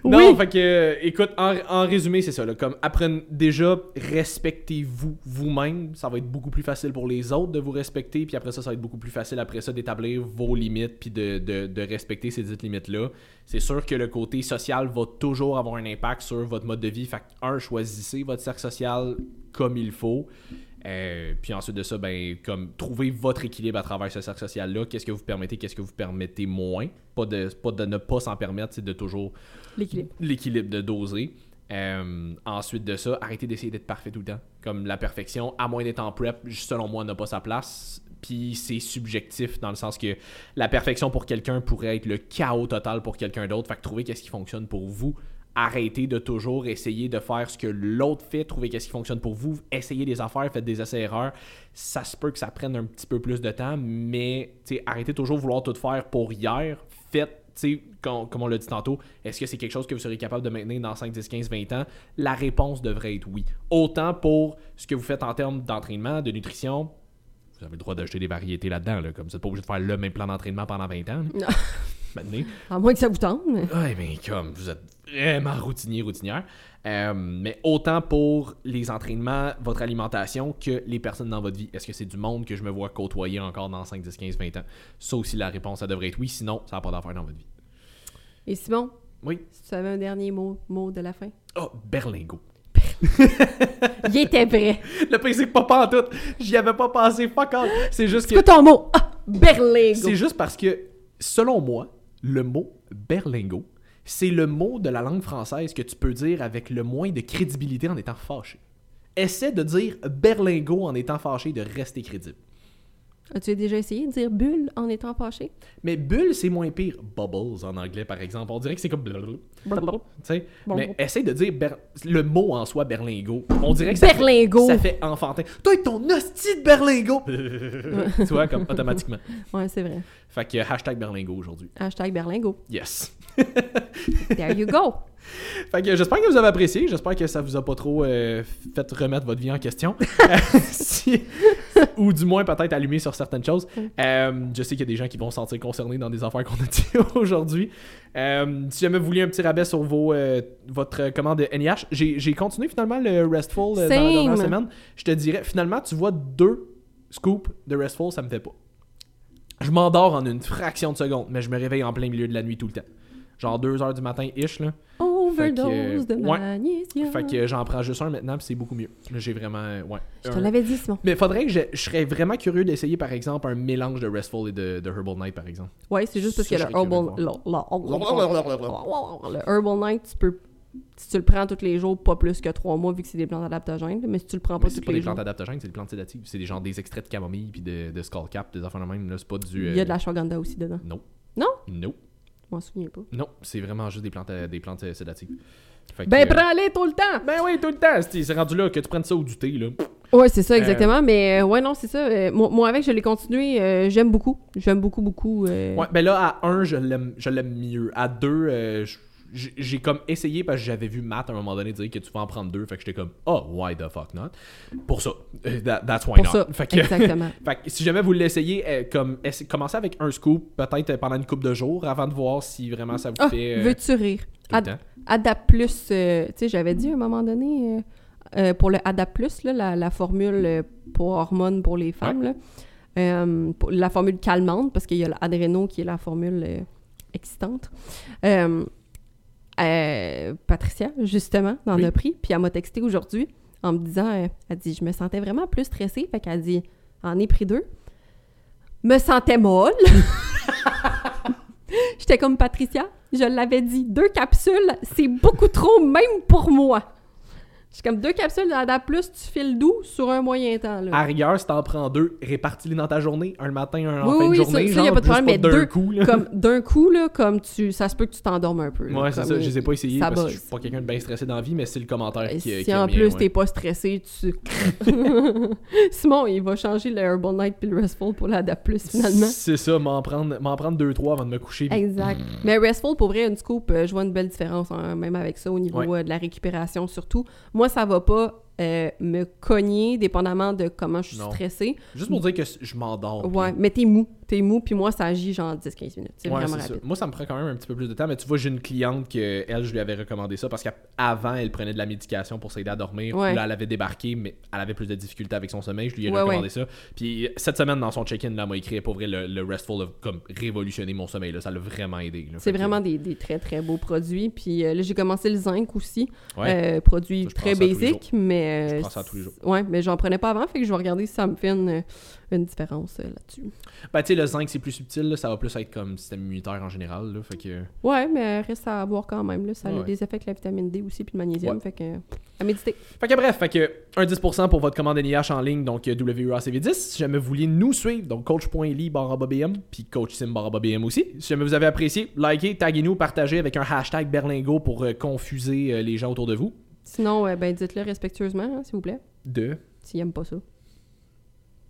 Non,
Oui.
fait que, euh, écoute, en, en résumé, c'est ça. Là, comme apprenez déjà, respectez-vous vous-même. Ça va être beaucoup plus facile pour les autres de vous respecter. Puis après ça, ça va être beaucoup plus facile après ça d'établir vos limites puis de, de- de respecter ces dites limites-là. C'est sûr que le côté social va toujours avoir un impact sur votre mode de vie. Fait que, un, choisissez votre cercle social comme il faut. Euh, puis ensuite de ça, ben, comme trouver votre équilibre à travers ce cercle social-là. Qu'est-ce que vous permettez, qu'est-ce que vous permettez moins? Pas de, pas de ne pas s'en permettre, c'est de toujours
L'équilibre.
l'équilibre de doser. Euh, ensuite de ça, arrêtez d'essayer d'être parfait tout le temps. Comme la perfection, à moins d'être en prep, selon moi, n'a pas sa place. Puis c'est subjectif dans le sens que la perfection pour quelqu'un pourrait être le chaos total pour quelqu'un d'autre. Fait que trouver qu'est-ce qui fonctionne pour vous. Arrêtez de toujours essayer de faire ce que l'autre fait, trouver qu'est-ce qui fonctionne pour vous, essayez des affaires, faites des essais-erreurs. Ça se peut que ça prenne un petit peu plus de temps, mais arrêtez toujours de vouloir tout faire pour hier. Faites tu sais, com- comme on l'a dit tantôt, est-ce que c'est quelque chose que vous serez capable de maintenir dans 5, 10, 15, 20 ans? La réponse devrait être oui. Autant pour ce que vous faites en termes d'entraînement, de nutrition, vous avez le droit d'acheter des variétés là-dedans, là, comme vous n'êtes pas obligé de faire le même plan d'entraînement pendant 20 ans. là.
Non.
Maintenant.
À moins que ça vous tente. mais-
Ouais, mais comme vous êtes vraiment routinier, routinière. Euh, mais autant pour les entraînements, votre alimentation, que les personnes dans votre vie. Est-ce que c'est du monde que je me vois côtoyer encore dans 5, 10, 15, 20 ans? Ça aussi, la réponse, ça devrait être oui. Sinon, ça n'a pas d'affaire dans votre vie.
Et Simon,
Oui?
si tu avais un dernier mot, mot de la fin?
Oh, Berlingo.
Il était vrai.
Le c'est que pas pantoute. J'y avais pas pensé, fuck off. C'est juste
C'est
que.
quoi ton mot? Ah, Berlingo.
C'est juste parce que, selon moi, le mot berlingo, c'est le mot de la langue française que tu peux dire avec le moins de crédibilité en étant fâché. Essaie de dire berlingo en étant fâché de rester crédible.
As-tu déjà essayé de dire bulle en étant fâché?
Mais bulle, c'est moins pire. Bubbles en anglais, par exemple. On dirait que c'est comme. blablabla, Tu sais? Mais essaye de dire ber- le mot en soi, berlingot. On dirait que ça, fait,
Berlingot!
ça fait enfantin. Toi, ton hostie de berlingot! tu vois, comme automatiquement.
Ouais, c'est vrai.
Fait que hashtag berlingot aujourd'hui.
Hashtag berlingot.
Yes.
There you go!
Fait que j'espère que vous avez apprécié. J'espère que ça vous a pas trop euh, fait remettre votre vie en question. Si- ou du moins peut-être allumé sur certaines choses. Euh, je sais qu'il y a des gens qui vont se sentir concernés dans des affaires qu'on a dit aujourd'hui. Euh, si jamais vous voulez un petit rabais sur vos, euh, votre commande NIH, j'ai continué finalement le Restful euh, dans la dernière semaine. Je te dirais, finalement, tu vois deux scoops de Restful, ça me fait pas. Je m'endors en une fraction de seconde, mais je me réveille en plein milieu de la nuit tout le temps. Genre 2 heures du matin-ish, là.
Overdose de magnésium.
Fait que j'en prends juste un maintenant, puis c'est beaucoup mieux. J'ai vraiment. euh, Ouais.
Je te
Un-
l'avais dit, Simon.
Mais faudrait que je, je serais vraiment curieux d'essayer, par exemple, un mélange de Restful et de, de Herbal Night, par exemple.
Ouais, c'est juste parce que le Herbal... Le, Herbal Night, tu peux... Si tu le prends tous les jours, pas plus que trois mois, vu que c'est des plantes adaptogènes. Mais si tu le prends pas
c'est
tous
pas
les
des
jours...
plantes adaptogènes, c'est des plantes sédatives. C'est des gens des extraits de camomille puis de, de skull cap, des affaires de même. C'est pas du.
Il y a
euh,
de la shawganda aussi dedans.
Non.
Non?
Non.
Je m'en souviens pas.
Non, c'est vraiment juste des plantes, euh, des plantes euh, sédatives. Fait que,
Ben,
euh,
prends-les tout le temps!
Ben oui, tout le temps. C'est c'est rendu là que tu prennes ça ou du thé, là.
Ouais, c'est ça, exactement. Mais euh, ouais, non, c'est ça. Euh, moi, moi, avec, je l'ai continué. euh, J'aime beaucoup. J'aime beaucoup, beaucoup. euh,
Ouais, ben là, à 1, je l'aime je l'aime mieux. À 2, j'ai comme essayé parce que j'avais vu Matt à un moment donné dire que tu vas en prendre deux. Fait que j'étais comme, oh, why the fuck not? Pour ça. Euh, that- that's why
Pour
not.
ça,
Fait que,
exactement.
fait que si jamais vous l'essayez, euh, comme, essa- commencez avec un scoop, peut-être euh, pendant une couple de jours, avant de voir si vraiment ça vous
Ah,
fait.
veux-tu rire? Ad-
temps.
Adap Plus, euh, tu sais, j'avais dit à un moment donné, euh, euh, pour le Adap Plus, là, la, la formule pour hormones pour les femmes, là, pour la formule calmante, parce qu'il y a l'adréno qui est la formule excitante. Euh, Patricia, justement, en
Oui.
a pris, puis elle m'a texté aujourd'hui en me disant, euh, elle dit, je me sentais vraiment plus stressée, fait qu'elle dit, en ai pris deux. Me sentais molle. J'étais comme Patricia, je l'avais dit, deux capsules, c'est beaucoup trop, même pour moi. Suis comme deux capsules d'Ada Plus, tu files doux sur un moyen temps. Là.
À rigueur, si t'en prends deux, répartis-les dans ta journée, un le matin, un en
Oui,
fin de
oui,
journée,
ça- ça, y a pas de problème, mais
d'un coup, là.
comme d'un coup, là, comme tu, ça se peut que tu t'endormes un peu. là,
Ouais, c'est ça. Je les ai pas essayés
ça
parce que je suis pas quelqu'un de bien stressé dans la vie, mais c'est le commentaire
Et
qui,
si
qui
en plus
ouais.
t'es pas stressé, tu. Simon, il va changer le Herbal Night puis le Restful pour l'Ada Plus finalement.
C'est ça, m'en prendre, m'en prendre deux, trois avant de me coucher. puis-
Exact. Mais Restful, pour vrai, une scoop, euh, je vois une belle différence, hein, même avec ça, au niveau
Ouais.
euh, de la récupération surtout. Moi, ça va pas euh, me cogner, dépendamment de comment je suis
Non.
stressée.
Juste pour dire que je m'endors. puis-
Ouais, mais t'es mou. T'es mou, puis moi, ça agit genre 10-15 minutes. C'est
Ouais,
vraiment
ça. Moi, ça me prend quand même un petit peu plus de temps, mais tu vois, j'ai une cliente que elle, je lui avais recommandé ça parce qu'avant, elle prenait de la médication pour s'aider à dormir.
Ouais.
Là, elle avait débarqué, mais elle avait plus de difficultés avec son sommeil. Je lui ai
Ouais,
recommandé ça. Puis cette semaine, dans son check-in, là, m'a écrit pour vrai le, le Restful a comme révolutionné mon sommeil. Là. Ça l'a vraiment aidé.
C'est
que-
vraiment des, des très très beaux produits. Puis euh, là, j'ai commencé le zinc aussi. Euh, produit
Ça, je
très basic, mais.
Je
euh,
prends ça tous les jours.
Ouais, mais j'en prenais pas avant, fait que je vais regarder si ça me fait une, une différence euh, là-dessus.
Ben, tu sais, le zinc, c'est plus subtil. là. Ça va plus être comme système immunitaire en général. Là. Fait que.
Ouais, mais reste à voir quand même. Là. Ça a des effets avec la vitamine D aussi, puis le magnésium.
Ouais.
Fait que. À méditer.
Fait que bref, fait que un 10% pour votre commande NIH en ligne, donc euh, WUACV10. Si jamais vous vouliez nous suivre, donc coach.ly BM, puis coach sim barra BM aussi. Si jamais vous avez apprécié, likez, taguez-nous, partagez avec un hashtag berlingo pour euh, confuser euh, les gens autour de vous.
Sinon, ben dites-le respectueusement, hein, s'il vous plaît,
De.
s'ils aiment pas ça.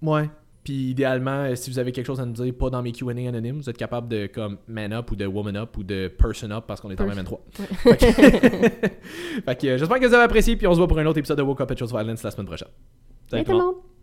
Ouais. Puis idéalement, euh, si vous avez quelque chose à nous dire, pas dans mes Q&A anonymes, vous êtes capable de comme man up ou de woman up ou de person up parce qu'on est en
Person.
même 23.
Ouais.
Fait que, euh, j'espère que vous avez apprécié, puis on se voit pour un autre épisode de Woke Up at Chose Violence la semaine prochaine. Salut tout le
monde!